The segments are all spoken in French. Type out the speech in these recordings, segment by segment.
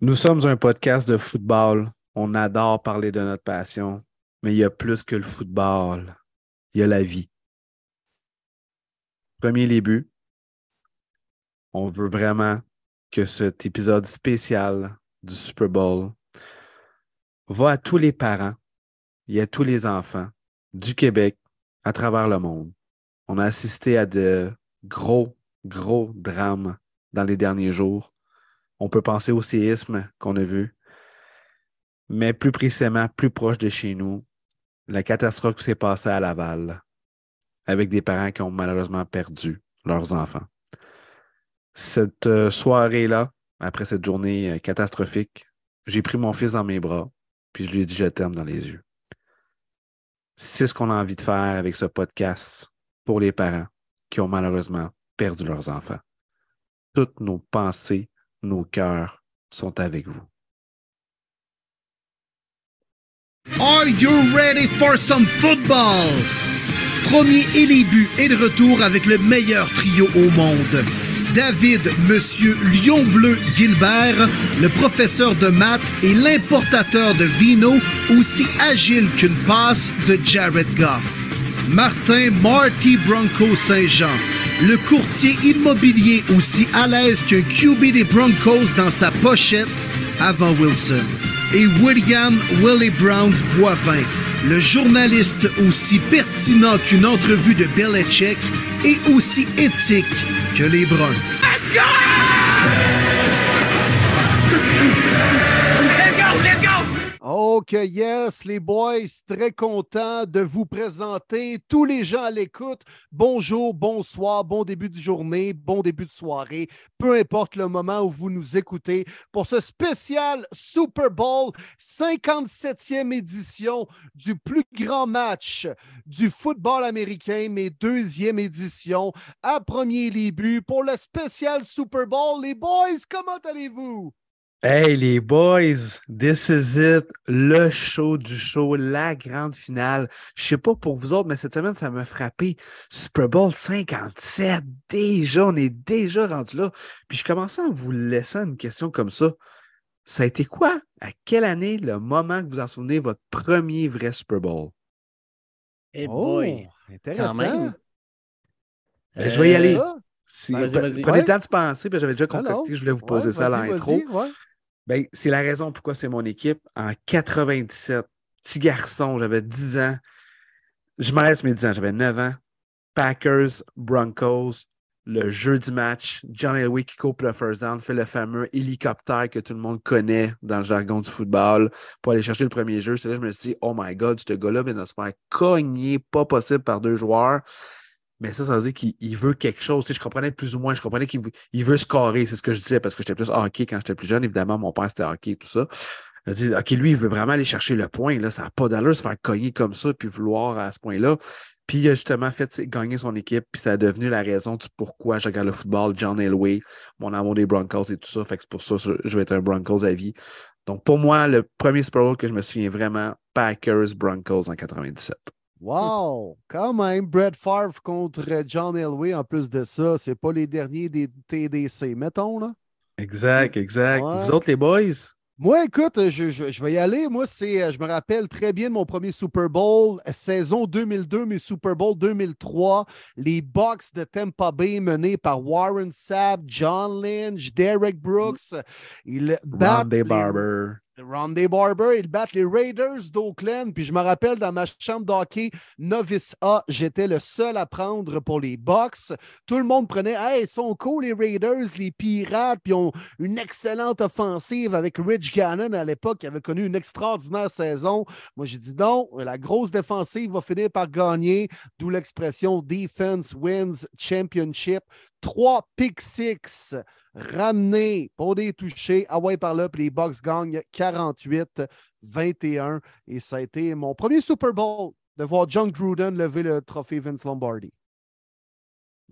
Nous sommes un podcast de football. On adore parler de notre passion, mais il y a plus que le football. Il y a la vie. Premier début, on veut vraiment que cet épisode spécial du Super Bowl va à tous les parents et à tous les enfants du Québec à travers le monde. On a assisté à de gros, gros drames dans les derniers jours. On peut penser au séisme qu'on a vu, mais plus précisément, plus proche de chez nous, la catastrophe qui s'est passée à Laval avec des parents qui ont malheureusement perdu leurs enfants. Cette euh, soirée-là, après cette journée euh, catastrophique, j'ai pris mon fils dans mes bras, puis je lui ai dit je t'aime dans les yeux. C'est ce qu'on a envie de faire avec ce podcast pour les parents qui ont malheureusement perdu leurs enfants. Toutes nos pensées, nos cœurs sont avec vous. Are you ready for some football? Premier et les buts est de retour avec le meilleur trio au monde. David, Monsieur Lion Bleu Gilbert, le professeur de maths et l'importateur de vino, aussi agile qu'une passe de Jared Goff. Martin Marty Bronco Saint-Jean, le courtier immobilier aussi à l'aise qu'un QB des Broncos dans sa pochette avant Wilson. Et William Willie Browns Boivin, le journaliste aussi pertinent qu'une entrevue de Belichick et aussi éthique que les Bruns. OK, yes, les boys, très content de vous présenter. Tous les gens à l'écoute, bonjour, bonsoir, bon début de journée, bon début de soirée, peu importe le moment où vous nous écoutez pour ce spécial Super Bowl, 57e édition du plus grand match du football américain, mais deuxième édition à premier début pour le spécial Super Bowl. Les boys, comment allez-vous? Hey les boys, this is it, le show du show, la grande finale. Je sais pas pour vous autres, mais cette semaine, ça m'a frappé. Super Bowl 57, déjà, on est déjà rendu là. Puis je commençais à vous laisser une question comme ça. Ça a été quoi? À quelle année, le moment que vous en souvenez, votre premier vrai Super Bowl? Eh Oh, boy, intéressant. quand même. Ben, je vais y aller. Si- pre- vas-y. Prenez le Ouais. temps de penser, puis j'avais déjà Alors, concocté, je voulais vous poser Ouais, ça à l'intro. ouais. Ben, c'est la raison pourquoi c'est mon équipe. En 97, petit garçon, j'avais 10 ans. Je me reste mes 10 ans, j'avais 9 ans. Packers, Broncos, le jeu du match. John Elway qui coupe le first down, fait le fameux hélicoptère que tout le monde connaît dans le jargon du football pour aller chercher le premier jeu. C'est là que je me suis dit, oh my God, ce gars-là vient de se faire cogner, pas possible, par deux joueurs. Mais ça, ça veut dire qu'il il veut quelque chose. Tu sais, je comprenais plus ou moins. Je comprenais qu'il veut, scorer. C'est ce que je disais parce que j'étais plus hockey quand j'étais plus jeune. Évidemment, mon père, c'était hockey et tout ça. Je dis, OK, lui, il veut vraiment aller chercher le point. Là. Ça n'a pas d'allure de se faire cogner comme ça puis vouloir à ce point-là. Puis il a justement fait gagner son équipe. Puis ça a devenu la raison du pourquoi je regarde le football. John Elway, mon amour des Broncos et tout ça. Fait que c'est pour ça que je vais être un Broncos à vie. Donc pour moi, le premier Super Bowl que je me souviens vraiment, Packers Broncos en 97. Wow! Quand même, Brett Favre contre John Elway, en plus de ça, c'est pas les derniers des TDC, mettons, là. Exact, exact. Ouais. Vous autres, les boys? Moi, écoute, je, je- je vais y aller. Moi, c'est, euh, je me rappelle très bien de mon premier Super Bowl, euh, saison 2002, mais Super Bowl 2003. Les Bucks de Tampa Bay menés par Warren Sapp, John Lynch, Derek Brooks. Ils battent Rondé les- Barber. Rondé Barber, ils battent les Raiders d'Oakland. Puis je me rappelle dans ma chambre d'hockey, novice A, j'étais le seul à prendre pour les Bucks. Tout le monde prenait, hey, ils sont cool les Raiders, les Pirates, puis ils ont une excellente offensive avec Rich Gannon à l'époque qui avait connu une extraordinaire saison. Moi, j'ai dit non, la grosse défensive va finir par gagner, d'où l'expression Defense wins championship. Trois pick six ramenés pour des touchés. Ah ouais, par là, puis les Bucks gagnent 48-21. Et ça a été mon premier Super Bowl de voir John Gruden lever le trophée Vince Lombardi.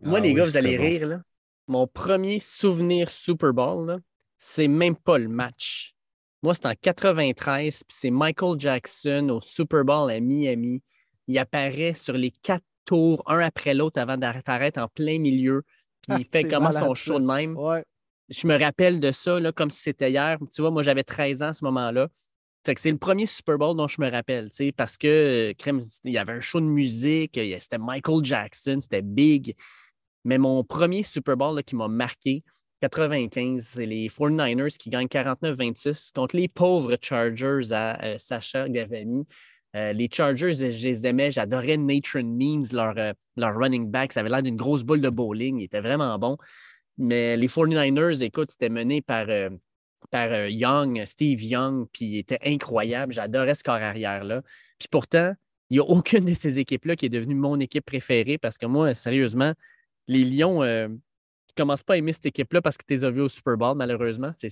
Moi, Ah les oui, gars, vous allez bon. rire. Là. Mon premier souvenir Super Bowl, là, c'est même pas le match. Moi, c'est en 93, puis c'est Michael Jackson au Super Bowl à Miami. Il apparaît sur les quatre tours, un après l'autre, avant d'apparaître en plein milieu. Puis il fait comment son show de même. Ouais. Je me rappelle de ça là, comme si c'était hier. Tu vois, moi, j'avais 13 ans à ce moment-là. C'est le premier Super Bowl dont je me rappelle, parce que crème, il y avait un show de musique, c'était Michael Jackson, c'était big. Mais mon premier Super Bowl qui m'a marqué, 95, c'est les 49ers qui gagnent 49-26 contre les pauvres Chargers à euh, Sacha Gavani. Euh, les Chargers, je les aimais. J'adorais Nathan Means, leur, euh, leur running back. Ça avait l'air d'une grosse boule de bowling. Il était vraiment bon. Mais les 49ers, écoute, c'était mené par, par Young, Steve Young, puis il était incroyable. J'adorais ce corps arrière-là. Puis pourtant, il n'y a aucune de ces équipes-là qui est devenue mon équipe préférée parce que moi, sérieusement, les Lions, commences pas à aimer cette équipe-là parce que tu les as vus au Super Bowl, malheureusement. C'est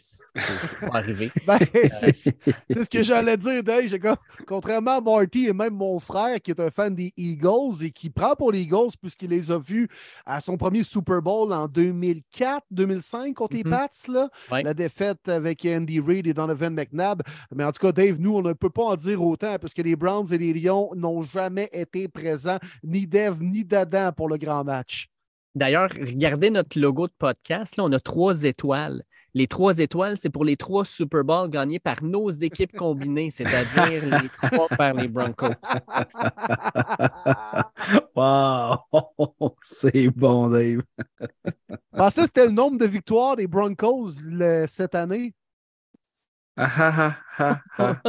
pas arrivé. Ben, c'est ce que j'allais dire, Dave. Contrairement à Marty et même mon frère qui est un fan des Eagles et qui prend pour les Eagles puisqu'il les a vus à son premier Super Bowl en 2004-2005 contre les mm-hmm. Pats, la défaite avec Andy Reid et Donovan McNabb. Mais en tout cas, Dave, nous, on ne peut pas en dire autant parce que les Browns et les Lions n'ont jamais été présents, ni Dave ni d'Adam pour le grand match. D'ailleurs, regardez notre logo de podcast. Là, on a trois étoiles. Les trois étoiles, c'est pour les trois Super Bowls gagnés par nos équipes combinées, c'est-à-dire les trois par les Broncos. wow! C'est bon, Dave. Pensez que c'était le nombre de victoires des Broncos cette année? Ah, ah,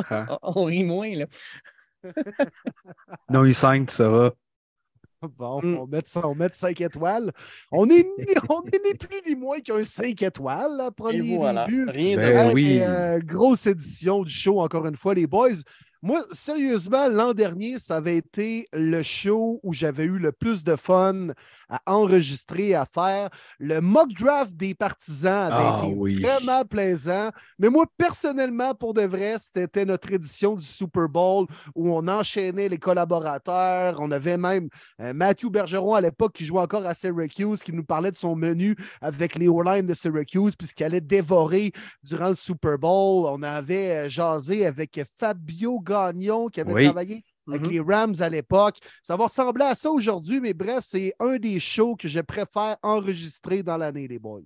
ah, on rit moins, là. non, il 5, ça va. Bon, mm. on, met, on met 5 étoiles. On est, on est ni plus ni moins qu'un 5 étoiles, là, premier début. Rien ben oui. Euh, grosse édition du show, encore une fois, les boys. Moi, sérieusement, l'an dernier, ça avait été le show où j'avais eu le plus de fun à enregistrer, à faire. Le mock draft des partisans avait ah été vraiment plaisant. Mais moi, personnellement, pour de vrai, c'était notre édition du Super Bowl où on enchaînait les collaborateurs. On avait même euh, Matthew Bergeron à l'époque qui jouait encore à Syracuse, qui nous parlait de son menu avec les O-line de Syracuse, puisqu'il allait dévorer durant le Super Bowl. On avait euh, jasé avec Fabio Gagnon qui avait travaillé avec mm-hmm. les Rams à l'époque. Ça va ressembler à ça aujourd'hui, mais bref, c'est un des shows que je préfère enregistrer dans l'année, les boys.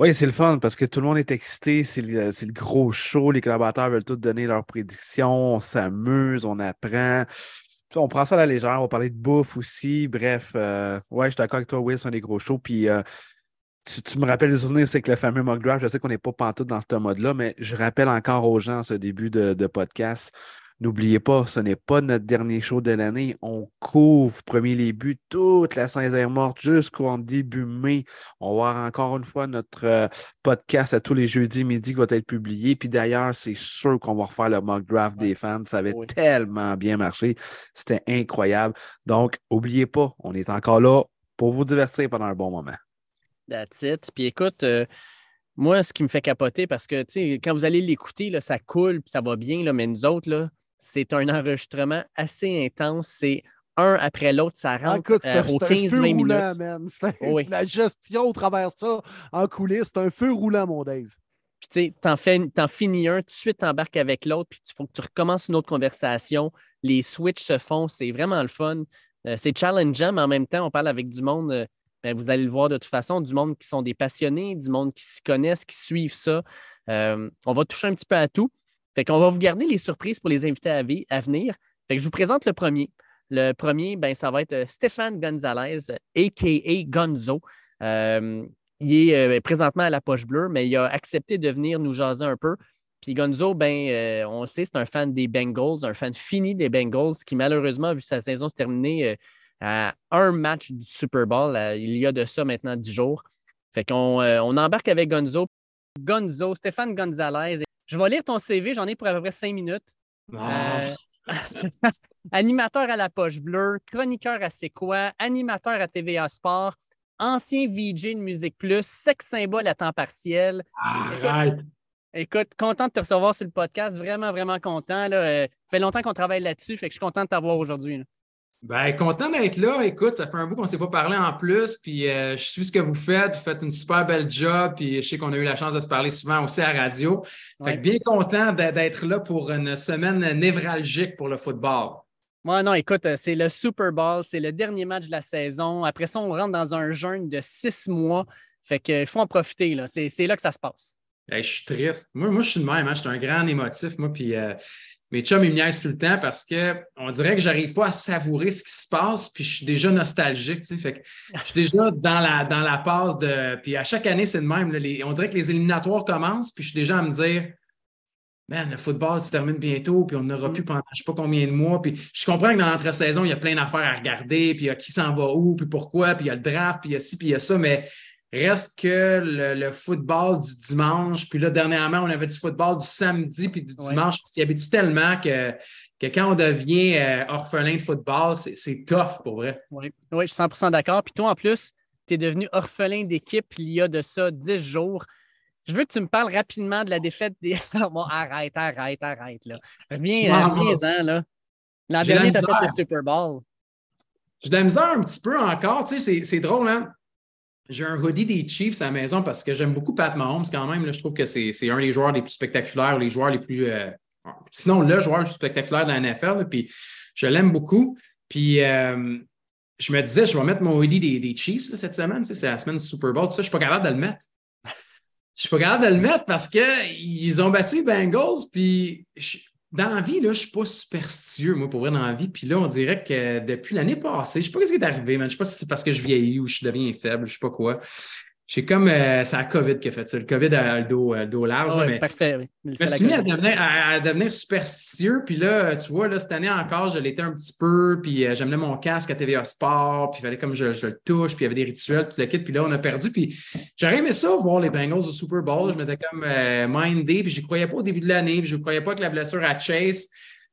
Oui, c'est le fun parce que tout le monde est excité. C'est le, gros show. Les collaborateurs veulent tous donner leurs prédictions. On s'amuse, on apprend. On prend ça à la légère. On va parler de bouffe aussi. Bref, euh, ouais, je suis d'accord avec toi, Will, c'est un des gros shows. Puis euh, tu, me rappelles les souvenirs, c'est que le fameux mock draft, je sais qu'on n'est pas pantoute dans ce mode-là, mais je rappelle encore aux gens ce début de, podcast. N'oubliez pas, ce n'est pas notre dernier show de l'année. On couvre premier les buts toute la saison morte jusqu'au début mai. On va avoir encore une fois notre euh, podcast à tous les jeudis midi qui va être publié. Puis d'ailleurs, c'est sûr qu'on va refaire le mock draft des fans. Ça avait tellement bien marché. C'était incroyable. Donc, n'oubliez pas, on est encore là pour vous divertir pendant un bon moment. That's it. Puis écoute, euh, moi, ce qui me fait capoter, parce que quand vous allez l'écouter, ça coule, puis ça va bien, là, mais nous autres, là, c'est un enregistrement assez intense. C'est un après l'autre, ça ah, rentre euh, aux 15-20 minutes. La gestion au travers ça en coulisses, c'est un feu roulant, mon Dave. Puis tu sais, t'en, en finis un, tout de suite t'embarques avec l'autre, puis il faut que tu recommences une autre conversation. Les switches se font, c'est vraiment le fun. Euh, c'est challengeant, mais en même temps, on parle avec du monde. Ben, vous allez le voir de toute façon, du monde qui sont des passionnés, du monde qui s'y connaissent, qui suivent ça. on va toucher un petit peu à tout. Fait qu'on va vous garder les surprises pour les invités à, venir. Fait que je vous présente le premier. Le premier, ben, ça va être euh, Stéphane Gonzalez, a.k.a. Gonzo. il est euh, présentement à la poche bleue, mais il a accepté de venir nous jaser un peu. Puis Gonzo, ben, euh, on sait, c'est un fan des Bengals, un fan fini des Bengals qui, malheureusement, vu sa saison se terminer à un match du Super Bowl. il y a de ça maintenant dix jours. Fait qu'on on embarque avec Gonzo. Gonzo, Stéphane Gonzalez. Je vais lire ton CV, j'en ai pour à peu près cinq minutes. Euh, animateur à la poche bleue, chroniqueur à C'est quoi, animateur à TVA Sport, ancien VJ de Musique Plus, sex symbole à temps partiel. Écoute, content de te recevoir sur le podcast, vraiment, vraiment content. Là. Euh, ça fait longtemps qu'on travaille là-dessus, fait que je suis content de t'avoir aujourd'hui. Ben, content d'être là. Écoute, ça fait un bout qu'on ne s'est pas parlé en plus. Puis euh, je suis ce que vous faites. Vous faites une super belle job. Puis je sais qu'on a eu la chance de se parler souvent aussi à la radio. Fait bien content d'être là pour une semaine névralgique pour le football. Moi, non, écoute, euh, c'est le Super Bowl, c'est le dernier match de la saison. Après ça, on rentre dans un jeûne de six mois. Fait qu'il faut en profiter. Là. C'est, là que ça se passe. je suis triste. Moi, moi, je suis de même. Hein. Je suis un grand émotif. Moi, puis euh, mes chums, ils me niaisent tout le temps parce qu'on dirait que je n'arrive pas à savourer ce qui se passe, puis je suis déjà nostalgique. Tu sais, fait que je suis déjà dans la, dans la passe de. Puis à chaque année, c'est le même. on dirait que les éliminatoires commencent, puis je suis déjà à me dire Man, le football se termine bientôt, puis on n'aura mm. plus pendant je ne sais pas combien de mois. Puis je comprends que dans l'entre-saison, il y a plein d'affaires à regarder, puis il y a qui s'en va où, puis pourquoi, puis il y a le draft, puis il y a ci, puis il y a ça, mais reste que le, football du dimanche, puis là, dernièrement, on avait du football du samedi, puis du dimanche, parce qu'il habitue tellement que, que quand on devient euh, orphelin de football, c'est tough pour vrai. Oui, oui je suis 100% d'accord. Puis toi, en plus, tu es devenu orphelin d'équipe il y a de ça 10 jours. Je veux que tu me parles rapidement de la défaite des. bon, arrête, arrête, arrête. Là. Reviens, reviens-en. Là. L'an dernier, tu as fait le Super Bowl. J'ai de la misère un petit peu encore. Tu sais, c'est drôle, hein? J'ai un hoodie des Chiefs à la maison parce que j'aime beaucoup Pat Mahomes quand même. Je trouve que c'est un des joueurs les plus spectaculaires, les joueurs les plus. Euh, sinon, le joueur le plus spectaculaire de la NFL. puis je l'aime beaucoup. Puis euh, je me disais, je vais mettre mon hoodie des, Chiefs cette semaine. C'est la semaine du Super Bowl. Tout ça, je ne suis pas capable de le mettre. Je suis pas capable de le mettre parce qu'ils ont battu Bengals. Puis dans la vie, là, je ne suis pas superstitieux, moi, pour vrai, dans la vie. Puis là, on dirait que depuis l'année passée, je ne sais pas ce qui est arrivé, mais je ne sais pas si c'est parce que je vieillis ou je deviens faible, je ne sais pas quoi. C'est comme, euh, c'est la COVID qui a fait ça. Le COVID a le dos, euh, le dos large. Mais parfait, oui. Je me suis mis à devenir, superstitieux. Puis là, tu vois, là, cette année encore, je l'étais un petit peu. Puis euh, j'amenais mon casque à TVA Sport. Puis il fallait comme je, je, le touche. Puis il y avait des rituels. Puis le kit. Puis là, on a perdu. Puis j'aurais aimé ça, voir les Bengals au Super Bowl. Je m'étais comme mindé. Puis je ne croyais pas au début de l'année. Puis je ne croyais pas que la blessure à Chase.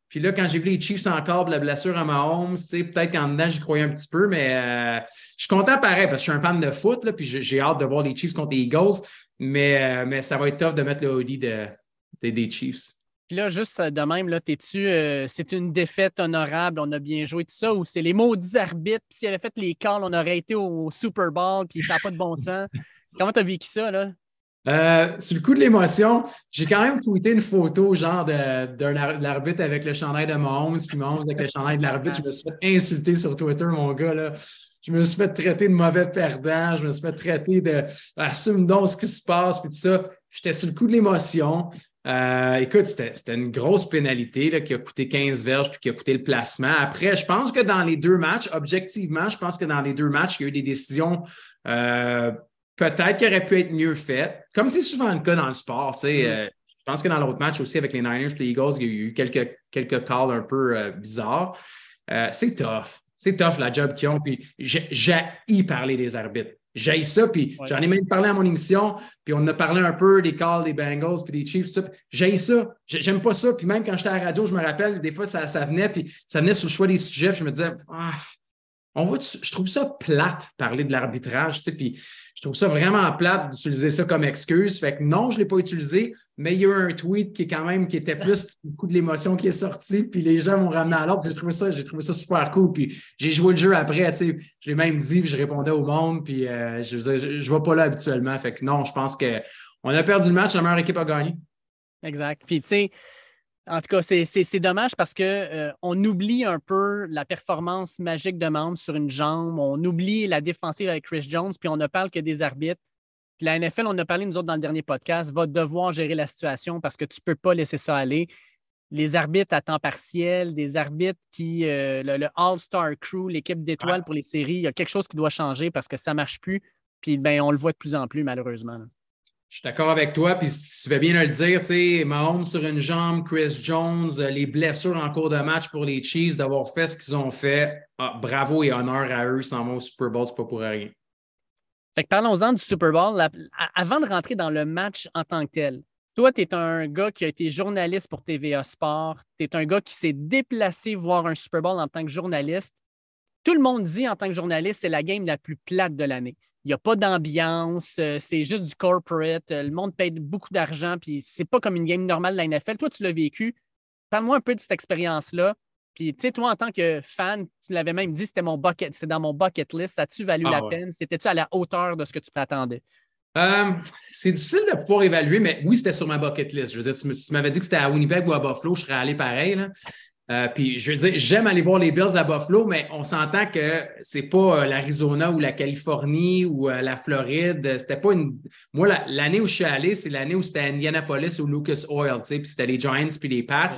Puis là, quand j'ai vu les Chiefs encore, la blessure à Mahomes, peut-être qu'en dedans, j'y croyais un petit peu, mais euh, je suis content pareil parce que je suis un fan de foot, là, puis j'ai hâte de voir les Chiefs contre les Eagles, mais, euh, mais ça va être tough de mettre le hoodie de, des Chiefs. Puis là, juste de même, là, t'es-tu, euh, c'est une défaite honorable, on a bien joué tout ça, ou c'est les maudits arbitres, puis s'il avait fait les calls, on aurait été au Super Bowl, puis ça n'a pas de bon sens? Comment tu as vécu ça, là? Euh, sur le coup de l'émotion, j'ai quand même tweeté une photo genre d'un arbitre avec le chandail de Mahomes, puis Mahomes avec le chandail de l'arbitre. Je me suis fait insulter sur Twitter, mon gars. Là. Je me suis fait traiter de mauvais perdant. Je me suis fait traiter de assume donc ce qui se passe, puis tout ça. J'étais sur le coup de l'émotion. Euh, écoute, c'était une grosse pénalité là, qui a coûté 15 verges puis qui a coûté le placement. Après, je pense que dans les deux matchs, objectivement, je pense que dans les deux matchs, il y a eu des décisions euh, peut-être qu'il aurait pu être mieux fait, comme c'est souvent le cas dans le sport. Mm. Euh, je pense que dans l'autre match aussi avec les Niners et les Eagles, il y a eu quelques, quelques calls un peu euh, bizarres. Euh, c'est tough. C'est tough la job qu'ils ont. Puis j'ai parler des arbitres. J'ai ça, puis j'en ai même parlé à mon émission, puis on a parlé un peu des calls des Bengals, puis des Chiefs, tout J'ai ça. J'aime pas ça. Puis même quand j'étais à la radio, je me rappelle, des fois, ça, ça venait, puis ça venait sur le choix des sujets, puis je me disais, ah, on va, je trouve ça plate parler de l'arbitrage, tu sais, puis je trouve ça vraiment plate d'utiliser ça comme excuse. Fait que non, je ne l'ai pas utilisé, mais il y a eu un tweet qui est quand même qui était plus du coup de l'émotion qui est sorti, puis les gens m'ont ramené à l'ordre. J'ai trouvé ça, super cool. Puis j'ai joué le jeu après, tu sais, je l'ai même dit, puis je répondais au monde, puis euh, je ne vais pas là habituellement. Fait que non, je pense qu'on a perdu le match, la meilleure équipe a gagné. Exact. Puis tu sais, en tout cas, c'est dommage parce qu'on euh, oublie un peu la performance magique de Mount sur une jambe, on oublie la défensive avec Chris Jones, puis on ne parle que des arbitres. Puis la NFL, on a parlé nous autres dans le dernier podcast, va devoir gérer la situation parce que tu ne peux pas laisser ça aller. Les arbitres à temps partiel, des arbitres qui, euh, le, All-Star Crew, l'équipe d'étoiles pour les séries, il y a quelque chose qui doit changer parce que ça ne marche plus. Puis ben, on le voit de plus en plus, malheureusement. Je suis d'accord avec toi, puis tu veux bien le dire, tu sais, Mahomes sur une jambe, Chris Jones, euh, les blessures en cours de match pour les Chiefs, d'avoir fait ce qu'ils ont fait. Ah, bravo et honneur à eux, sans moi au Super Bowl, c'est pas pour rien. Fait que parlons-en du Super Bowl. avant de rentrer dans le match en tant que tel, toi, tu es un gars qui a été journaliste pour TVA Sport. Tu es un gars qui s'est déplacé voir un Super Bowl en tant que journaliste. Tout le monde dit en tant que journaliste, c'est la game la plus plate de l'année. Il n'y a pas d'ambiance, euh, c'est juste du corporate. Euh, le monde paye beaucoup d'argent, puis c'est pas comme une game normale de la NFL. Toi, tu l'as vécu. Parle-moi un peu de cette expérience-là. Puis, tu sais, toi, en tant que fan, tu l'avais même dit, c'était mon bucket, c'était dans mon bucket list. Ça a-tu valu ah la peine? C'était-tu à la hauteur de ce que tu t'attendais? Euh, c'est difficile de pouvoir évaluer, mais oui, c'était sur ma bucket list. Je veux dire, tu m'avais dit que c'était à Winnipeg ou à Buffalo, je serais allé pareil. Euh, puis je veux dire, j'aime aller voir les Bills à Buffalo, mais on s'entend que c'est pas euh, l'Arizona ou la Californie ou euh, la Floride. C'était pas une. Moi, l'année où je suis allé, c'est l'année où c'était Indianapolis ou Lucas Oil, tu sais, puis c'était les Giants puis les Pats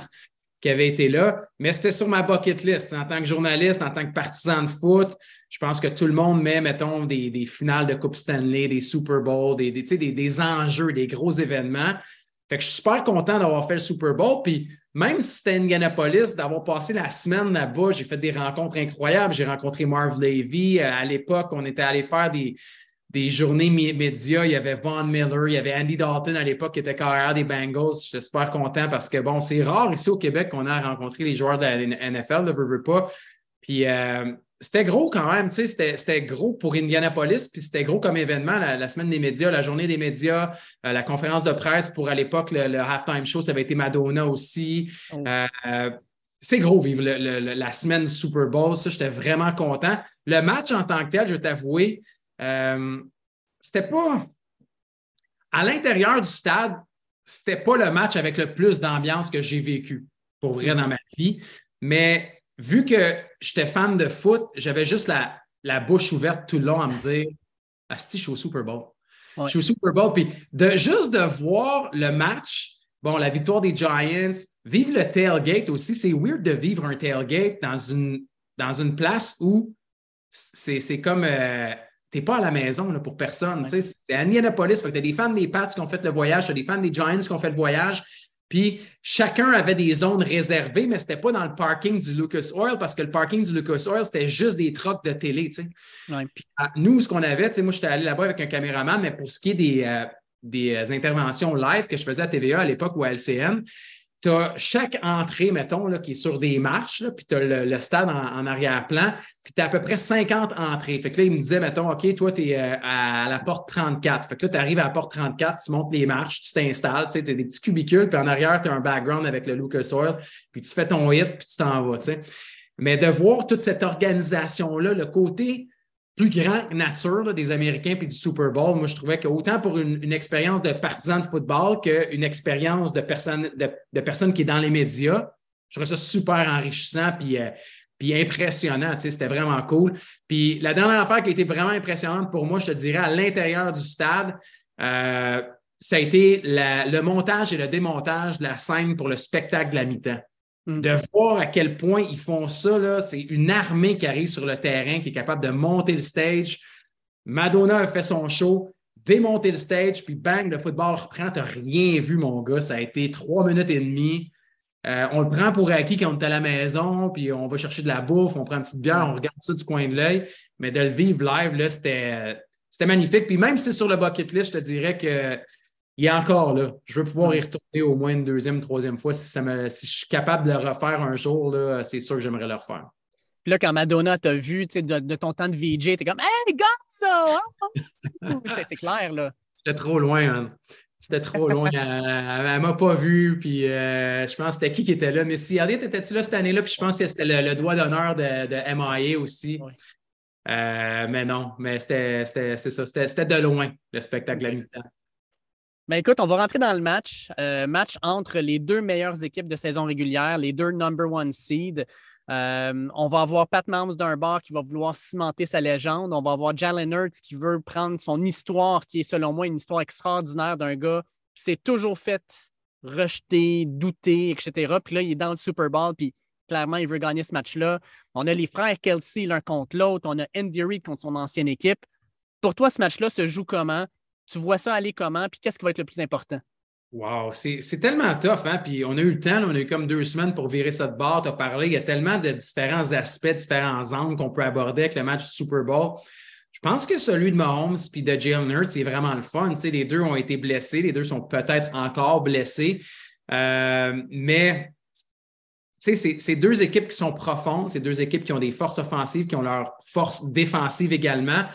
qui avaient été là. Mais c'était sur ma bucket list. En tant que journaliste, en tant que partisan de foot, je pense que tout le monde met, mettons, des, finales de Coupe Stanley, des Super Bowl, des, des, des, des enjeux, des gros événements. Fait que je suis super content d'avoir fait le Super Bowl. Puis même si c'était Indianapolis, d'avoir passé la semaine là-bas, j'ai fait des rencontres incroyables. J'ai rencontré Marv Levy. Euh, à l'époque, on était allé faire des, des journées médias. Il y avait Von Miller, il y avait Andy Dalton à l'époque qui était carrière des Bengals. Je suis super content parce que, bon, c'est rare ici au Québec qu'on a rencontré les joueurs de la NFL, ne veux, pas. Puis, euh, c'était gros quand même, tu sais, c'était gros pour Indianapolis, puis c'était gros comme événement la, semaine des médias, la journée des médias, euh, la conférence de presse pour à l'époque le, halftime show, ça avait été Madonna aussi. Euh, c'est gros vivre la semaine Super Bowl, ça, j'étais vraiment content. Le match en tant que tel, je vais t'avouer, euh, c'était pas. À l'intérieur du stade, c'était pas le match avec le plus d'ambiance que j'ai vécu, pour vrai, dans ma vie. Mais vu que j'étais fan de foot, j'avais juste la, la, bouche ouverte tout le long à me dire Asti, je suis au Super Bowl. Je suis au Super Bowl. Puis de, juste de voir le match, bon, la victoire des Giants, vivre le tailgate aussi, c'est weird de vivre un tailgate dans une, dans une place où c'est comme. Euh, t'es pas à la maison là, pour personne. C'est Indianapolis. Tu as des fans des Pats qui ont fait le voyage, tu as des fans des Giants qui ont fait le voyage. Puis chacun avait des zones réservées, mais ce n'était pas dans le parking du Lucas Oil parce que le parking du Lucas Oil, c'était juste des trucks de télé. Puis, nous, ce qu'on avait, moi, j'étais allé là-bas avec un caméraman, mais pour ce qui est des, euh, des euh, interventions live que je faisais à TVA à l'époque ou à LCN, tu as chaque entrée, mettons, là, qui est sur des marches, puis tu as le, stade en, arrière-plan, puis tu as à peu près 50 entrées. Fait que là, il me disait, mettons, OK, toi, tu es euh, à la porte 34. Fait que là, tu arrives à la porte 34, tu montes les marches, tu t'installes, tu sais, as des petits cubicules, puis en arrière, tu as un background avec le Lucas Oil, puis tu fais ton hit, puis tu t'en vas, tu sais. Mais de voir toute cette organisation-là, le côté plus grand nature des Américains puis du Super Bowl. Moi, je trouvais qu'autant pour une, expérience de partisan de football qu'une expérience de personne, de, personne qui est dans les médias, je trouvais ça super enrichissant puis, euh, puis impressionnant. C'était vraiment cool. Puis la dernière affaire qui a été vraiment impressionnante pour moi, je te dirais, à l'intérieur du stade, euh, ça a été le montage et le démontage de la scène pour le spectacle de la mi-temps. Mm. De voir à quel point ils font ça, c'est une armée qui arrive sur le terrain, qui est capable de monter le stage. Madonna a fait son show, démonter le stage, puis bang, le football reprend. Tu rien vu, mon gars. Ça a été trois minutes et demie. Euh, on le prend pour acquis quand on est à la maison, puis on va chercher de la bouffe, on prend une petite bière, on regarde ça du coin de l'œil. Mais de le vivre live, c'était, c'était magnifique. Puis même si c'est sur le bucket list, je te dirais que il est encore là. Je veux pouvoir y retourner au moins une deuxième, troisième fois. Si, ça me, si je suis capable de le refaire un jour, c'est sûr que j'aimerais le refaire. Puis là, quand Madonna t'a vu de, de, ton temps de VJ, t'es comme Hey, regarde ça! Hein? c'est clair, là. J'étais trop loin, man. J'étais trop loin. elle ne m'a pas vu. Puis euh, je pense que c'était qui qui était là. Mais si Elliot, étais-tu là cette année-là? Puis je pense que c'était le, doigt d'honneur de, de, MIA aussi. Euh, mais non, mais c'était ça. C'était de loin, le spectacle à mi-temps. Ben écoute, on va rentrer dans le match. Euh, match entre les deux meilleures équipes de saison régulière, les deux number one seed. Euh, on va avoir Pat Mahomes d'un bord qui va vouloir cimenter sa légende. On va avoir Jalen Hurts qui veut prendre son histoire, qui est selon moi une histoire extraordinaire d'un gars qui s'est toujours fait rejeter, douter, etc. Puis là, il est dans le Super Bowl, puis clairement, il veut gagner ce match-là. On a les frères Kelsey l'un contre l'autre. On a Andy Reid contre son ancienne équipe. Pour toi, ce match-là se joue comment? Tu vois ça aller comment? Puis qu'est-ce qui va être le plus important? Wow, c'est tellement tough, hein? Puis on a eu le temps, on a eu comme deux semaines pour virer ça de bord, tu as parlé. Il y a tellement de différents aspects, différents angles qu'on peut aborder avec le match Super Bowl. Je pense que celui de Mahomes et de Jalen Hurts, c'est vraiment le fun. Tu les deux ont été blessés, les deux sont peut-être encore blessés. Euh, mais c'est deux équipes qui sont profondes, c'est deux équipes qui ont des forces offensives, qui ont leurs forces défensives également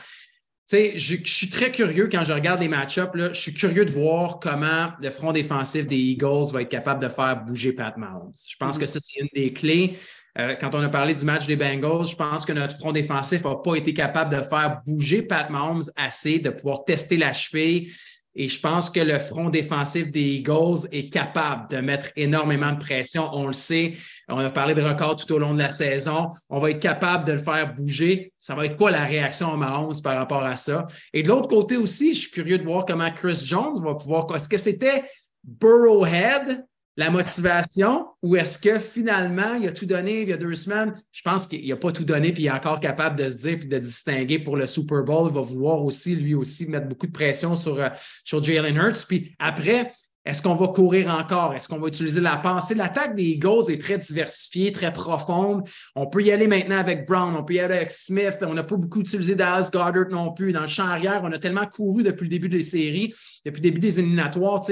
sais, je, suis très curieux quand je regarde les match-ups. Je suis curieux de voir comment le front défensif des Eagles va être capable de faire bouger Pat Mahomes. Je pense mm-hmm. que ça, c'est une des clés. Euh, quand on a parlé du match des Bengals, je pense que notre front défensif n'a pas été capable de faire bouger Pat Mahomes assez, de pouvoir tester la cheville, Et je pense que le front défensif des Eagles est capable de mettre énormément de pression. On le sait. On a parlé de record tout au long de la saison. On va être capable de le faire bouger. Ça va être quoi la réaction à Mahomes par rapport à ça? Et de l'autre côté aussi, je suis curieux de voir comment Chris Jones va pouvoir. Est-ce que c'était Burrowhead la motivation ou est-ce que finalement, il a tout donné il y a deux semaines? Je pense qu'il n'a pas tout donné puis il est encore capable de se dire puis de distinguer pour le Super Bowl. Il va vouloir aussi, lui aussi, mettre beaucoup de pression sur, euh, sur Jalen Hurts. Puis après, est-ce qu'on va courir encore? Est-ce qu'on va utiliser la pensée? L'attaque des Eagles est très diversifiée, très profonde. On peut y aller maintenant avec Brown, on peut y aller avec Smith. On n'a pas beaucoup utilisé Dallas Goddard non plus. Dans le champ arrière, on a tellement couru depuis le début des séries, depuis le début des éliminatoires.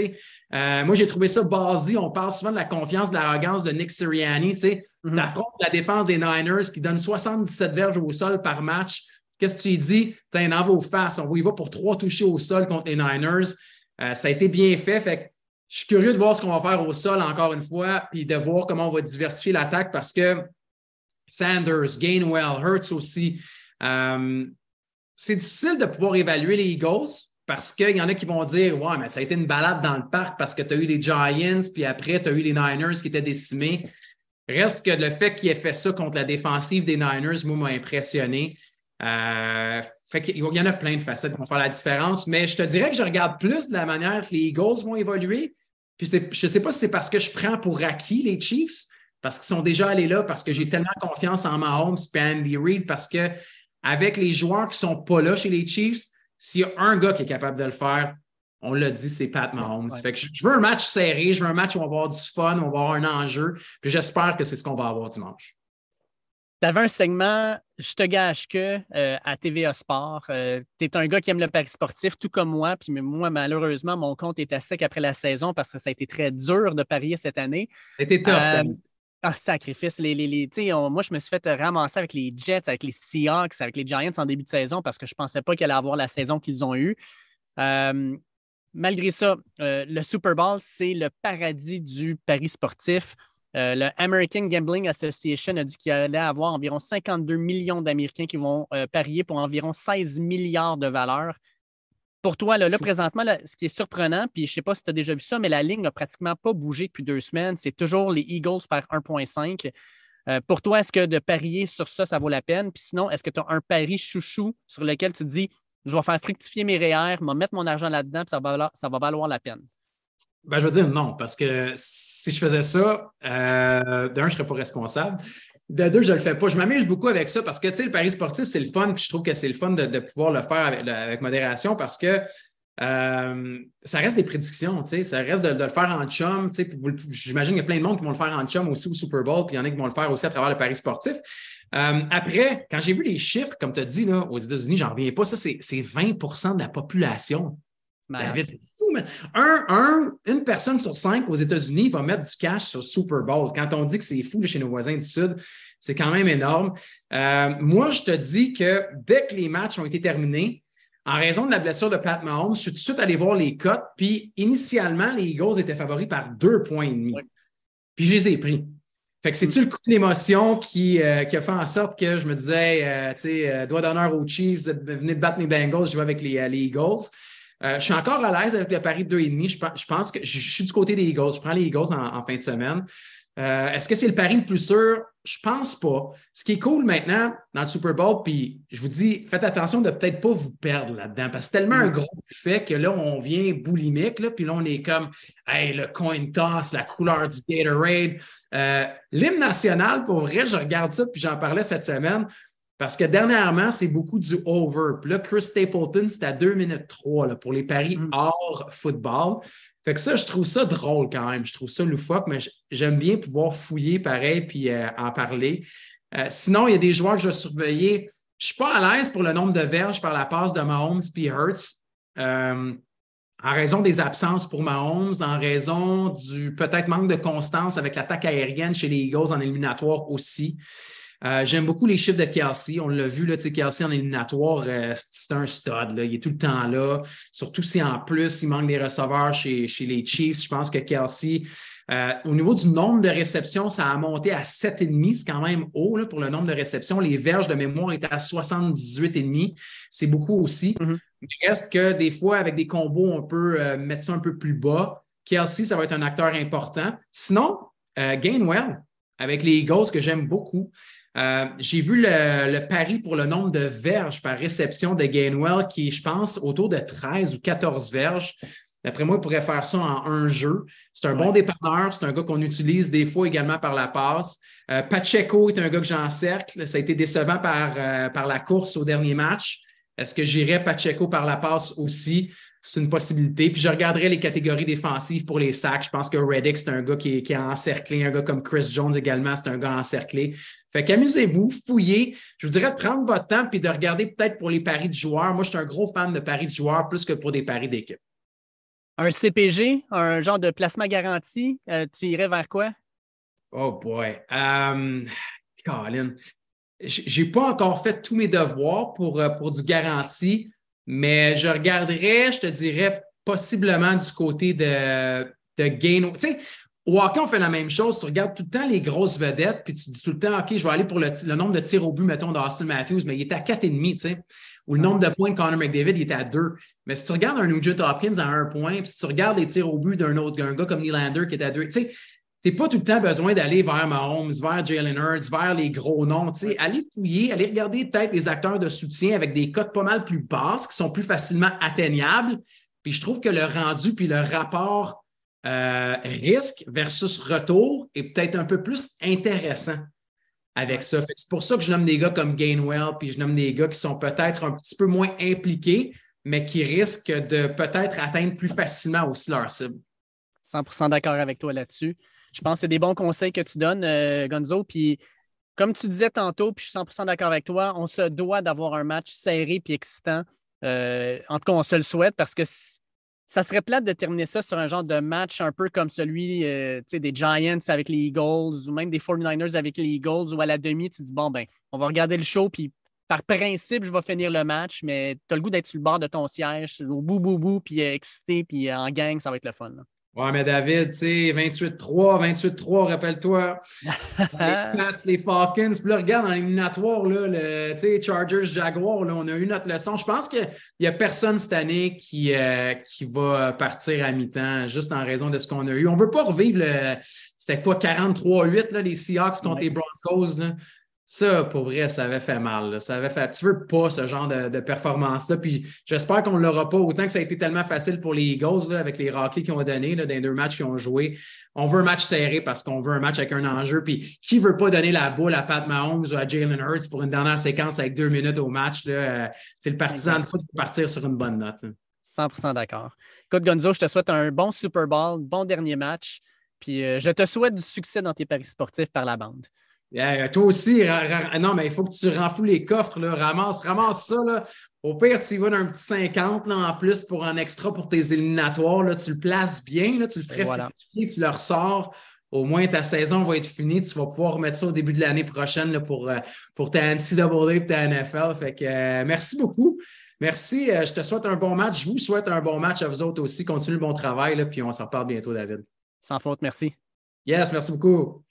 Euh, moi, j'ai trouvé ça basé. On parle souvent de la confiance, de l'arrogance de Nick Sirianni. Tu sais, mm-hmm. la défense des Niners qui donne 77 verges au sol par match. Qu'est-ce que tu dis? Tu un envoi aux faces. On y va pour trois touchés au sol contre les Niners. Euh, ça a été bien fait. Fait je suis curieux de voir ce qu'on va faire au sol encore une fois, puis de voir comment on va diversifier l'attaque parce que Sanders, Gainwell, Hurts aussi. Euh, c'est difficile de pouvoir évaluer les Eagles parce qu'il y en a qui vont dire Ouais, mais ça a été une balade dans le parc parce que tu as eu les Giants, puis après, tu as eu les Niners qui étaient décimés. Reste que le fait qu'il ait fait ça contre la défensive des Niners, moi, m'a impressionné. Euh, il y en a plein de facettes qui vont faire la différence, mais je te dirais que je regarde plus de la manière que les Eagles vont évoluer puis je ne sais pas si c'est parce que je prends pour acquis les Chiefs, parce qu'ils sont déjà allés là, parce que j'ai tellement confiance en Mahomes et Andy Reid, parce que avec les joueurs qui ne sont pas là chez les Chiefs, s'il y a un gars qui est capable de le faire, on l'a dit, c'est Pat Mahomes. Fait que je veux un match serré, je veux un match où on va avoir du fun, on va avoir un enjeu, puis j'espère que c'est ce qu'on va avoir dimanche. Tu avais un segment, je te gâche que, euh, à TVA Sport. Euh, tu es un gars qui aime le pari sportif, tout comme moi. Puis moi, malheureusement, mon compte est à sec après la saison parce que ça a été très dur de parier cette année. C'était tough, euh, ah, sacrifice. Les, les, moi, je me suis fait ramasser avec les Jets, avec les Seahawks, avec les Giants en début de saison parce que je ne pensais pas qu'ils allaient avoir la saison qu'ils ont eue. malgré ça, le Super Bowl, c'est le paradis du pari sportif. Euh, le American Gambling Association a dit qu'il allait avoir environ 52 millions d'Américains qui vont euh, parier pour environ 16 milliards de valeur. Pour toi, là, présentement, ce qui est surprenant, puis je ne sais pas si tu as déjà vu ça, mais la ligne n'a pratiquement pas bougé depuis deux semaines. C'est toujours les Eagles par 1,5. Euh, pour toi, est-ce que de parier sur ça, ça vaut la peine? Puis sinon, est-ce que tu as un pari chouchou sur lequel tu te dis, je vais faire fructifier mes REER, je vais mettre mon argent là-dedans, puis ça va, ça va valoir la peine? Ben, je veux dire non, parce que si je faisais ça, euh, d'un, je ne serais pas responsable. De deux, je ne le fais pas. Je m'amuse beaucoup avec ça parce que, le pari sportif, c'est le fun, puis je trouve que c'est le fun de, pouvoir le faire avec, modération parce que euh, ça reste des prédictions, ça reste de, le faire en chum. J'imagine qu'il y a plein de monde qui vont le faire en chum aussi au Super Bowl, puis il y en a qui vont le faire aussi à travers le pari sportif. Euh, après, quand j'ai vu les chiffres, comme tu as dit, aux États-Unis, j'en reviens pas, ça, c'est 20% de la population c'est fou, mais une personne sur cinq aux États-Unis va mettre du cash sur Super Bowl. Quand on dit que c'est fou chez nos voisins du Sud, c'est quand même énorme. Euh, moi, je te dis que dès que les matchs ont été terminés, en raison de la blessure de Pat Mahomes, je suis tout de suite allé voir les cotes. Puis initialement, les Eagles étaient favoris par deux points et demi. Puis je les ai pris. Fait que c'est-tu le coup de l'émotion qui, euh, a fait en sorte que je me disais, euh, tu sais, doigt d'honneur aux Chiefs, venez de battre mes Bengals, je vais avec les, les Eagles. Euh, je suis encore à l'aise avec le pari de 2,5. Je, je pense que je, suis du côté des Eagles. Je prends les Eagles en, fin de semaine. Euh, est-ce que c'est le pari le plus sûr? Je pense pas. Ce qui est cool maintenant dans le Super Bowl, puis je vous dis, faites attention de peut-être pas vous perdre là-dedans, parce que c'est tellement un gros fait que là, on vient boulimique, là, puis là, on est comme, hey, le coin toss, la couleur du Gatorade. Euh, L'hymne national, pour vrai, je regarde ça, puis j'en parlais cette semaine. Parce que dernièrement, c'est beaucoup du over. Puis là, Chris Stapleton, c'est à 2 minutes 3 pour les paris mm. hors football. Fait que ça, je trouve ça drôle quand même. Je trouve ça loufoque, mais j'aime bien pouvoir fouiller pareil puis euh, en parler. Euh, sinon, il y a des joueurs que je vais surveiller. Je ne suis pas à l'aise pour le nombre de verges par la passe de Mahomes et Hurts. Euh, en raison des absences pour Mahomes, en raison du peut-être manque de constance avec l'attaque aérienne chez les Eagles en éliminatoire aussi. Euh, j'aime beaucoup les chiffres de Kelsey. On l'a vu, là, Kelsey en éliminatoire, euh, c'est un stud. Là. Il est tout le temps là. Surtout si en plus, il manque des receveurs chez, chez les Chiefs. Je pense que Kelsey, euh, au niveau du nombre de réceptions, ça a monté à 7,5. C'est quand même haut là, pour le nombre de réceptions. Les verges de mémoire étaient à 78,5. C'est beaucoup aussi. Mm-hmm. Mais reste que des fois, avec des combos, on peut euh, mettre ça un peu plus bas. Kelsey, ça va être un acteur important. Sinon, euh, Gainwell, avec les Eagles, que j'aime beaucoup. Euh, j'ai vu le, pari pour le nombre de verges par réception de Gainwell qui est, je pense, autour de 13 ou 14 verges. D'après moi, il pourrait faire ça en un jeu. C'est un bon dépanneur. C'est un gars qu'on utilise des fois également par la passe. Pacheco est un gars que j'encercle. Ça a été décevant par, par la course au dernier match. Est-ce que j'irais Pacheco par la passe aussi? C'est une possibilité. Puis je regarderai les catégories défensives pour les sacs. Je pense que Reddick, c'est un gars qui est, qui encerclé. Un gars comme Chris Jones également, c'est un gars encerclé. Fait qu'amusez-vous, fouillez. Je vous dirais de prendre votre temps puis de regarder peut-être pour les paris de joueurs. Moi, je suis un gros fan de paris de joueurs plus que pour des paris d'équipe. Un CPG, un genre de placement garanti, euh, tu irais vers quoi? Oh boy. Um, Colin j'ai pas encore fait tous mes devoirs pour, euh, pour du garanti, mais je regarderais, je te dirais, possiblement du côté de, de gain. Tu sais, au hockey, on fait la même chose. Tu regardes tout le temps les grosses vedettes, puis tu dis tout le temps, OK, je vais aller pour le, nombre de tirs au but, mettons, d'Austin Matthews, mais il est à 4,5, tu sais. Ou le nombre de points de Connor McDavid, il est à 2. Mais si tu regardes un Nugent Hopkins à 1 point, puis si tu regardes les tirs au but d'un autre un gars comme Nylander qui est à 2, tu sais, tu n'as pas tout le temps besoin d'aller vers Mahomes, vers Jalen Hurts, vers les gros noms. Allez fouiller, allez regarder peut-être les acteurs de soutien avec des cotes pas mal plus basses qui sont plus facilement atteignables. Puis je trouve que le rendu puis le rapport euh, risque versus retour est peut-être un peu plus intéressant avec ça. C'est pour ça que je nomme des gars comme Gainwell, puis je nomme des gars qui sont peut-être un petit peu moins impliqués, mais qui risquent de peut-être atteindre plus facilement aussi leur cible. 100% d'accord avec toi là-dessus. Je pense que c'est des bons conseils que tu donnes, euh, Gonzo. Puis, comme tu disais tantôt, puis je suis 100% d'accord avec toi, on se doit d'avoir un match serré puis excitant. Euh, en tout cas, on se le souhaite parce que ça serait plate de terminer ça sur un genre de match un peu comme celui euh, des Giants avec les Eagles ou même des 49ers avec les Eagles où à la demi, tu dis bon, ben, on va regarder le show puis par principe, je vais finir le match, mais tu as le goût d'être sur le bord de ton siège, au bout, bout, bout, puis excité, puis en gang, ça va être le fun. Ouais, mais David, tu sais, 28-3, 28-3, rappelle-toi. les Pats, les Falcons. Puis là, regarde, dans l'éliminatoire, là, le, Chargers, Jaguars, là, on a eu notre leçon. Je pense qu'il n'y a personne cette année qui, euh, qui va partir à mi-temps, juste en raison de ce qu'on a eu. On ne veut pas revivre le. C'était quoi, 43-8, les Seahawks contre les Broncos. Là. Ça, pour vrai, ça avait fait mal. Ça avait fait... Tu veux pas ce genre de, performance-là. Puis j'espère qu'on ne l'aura pas. Autant que ça a été tellement facile pour les Eagles avec les Rockies qu'ils ont donné dans les deux matchs qu'ils ont joués. On veut un match serré parce qu'on veut un match avec un enjeu. Puis qui ne veut pas donner la boule à Pat Mahomes ou à Jalen Hurts pour une dernière séquence avec deux minutes au match? Euh, c'est le partisan de foot pour partir sur une bonne note. 100% d'accord. Écoute, Gonzo, je te souhaite un bon Super Bowl, bon dernier match. Puis euh, je te souhaite du succès dans tes paris sportifs par la bande toi aussi, non, mais il faut que tu renfloues les coffres, là. ramasse, ramasse ça. Là. Au pire, tu y vas d'un petit 50 là, en plus pour un extra pour tes éliminatoires. Là. Tu le places bien, là, tu le ferais voilà. tu le ressors. Au moins, ta saison va être finie. Tu vas pouvoir remettre ça au début de l'année prochaine là, pour, euh, pour ta NCAA et ta NFL. Fait que, euh, merci beaucoup. Merci. Euh, je te souhaite un bon match. Je vous souhaite un bon match à vous autres aussi. Continuez le bon travail. Là, puis on s'en reparle bientôt, David. Sans faute. Merci. Yes, merci beaucoup.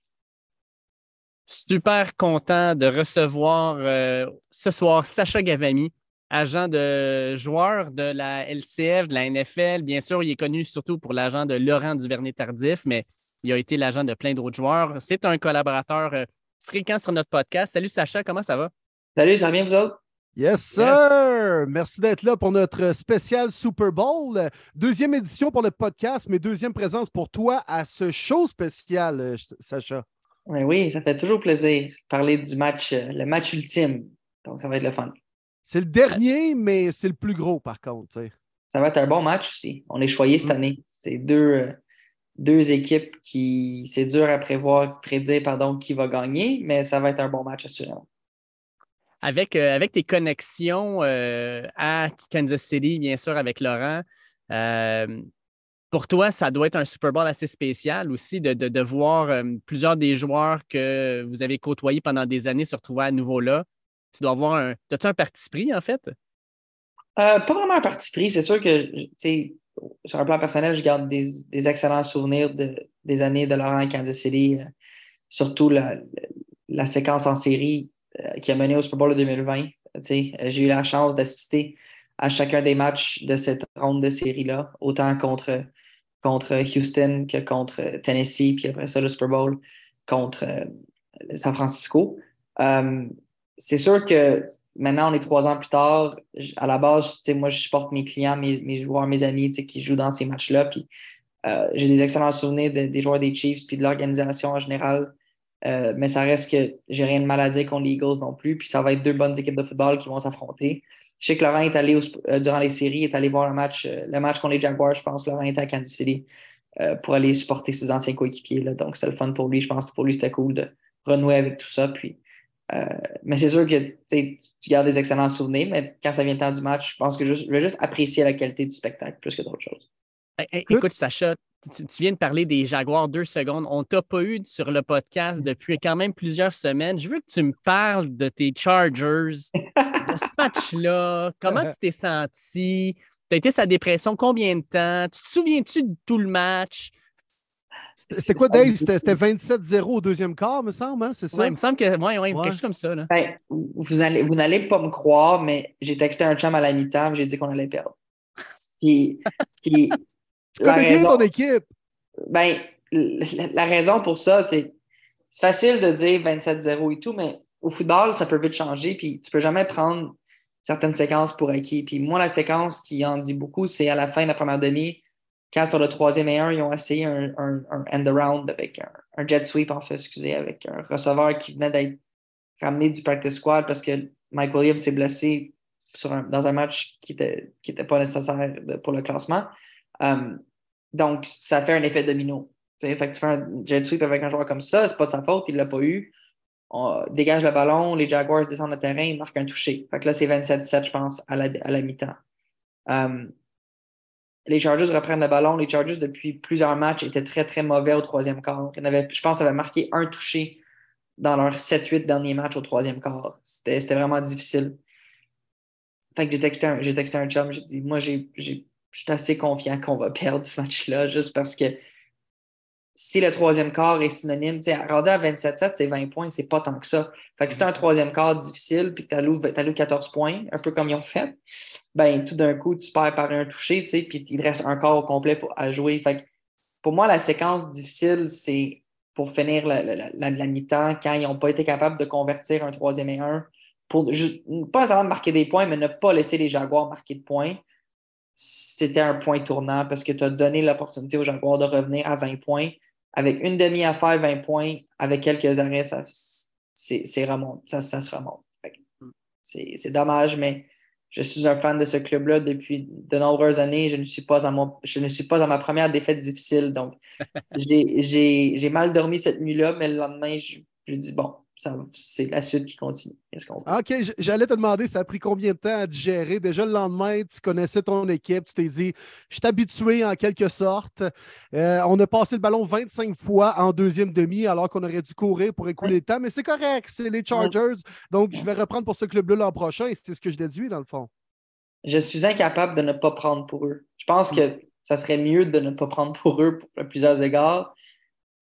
Super content de recevoir euh, ce soir Sacha Gavami, agent de joueur de la LCF, de la NFL. Bien sûr, il est connu surtout pour l'agent de Laurent Duvernay-Tardif, mais il a été l'agent de plein d'autres joueurs. C'est un collaborateur euh, fréquent sur notre podcast. Salut Sacha, comment ça va? Salut, ça va bien vous autres? Yes, sir! Merci d'être là pour notre spécial Super Bowl. Deuxième édition pour le podcast, mais deuxième présence pour toi à ce show spécial, euh, Oui, ça fait toujours plaisir de parler du match, euh, le match ultime. Donc, ça va être le fun. C'est le dernier, mais c'est le plus gros, par contre. Ça va être un bon match aussi. On est choyé cette mm. année. C'est deux, euh, deux équipes qui, c'est dur à prévoir, prédire pardon, qui va gagner, mais ça va être un bon match assurément. Avec, euh, avec tes connexions à Kansas City, bien sûr, avec Laurent, pour toi, ça doit être un Super Bowl assez spécial aussi de, voir euh, plusieurs des joueurs que vous avez côtoyés pendant des années se retrouver à nouveau là. Tu dois avoir un. As-tu un parti pris, en fait? Euh, pas vraiment un parti pris. C'est sûr que, sur un plan personnel, je garde des, excellents souvenirs des années de Laurent Kansas City, euh, surtout la, séquence en série qui a mené au Super Bowl de 2020. J'ai eu la chance d'assister à chacun des matchs de cette ronde de série-là, autant contre, contre Houston que contre Tennessee, puis après ça, le Super Bowl contre euh, San Francisco. Euh, c'est sûr que maintenant, on est trois ans plus tard. À la base, moi, je supporte mes clients, mes, joueurs, mes amis qui jouent dans ces matchs-là. Puis euh, j'ai des excellents souvenirs des joueurs des Chiefs puis de l'organisation en général. Mais ça reste que j'ai rien de mal à dire contre les Eagles non plus. Puis ça va être deux bonnes équipes de football qui vont s'affronter. Je sais que Laurent est allé euh, durant les séries, est allé voir le match, le match contre les Jaguars, je pense. Laurent était à Kansas City pour aller supporter ses anciens coéquipiers. Donc c'est le fun pour lui. Je pense que pour lui, c'était cool de renouer avec tout ça. Mais c'est sûr que tu gardes des excellents souvenirs, mais quand ça vient le temps du match, je pense que je vais juste apprécier la qualité du spectacle plus que d'autres choses. Écoute, Sacha, tu, viens de parler des Jaguars deux secondes. On t'a pas eu sur le podcast depuis quand même plusieurs semaines. Je veux que tu me parles de tes Chargers, de ce match-là. Comment tu t'es senti? Tu as été sa dépression combien de temps? Tu te souviens-tu de tout le match? C'est quoi, Dave? C'était 27-0 au deuxième quart, me semble, hein? C'est ça? Oui, il me semble que oui, ouais, quelque chose comme ça. Ben, vous n'allez vous pas me croire, mais j'ai texté un chum à la mi-temps j'ai dit qu'on allait perdre. Puis, puis tu connais bien ton équipe. Ben, la, raison pour ça, c'est c'est facile de dire 27-0 et tout, mais au football, ça peut vite changer, puis tu peux jamais prendre certaines séquences pour acquis. Puis moi, la séquence qui en dit beaucoup, c'est à la fin de la première demi, quand sur le troisième et un, ils ont essayé un, un, end around avec un, jet sweep, en fait, excusez, avec un receveur qui venait d'être ramené du practice squad parce que Mike Williams s'est blessé dans un match qui n'était qui était pas nécessaire pour le classement. Euh, donc, ça fait un effet domino. Fait que tu fais un jet sweep avec un joueur comme ça, c'est pas de sa faute, il l'a pas eu. On dégage le ballon, les Jaguars descendent le terrain, ils marquent un toucher. Fait que là, c'est 27-7, je pense, à la, à la mi-temps. Euh, les Chargers reprennent le ballon. Les Chargers, depuis plusieurs matchs, étaient très, très mauvais au troisième quart. je pense qu'ils avaient marqué un touché dans leurs 7-8 derniers matchs au troisième quart. C'était vraiment difficile. Fait que j'ai texté texté un chum, j'ai dit, moi, j'ai je suis assez confiant qu'on va perdre ce match-là, juste parce que si le troisième quart est synonyme, tu sais, à 27-7, c'est 20 points, c'est pas tant que ça. Fait que si tu un troisième quart difficile puis que tu alloues, 14 points, un peu comme ils ont fait, ben tout d'un coup, tu perds par un toucher, tu sais, puis il reste un quart au complet pour, à jouer. Fait pour moi, la séquence difficile, c'est pour finir la, la, mi-temps quand ils n'ont pas été capables de convertir un troisième et un pour pas nécessairement marquer des points, mais ne pas laisser les Jaguars marquer de points c'était un point tournant parce que tu as donné l'opportunité aux Jaguars de revenir à 20 points. Avec une demi à faire 20 points, avec quelques arrêts, ça, c'est, remonte, ça, se remonte. C'est, dommage, mais je suis un fan de ce club-là depuis de nombreuses années. Je ne suis pas à, mon, je ne suis pas à ma première défaite difficile. Donc, j'ai, mal dormi cette nuit-là, mais le lendemain, je, je dis bon, c'est la suite qui continue. OK, j'allais te demander, ça a pris combien de temps à digérer? Déjà le lendemain, tu connaissais ton équipe, tu t'es dit, je suis habitué en quelque sorte. Euh, on a passé le ballon 25 fois en deuxième demi, alors qu'on aurait dû courir pour écouler le temps, mais c'est correct, c'est les Chargers. Donc, je vais reprendre pour ce club-là l'an prochain, et c'est ce que je déduis dans le fond. Je suis incapable de ne pas prendre pour eux. Je pense mm. que ça serait mieux de ne pas prendre pour eux pour plusieurs égards.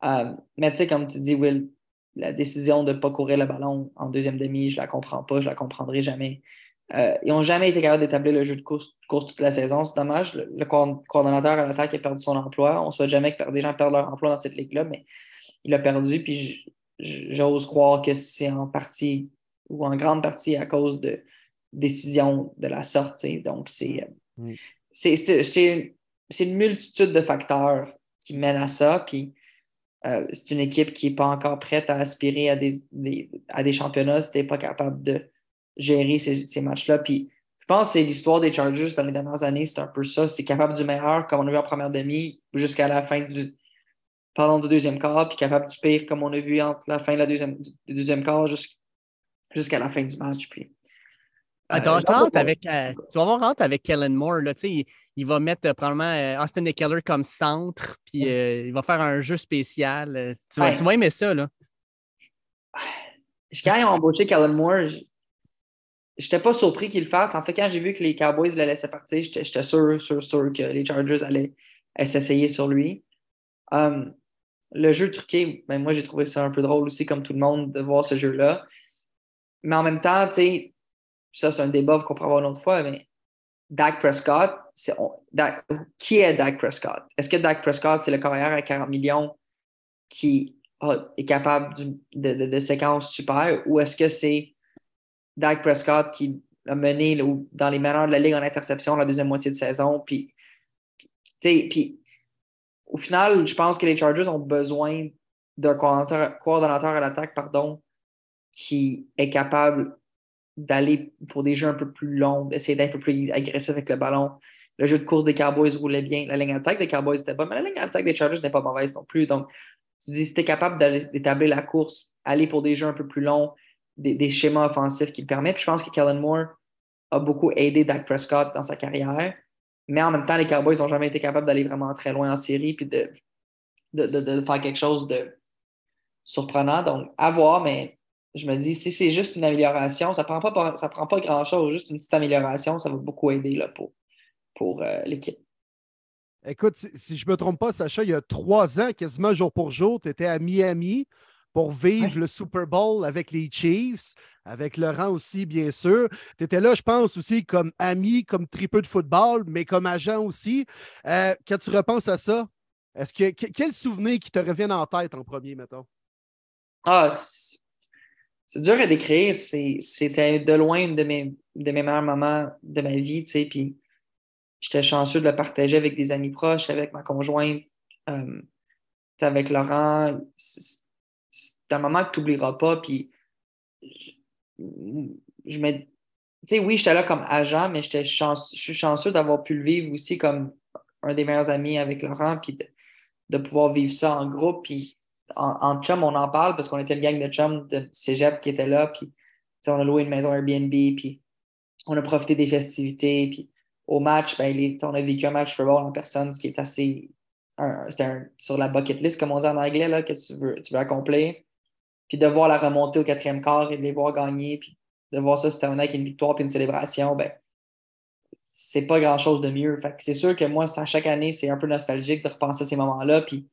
Euh, mais tu sais, comme tu dis, Will, la décision de ne pas courir le ballon en deuxième demi, je ne la comprends pas, je ne la comprendrai jamais. Euh, ils n'ont jamais été capables d'établir le jeu de course, toute la saison. C'est dommage. Le, coordonnateur à l'attaque a perdu son emploi. On ne souhaite jamais que des gens perdent leur emploi dans cette ligue-là, mais il a perdu. Puis j'ose croire que c'est en partie ou en grande partie à cause de décisions de la sortie. Donc, c'est une multitude de facteurs qui mènent à ça. Puis euh, c'est une équipe qui n'est pas encore prête à aspirer à des, championnats si tu pas capable de gérer ces, matchs-là. Puis je pense que c'est l'histoire des Chargers dans les dernières années, c'est un peu ça. C'est capable du meilleur, comme on a vu en première demi, jusqu'à la fin du deuxième quart, puis capable du pire, comme on a vu entre la fin de la deuxième, du deuxième quart jusqu'à la fin du match. Puis ah, avec, euh, tu vas avoir hâte avec Kellen Moore. Là, il, il, va mettre euh, probablement euh, Austin Eckler comme centre, puis il va faire un jeu spécial. Tu vas, tu vas, aimer ça. Là. Quand ils ont embauché Kellen Moore, je n'étais pas surpris qu'il le fasse. En fait, quand j'ai vu que les Cowboys le laissaient partir, j'étais sûr, sûr, sûr que les Chargers allaient s'essayer sur lui. Um, le jeu truqué, ben, moi, j'ai trouvé ça un peu drôle aussi, comme tout le monde, de voir ce jeu-là. Mais en même temps, tu sais, ça, c'est un débat qu'on pourra avoir une autre fois, mais Dak Prescott, qui est Dak Prescott? Est-ce que Dak Prescott, c'est le carrière à 40 millions qui est capable de, de, séquences super ou est-ce que c'est Dak Prescott qui a mené dans les meilleurs de la ligue en interception la deuxième moitié de saison? Puis, puis au final, je pense que les Chargers ont besoin d'un coordonnateur, à l'attaque pardon, qui est capable d'aller pour des jeux un peu plus longs, d'essayer d'être un peu plus agressif avec le ballon. Le jeu de course des Cowboys roulait bien. La ligne d'attaque des Cowboys n'était pas, mais la ligne d'attaque des Chargers n'est pas mauvaise non plus. Donc, tu dis, si tu es capable d'établir la course, aller pour des jeux un peu plus longs, des, schémas offensifs qui le permettent. Je pense que Kellen Moore a beaucoup aidé Dak Prescott dans sa carrière. Mais en même temps, les Cowboys n'ont jamais été capables d'aller vraiment très loin en série puis de, faire quelque chose de surprenant. Donc, à voir, mais je me dis, si c'est juste une amélioration, ça ne prend pas, ça prend pas grand-chose, juste une petite amélioration, ça va beaucoup aider là, pour, pour euh, l'équipe. Écoute, si, je ne me trompe pas, Sacha, il y a trois ans, quasiment jour pour jour, tu étais à Miami pour vivre le Super Bowl avec les Chiefs, avec Laurent aussi, bien sûr. Tu étais là, je pense, aussi comme ami, comme tripeux de football, mais comme agent aussi. Euh, quand tu repenses à ça, est-ce que quel souvenir qui te revient en tête en premier, mettons? Ah, c'est dur à décrire. C'était de loin une de mes, de mes meilleurs moments de ma vie, tu sais, puis j'étais chanceux de le partager avec des amis proches, avec ma conjointe, euh, avec Laurent. C'est un moment que tu n'oublieras pas. Puis, je, me. Tu sais, oui, j'étais là comme agent, mais je suis chanceux d'avoir pu le vivre aussi comme un des meilleurs amis avec Laurent, puis de, pouvoir vivre ça en groupe. Puis, en, chum, on en parle parce qu'on était le gang de chum de cégep qui était là. Puis, on a loué une maison Airbnb, puis on a profité des festivités. Puis, au match, ben, on a vécu un match Super Bowl en personne, ce qui est assez. C'était sur la bucket list, comme on dit en anglais, là, que tu veux, tu veux accomplir. Puis de voir la remontée au quatrième quart et de les voir gagner, puis de voir ça c'était avec une victoire puis une célébration, ben, c'est pas grand-chose de mieux. Fait c'est sûr que moi, à chaque année, c'est un peu nostalgique de repenser à ces moments-là. Puis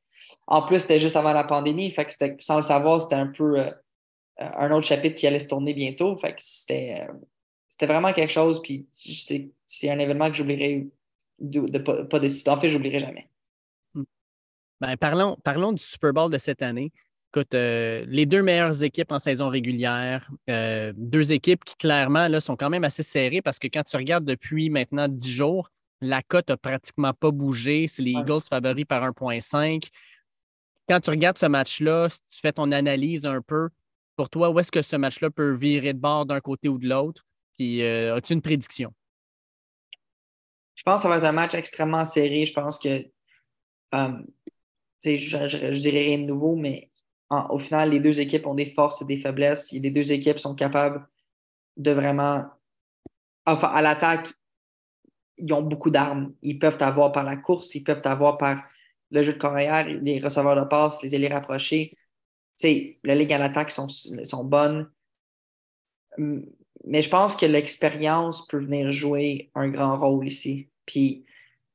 en plus, c'était juste avant la pandémie. Fait sans le savoir, c'était un peu euh, un autre chapitre qui allait se tourner bientôt. Fait que c'était. Euh, vraiment quelque chose, puis c'est un événement que j'oublierai de, pas, de, En fait, j'oublierai jamais. Hmm. Ben, parlons, du Super Bowl de cette année. Écoute, euh, les deux meilleures équipes en saison régulière, deux équipes qui clairement sont quand même assez serrées parce que quand tu regardes depuis maintenant dix jours, la cote n'a pratiquement pas bougé. C'est les Eagles favoris par 1,5. Quand tu regardes ce match-là, si tu fais ton analyse un peu, pour toi, où est-ce que ce match-là peut virer de bord d'un côté ou de l'autre? Puis, euh, as-tu une prédiction? Je pense que ça va être un match extrêmement serré. Je pense que, euh, je, je, dirais rien de nouveau, mais au final, les deux équipes ont des forces et des faiblesses. les deux équipes sont capables de vraiment. Enfin, à l'attaque, ils ont beaucoup d'armes. Ils peuvent avoir par la course, ils peuvent avoir par le jeu de carrière, les receveurs de passe, les ailiers rapprochés. sais, la ligue à l'attaque sont, sont bonnes mais je pense que l'expérience peut venir jouer un grand rôle ici. Puis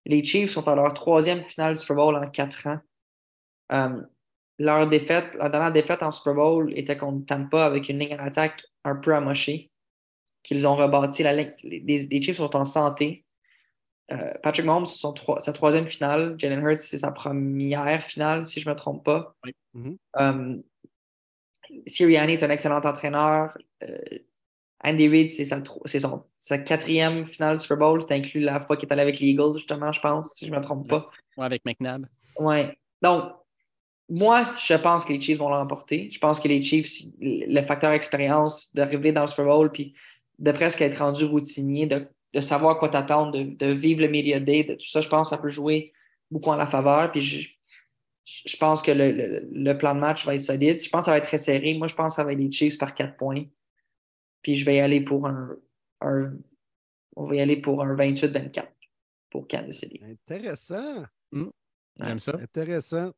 les Chiefs sont à leur troisième finale du Super Bowl en quatre ans. Euh, leur défaite, la dernière défaite en Super Bowl était contre Tampa avec une ligne d'attaque un peu amochée, qu'ils ont rebâti. La ligne, les, Chiefs sont en santé. Euh, Patrick Mahomes, c'est sa troisième finale. Jalen Hurts, c'est sa première finale, si je ne me trompe pas. Mm-hmm. Euh, Sirianni est un excellent entraîneur. Andy Reid, c'est sa, quatrième finale du Super Bowl. C'est inclus la fois qu'il est allé avec les Eagles, justement, je pense, si je ne me trompe pas. Ouais, avec McNabb. Oui. Donc, moi, je pense que les Chiefs vont l'emporter. Je pense que les Chiefs, le facteur expérience d'arriver dans le Super Bowl, puis de presque être rendu routinier, de, savoir quoi t'attendre, de, vivre le Media Day, de tout ça, je pense que ça peut jouer beaucoup en la faveur. Puis je, pense que le, le, plan de match va être solide. Je pense que ça va être très serré. Moi, je pense que ça va être les Chiefs par quatre points. Puis je vais y aller pour un, on va y aller pour un 28-24 pour Kansas City. Intéressant. Hmm. J'aime ça. Intéressant.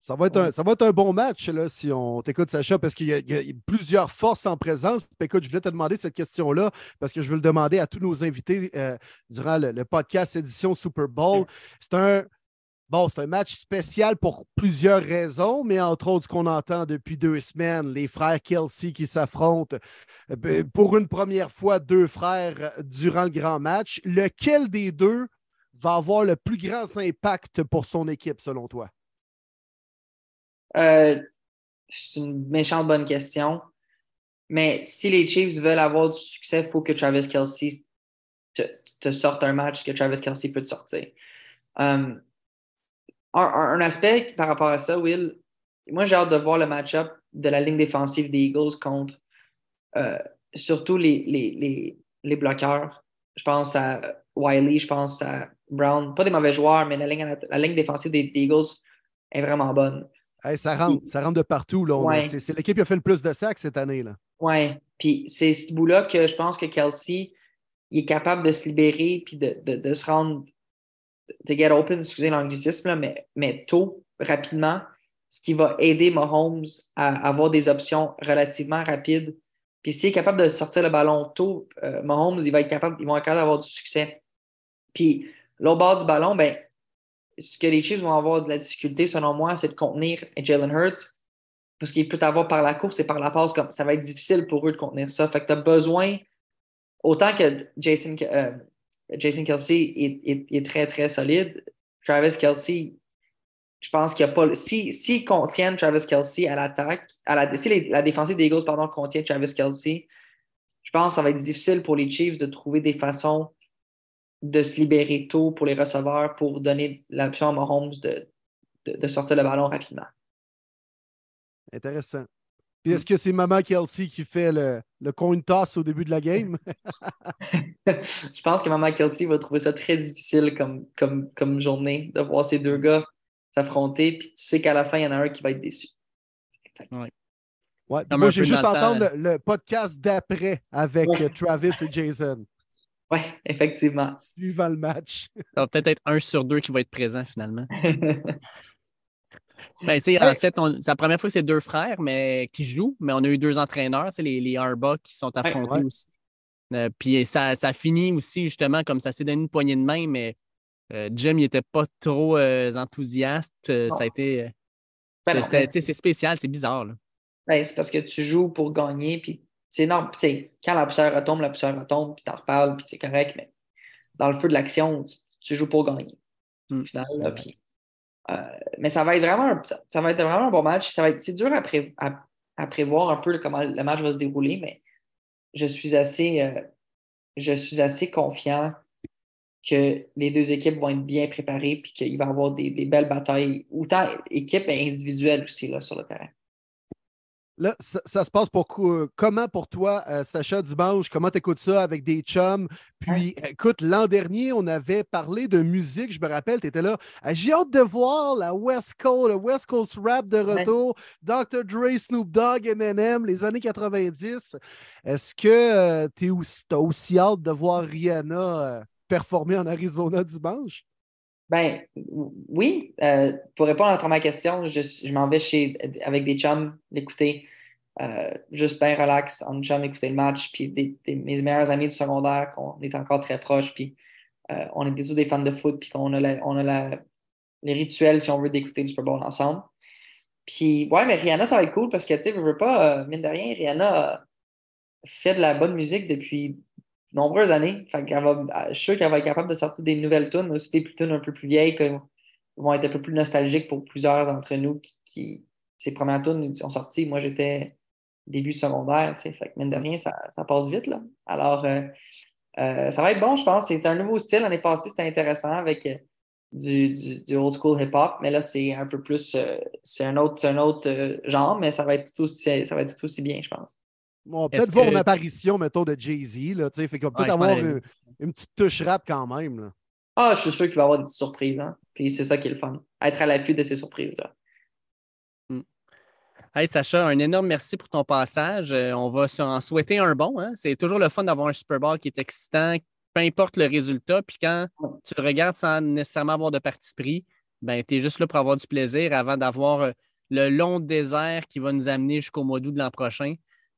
Ça va, être un, ça va être un bon match là, si on t'écoute, Sacha, parce qu'il y, a plusieurs forces en présence. Écoute, je voulais te demander cette question-là parce que je veux le demander à tous nos invités euh, durant le, podcast édition Super Bowl. C'est un, Bon, c'est un match spécial pour plusieurs raisons, mais entre autres, ce qu'on entend depuis deux semaines, les frères Kelsey qui s'affrontent ben, pour une première fois deux frères durant le grand match. Lequel des deux va avoir le plus grand impact pour son équipe, selon toi? Euh, c'est une méchante bonne question. Mais si les Chiefs veulent avoir du succès, il faut que Travis Kelsey te, sorte un match que Travis Kelsey peut te sortir. Um, un, aspect par rapport à ça, Will, moi j'ai hâte de voir le match-up de la ligne défensive des Eagles contre euh, surtout les, les, les, bloqueurs. Je pense à Wiley, je pense à Brown. Pas des mauvais joueurs, mais la ligne, la ligne défensive des, Eagles est vraiment bonne. Ça, rentre, ça rentre de partout. C'est l'équipe qui a fait le plus de sacs cette année. Oui, puis c'est ce bout-là que je pense que Kelsey il est capable de se libérer puis de, de, de se rendre, de get open, excusez l'anglicisme, mais, mais tôt, rapidement, ce qui va aider Mahomes à avoir des options relativement rapides. Puis s'il est capable de sortir le ballon tôt, euh, Mahomes, il va être capable, ils vont capables d'avoir du succès. Puis l'autre bord du ballon, ben, ce que les Chiefs vont avoir de la difficulté, selon moi, c'est de contenir Jalen Hurts. Parce qu'il peut avoir par la course et par la passe, comme ça va être difficile pour eux de contenir ça. Fait que tu as besoin autant que Jason, euh, Jason Kelsey est, très, très solide, Travis Kelsey, je pense qu'il n'y a pas. S'ils si, contiennent Travis Kelsey à l'attaque, à la, si la défensive des Eagles pardon, contient Travis Kelsey, je pense que ça va être difficile pour les Chiefs de trouver des façons de se libérer tôt pour les receveurs pour donner l'option à Mahomes de, de sortir le ballon rapidement. Intéressant. Puis est-ce que c'est Maman Kelsey qui fait le, le coin toss au début de la game? je pense que Maman Kelsey va trouver ça très difficile comme, comme, comme journée de voir ces deux gars s'affronter. Puis tu sais qu'à la fin, il y en a un qui va être déçu. Ouais. Ouais, moi, j'ai juste entendu le, podcast d'après avec Travis et Jason. Oui, effectivement. Suivant le match. Ça va peut-être être un sur deux qui va être présent finalement. Ben, en fait, c'est la première fois que c'est deux frères mais, qui jouent, mais on a eu deux entraîneurs, les, les Arba qui sont affrontés aussi. Euh, puis ça, ça finit aussi, justement, comme ça s'est donné une poignée de main, mais euh, Jim n'était pas trop euh, enthousiaste. ça a été. Ben c'est spécial, c'est bizarre. Ben, c'est parce que tu joues pour gagner, puis non, quand la poussière retombe, la poussière retombe, puis t'en reparles, puis c'est correct, mais dans le feu de l'action, tu, joues pour gagner. Au hmm. final, là, puis euh, mais ça va être vraiment un, ça va être vraiment un bon match. Ça va être, c'est dur à, prévoir un peu comment le match va se dérouler, mais je suis assez, euh, je suis assez confiant que les deux équipes vont être bien préparées et qu'il va y avoir des, des, belles batailles, autant équipe et individuelle aussi là, sur le terrain. Là, ça, se passe pour comment pour toi, euh, Sacha, dimanche? Comment tu écoutes ça avec des chums? Puis, écoute, l'an dernier, on avait parlé de musique. Je me rappelle, tu étais là. Ah, j'ai hâte de voir la West Coast, le West Coast rap de retour. Dr. Dre, Snoop Dogg, Eminem, les années 90. Est-ce que euh, tu as aussi hâte de voir Rihanna euh, performer en Arizona dimanche? Ben oui. Euh, pour répondre à première question, je, m'en vais chez, avec des chums l'écouter. Euh, juste bien relax, en chum, écouter le match. Puis mes meilleurs amis du secondaire, qu'on est encore très proches. Puis euh, on est tous des fans de foot. Puis qu'on a, on a les rituels, si on veut, d'écouter du Super Bowl ensemble. Puis ouais, mais Rihanna, ça va être cool parce que, tu sais, je veux pas, mine de rien, Rihanna fait de la bonne musique depuis nombreuses années. Fait va, je suis sûr qu'elle va être capable de sortir des nouvelles tunes, aussi des tunes un peu plus vieilles qui vont être un peu plus nostalgiques pour plusieurs d'entre nous qui, ces premières tunes ont sorti. Moi, j'étais début secondaire, tu sais. Fait que mine de rien, ça, passe vite, là. Alors, euh, euh, ça va être bon, je pense. C'est un nouveau style. L'année passée, c'était intéressant avec euh, du, du, old school hip-hop, mais là, c'est un peu plus, c'est un autre, un autre genre, mais ça va être tout aussi, ça va être tout aussi bien, je pense. On va peut-être voir une apparition, mettons, de Jay-Z. Là, fait qu'on peut peut-être avoir une, petite touche rap quand même. Là. Ah, je suis sûr qu'il va y avoir des surprises. Hein? Puis c'est ça qui est le fun. Être à l'affût de ces surprises-là. Hmm. Hey Sacha, un énorme merci pour ton passage. Euh, on va en souhaiter un bon. Hein? C'est toujours le fun d'avoir un Super Bowl qui est excitant, peu importe le résultat. Puis quand tu le regardes sans nécessairement avoir de parti pris, ben, tu es juste là pour avoir du plaisir avant d'avoir euh, le long désert qui va nous amener jusqu'au mois d'août de l'an prochain.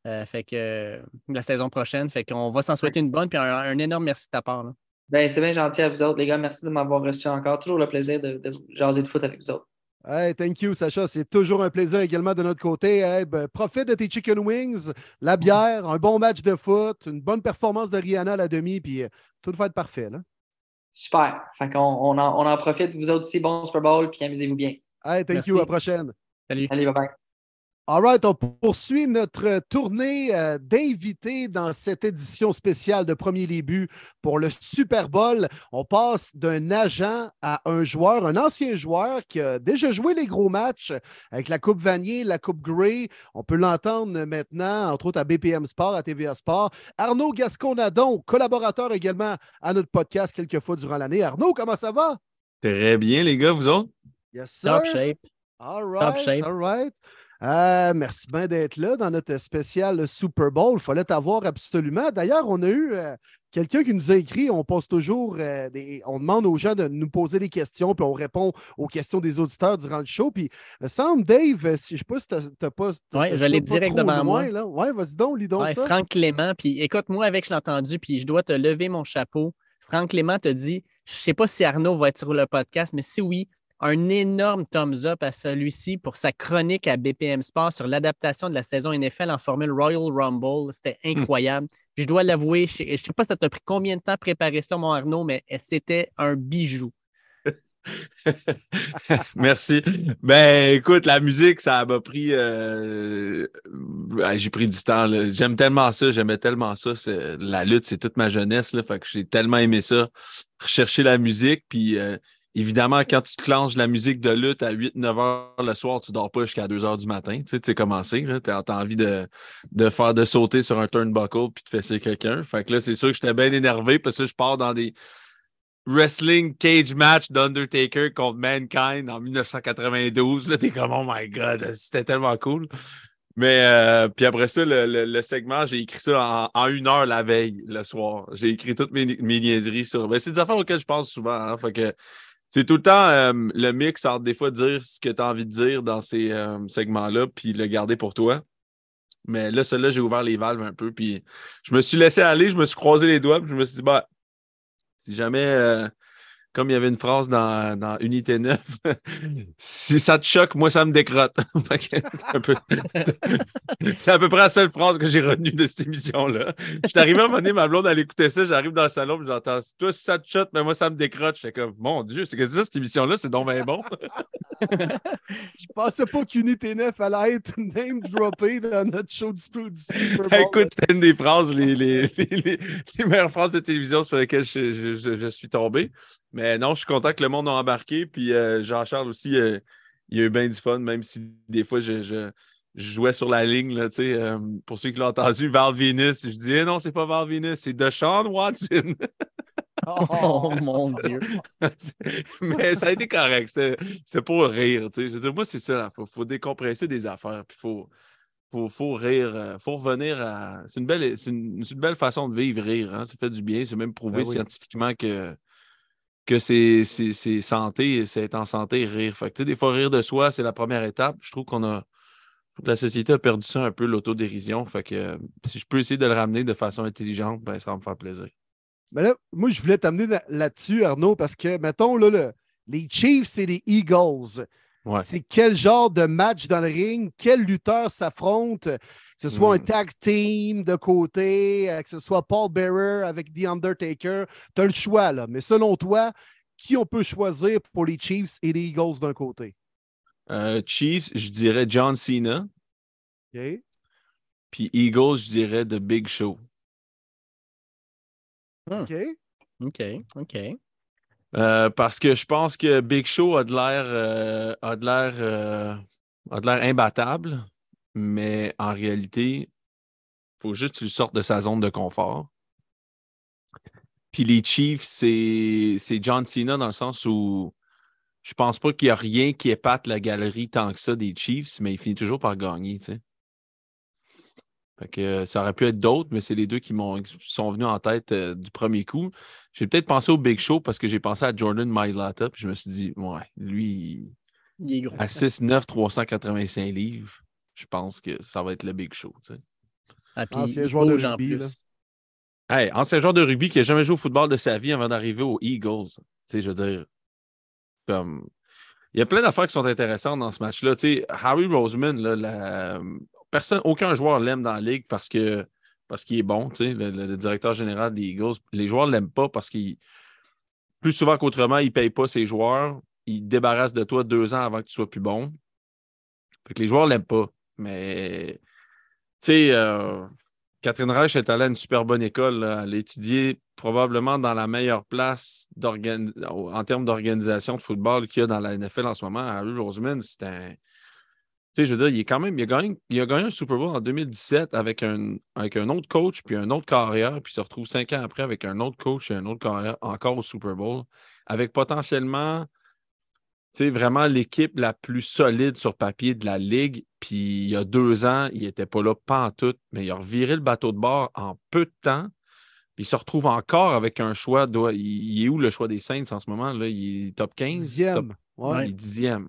Euh, fait que euh, la saison prochaine. Fait qu'on va s'en souhaiter une bonne. Puis un, énorme merci de ta part. Ben, c'est bien gentil à vous autres, les gars. Merci de m'avoir reçu encore. Toujours le plaisir de, jaser de foot avec vous autres. Hey, thank you, Sacha. C'est toujours un plaisir également de notre côté. Ben, profite de tes chicken wings, la bière, un bon match de foot, une bonne performance de Rihanna à la demi, puis euh, tout va être parfait. Là. Super. Fait on, on, en, profite. Vous autres aussi, bon Super Bowl, puis amusez-vous bien. Hey, thank you. À la prochaine. Salut. Salut, bye bye. All right, on poursuit notre tournée euh, d'invités dans cette édition spéciale de Premier Début pour le Super Bowl. On passe d'un agent à un joueur, un ancien joueur qui a déjà joué les gros matchs avec la Coupe Vanier, la Coupe Grey. On peut l'entendre maintenant, entre autres à BPM Sport, à TVA Sport. Arnaud Gasconadon, collaborateur également à notre podcast quelques fois durant l'année. Arnaud, comment ça va? Très bien, les gars, vous autres? Yes, sir. Top shape. All right. Top shape. All right. Euh, merci bien d'être là dans notre spécial Super Bowl. Il fallait t'avoir absolument. D'ailleurs, on a eu euh, quelqu'un qui nous a écrit. On pose toujours euh, des. On demande aux gens de nous poser des questions, puis on répond aux questions des auditeurs durant le show. Puis, me semble, Dave, si je ne sais pas si tu n'as pas. Oui, je l'ai direct devant moi. Oui, vas-y donc, lis donc ça. Franck Clément, puis écoute, moi, avec, je l'ai entendu, puis je dois te lever mon chapeau. Franck Clément te dit Je ne sais pas si Arnaud va être sur le podcast, mais si oui, un énorme thumbs up à celui-ci pour sa chronique à BPM Sport sur l'adaptation de la saison NFL en formule Royal Rumble. C'était hmm. incroyable. je dois l'avouer, je ne sais pas ça t'a pris combien de temps à préparer ça, mon Arnaud, mais c'était un bijou. Merci. Ben, écoute, la musique, ça m'a pris. Euh, j'ai pris du temps. J'aime tellement ça, j'aimais tellement ça. La lutte, c'est toute ma jeunesse. Là, fait que j'ai tellement aimé ça. Rechercher la musique, puis euh, Évidemment, quand tu clenches la musique de lutte à 8-9 heures le soir, tu dors pas jusqu'à 2 heures du matin. Tu sais, tu commencé. Tu as, envie de, de, faire de sauter sur un turnbuckle puis de fesser quelqu'un. Fait que là, c'est sûr que j'étais bien énervé parce que je pars dans des wrestling cage match d'Undertaker contre Mankind en 1992. Là, t'es comme, oh my god, c'était tellement cool. Mais euh, puis après ça, le, segment, j'ai écrit ça en, une heure la veille, le soir. J'ai écrit toutes mes, niaiseries sur. Ben, c'est des affaires auxquelles je pense souvent. Hein, fait que c'est tout le temps euh, le mix entre des fois dire ce que tu as envie de dire dans ces euh, segments-là, puis le garder pour toi. Mais là, celui-là, j'ai ouvert les valves un peu, puis je me suis laissé aller, je me suis croisé les doigts, puis je me suis dit, bah, si jamais euh, comme il y avait une phrase dans, dans Unité 9, si ça te choque, moi, ça me décrotte. c'est, à peu près la seule phrase que j'ai retenue de cette émission-là. Je suis arrivé à un moment donné, ma blonde, elle écoutait ça, j'arrive dans le salon, puis j'entends Toi, si ça te choque, mais moi, ça me décrotte. J'étais comme Mon Dieu, c'est que ça, cette émission-là, c'est donc bien bon. Je pensais pas qu'Unité 9 allait être name droppée dans notre show du Super Bowl. Écoute, c'est une des phrases, les, les, les, meilleures phrases de télévision sur lesquelles je, je, je suis tombé. Mais non, je suis content que le monde a embarqué. Puis euh, Jean-Charles aussi, euh, il a eu bien du fun, même si des fois je, jouais sur la ligne. Là, euh, pour ceux qui l'ont entendu, Val Venus, je disais eh non, c'est pas Val Venus, c'est Deshaun Watson. oh, mon Dieu. Mais ça a été correct. C'est pour rire. Je veux dire, moi, c'est ça. Il faut, décompresser des affaires. Puis faut, faut, faut rire. faut revenir à. C'est une, belle, une, belle façon de vivre, rire. Hein. Ça fait du bien. C'est même prouvé ben scientifiquement que que c'est santé, c'est être en santé rire. Fait que, des fois, rire de soi, c'est la première étape. Je trouve qu'on a. La société a perdu ça un peu, l'autodérision. Fait que si je peux essayer de le ramener de façon intelligente, ben, ça va me faire plaisir. Mais là, moi, je voulais t'amener là-dessus, Arnaud, parce que, mettons, là, les Chiefs et les Eagles. C'est quel genre de match dans le ring? Quel lutteur s'affronte? Que ce soit un hmm. tag team de côté, euh, que ce soit Paul Bearer avec The Undertaker, tu as le choix, là. Mais selon toi, qui on peut choisir pour les Chiefs et les Eagles d'un côté? Euh, Chiefs, je dirais John Cena. OK. Puis Eagles, je dirais The Big Show. Hmm. OK. OK. OK. Euh, parce que je pense que Big Show a de l'air a de l'air a de l'air imbattable mais en réalité, il faut juste que tu sortes de sa zone de confort. Puis les Chiefs, c'est John Cena dans le sens où je pense pas qu'il y a rien qui épate la galerie tant que ça des Chiefs, mais il finit toujours par gagner, tu sais. Fait que ça aurait pu être d'autres, mais c'est les deux qui sont venus en tête euh, du premier coup. J'ai peut-être pensé au Big Show parce que j'ai pensé à Jordan Mailata, puis je me suis dit, ouais, lui, il est gros. à 6'9, 385 livres, je pense que ça va être le big show. Tu sais. Ah, ancien joueur de rugby. Hey, ancien joueur de rugby qui n'a jamais joué au football de sa vie avant d'arriver aux Eagles. Tu sais, je veux dire, comme. il y a plein d'affaires qui sont intéressantes dans ce match-là. Tu sais, Harry Roseman, là, la- personne, aucun joueur l'aime dans la ligue parce que parce qu'il est bon, tu sais, le directeur général des Eagles. Les joueurs ne l'aiment pas parce qu'il plus souvent qu'autrement, il ne paye pas ses joueurs. Il débarrasse de toi deux ans avant que tu sois plus bon. Fait que les joueurs ne l'aiment pas. Mais tu sais, euh, Catherine Reich est allée à une super bonne école. Elle a étudié probablement dans la meilleure place en termes d'organisation de football qu'il y a dans la NFL en ce moment. Harry Roseman, c'est un. Tu sais, je veux dire, il est quand même. Il a gagné, un Super Bowl en 2017 avec un, avec autre coach, puis un autre carrière, puis il se retrouve cinq ans après avec un autre coach et un autre carrière, encore au Super Bowl, avec potentiellement sais, vraiment l'équipe la plus solide sur papier de la ligue. Puis il y a deux ans, il n'était pas là, pas en tout, mais il a reviré le bateau de bord en peu de temps. Puis il se retrouve encore avec un choix. doit- il, est où le choix des Saints en ce moment? Là? Il est top 15? Dixième. top- Ouais. il est dixième.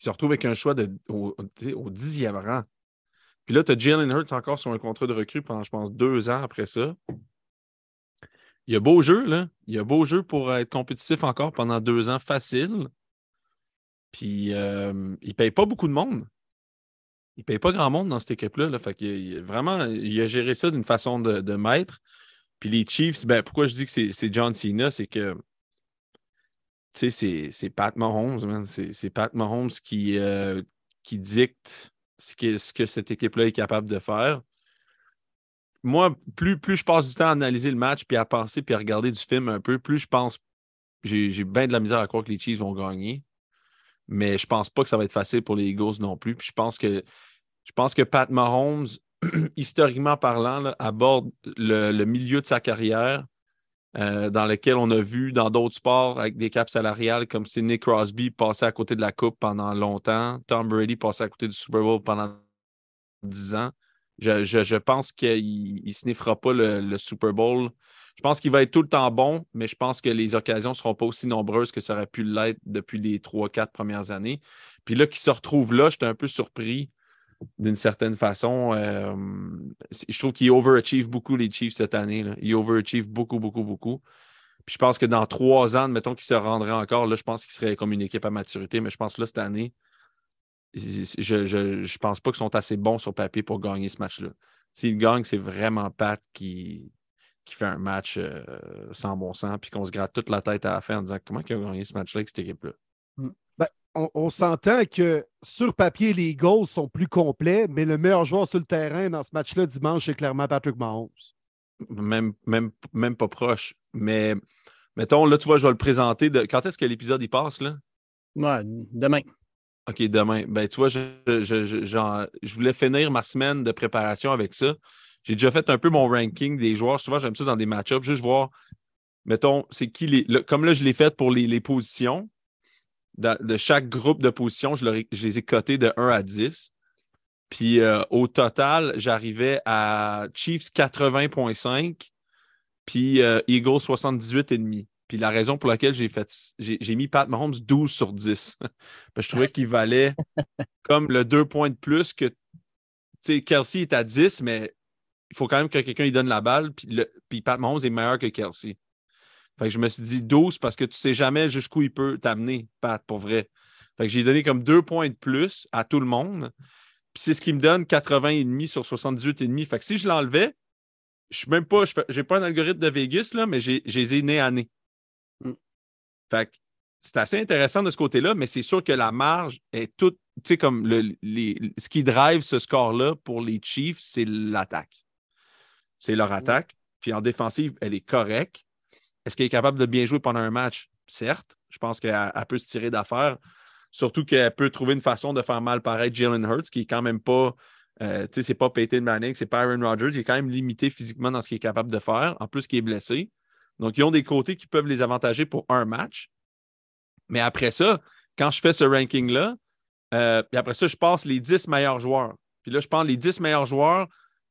Il se retrouve avec un choix de, au, au dixième rang. Puis là, tu as Jalen Hurts encore sur un contrat de recrue pendant, je pense, deux ans après ça. Il y a beau jeu, là. Il y a beau jeu pour être compétitif encore pendant deux ans facile. Puis euh, il ne paye pas beaucoup de monde. Il ne paye pas grand monde dans cette équipe-là. Là. Fait il- vraiment, il a géré ça d'une façon de, maître. Puis les Chiefs, ben, pourquoi je dis que c'est John Cena, c'est que c'est- Pat Mahomes, c'est Pat Mahomes qui, euh, qui dicte ce que, ce que cette équipe-là est capable de faire. Moi, plus, plus je passe du temps à analyser le match, puis à penser, puis à regarder du film un peu, plus je pense, j'ai bien de la misère à croire que les Chiefs vont gagner. Mais je pense pas que ça va être facile pour les Eagles non plus. Puis je pense que je pense que Pat Mahomes, historiquement parlant, là, aborde le, le milieu de sa carrière euh, dans lequel on a vu dans d'autres sports avec des caps salariales comme Sidney Crosby passer à côté de la Coupe pendant longtemps, Tom Brady passer à côté du Super Bowl pendant 10 ans. Je, je- je pense qu'il ne sniffera pas le, Super Bowl. Je pense qu'il va être tout le temps bon, mais je pense que les occasions ne seront pas aussi nombreuses que ça aurait pu l'être depuis les 3-4 premières années. Puis là, qu'il se retrouve là, j'étais un peu surpris d'une certaine façon. Euh, je trouve qu'il overachieve beaucoup les Chiefs cette année. Là. Il overachieve beaucoup, beaucoup, beaucoup. Puis je pense que dans trois ans, mettons qu'il se rendrait encore, là, je pense qu'il serait comme une équipe à maturité, mais je pense que là, cette année, je ne pense pas qu'ils sont assez bons sur papier pour gagner ce match-là. S'ils gagnent, c'est vraiment Pat qui, qui fait un match euh, sans bon sens, puis qu'on se gratte toute la tête à la fin en disant comment ils ont gagné ce match-là avec cette équipe-là? On, on s'entend que sur papier, les Eagles sont plus complets, mais le meilleur joueur sur le terrain dans ce match-là dimanche, c'est clairement Patrick Mahomes. Même, même, même pas proche. Mais mettons, là, tu vois, je vais le présenter. De... Quand est-ce que l'épisode il passe, là? Ouais, demain. OK, demain. Ben, tu vois, je, voulais finir ma semaine de préparation avec ça. J'ai déjà fait un peu mon ranking des joueurs. Souvent, j'aime ça dans des match-ups, juste voir, mettons, c'est qui les. le- comme là, je l'ai fait pour les, positions. De, chaque groupe de positions, je les ai cotés de 1 à 10. Puis euh, au total, j'arrivais à Chiefs 80.5, puis euh, Eagles 78,5. Puis la raison pour laquelle j'ai fait j'ai j'ai mis Pat Mahomes 12 sur 10. Parce je trouvais qu'il valait comme le deux points de plus que. Kelsey est à 10, mais il faut quand même que quelqu'un lui donne la balle. Puis, le- puis Pat Mahomes est meilleur que Kelsey. Fait que je me suis dit 12 parce que tu sais jamais jusqu'où il peut t'amener, Pat, pour vrai. Fait que j'ai donné comme deux points de plus à tout le monde. Puis c'est ce qui me donne 80,5 sur 78,5. Fait que si je l'enlevais, je suis même pas, je n'ai pas un algorithme de Vegas, là, mais j'ai j'ai les ai nez à nez. Fait que c'est assez intéressant de ce côté-là, mais c'est sûr que la marge est toute, tu sais, comme le, les, ce qui drive ce score-là pour les Chiefs, c'est l'attaque. C'est leur attaque. Puis en défensive, elle est correcte. Est-ce qu'elle est capable de bien jouer pendant un match? Certes. Je pense qu'elle elle peut se tirer d'affaire. Surtout qu'elle peut trouver une façon de faire mal paraître Jalen Hurts, qui est quand même pas. euh, tu sais, c'est pas Peyton Manning, c'est pas Aaron Rodgers. Il est quand même limité physiquement dans ce qu'il est capable de faire. En plus, qu'il est blessé. Donc, ils ont des côtés qui peuvent les avantager pour un match. Mais après ça, quand je fais ce ranking-là, euh, puis après ça, je passe les 10 meilleurs joueurs. Puis là, je prends les 10 meilleurs joueurs.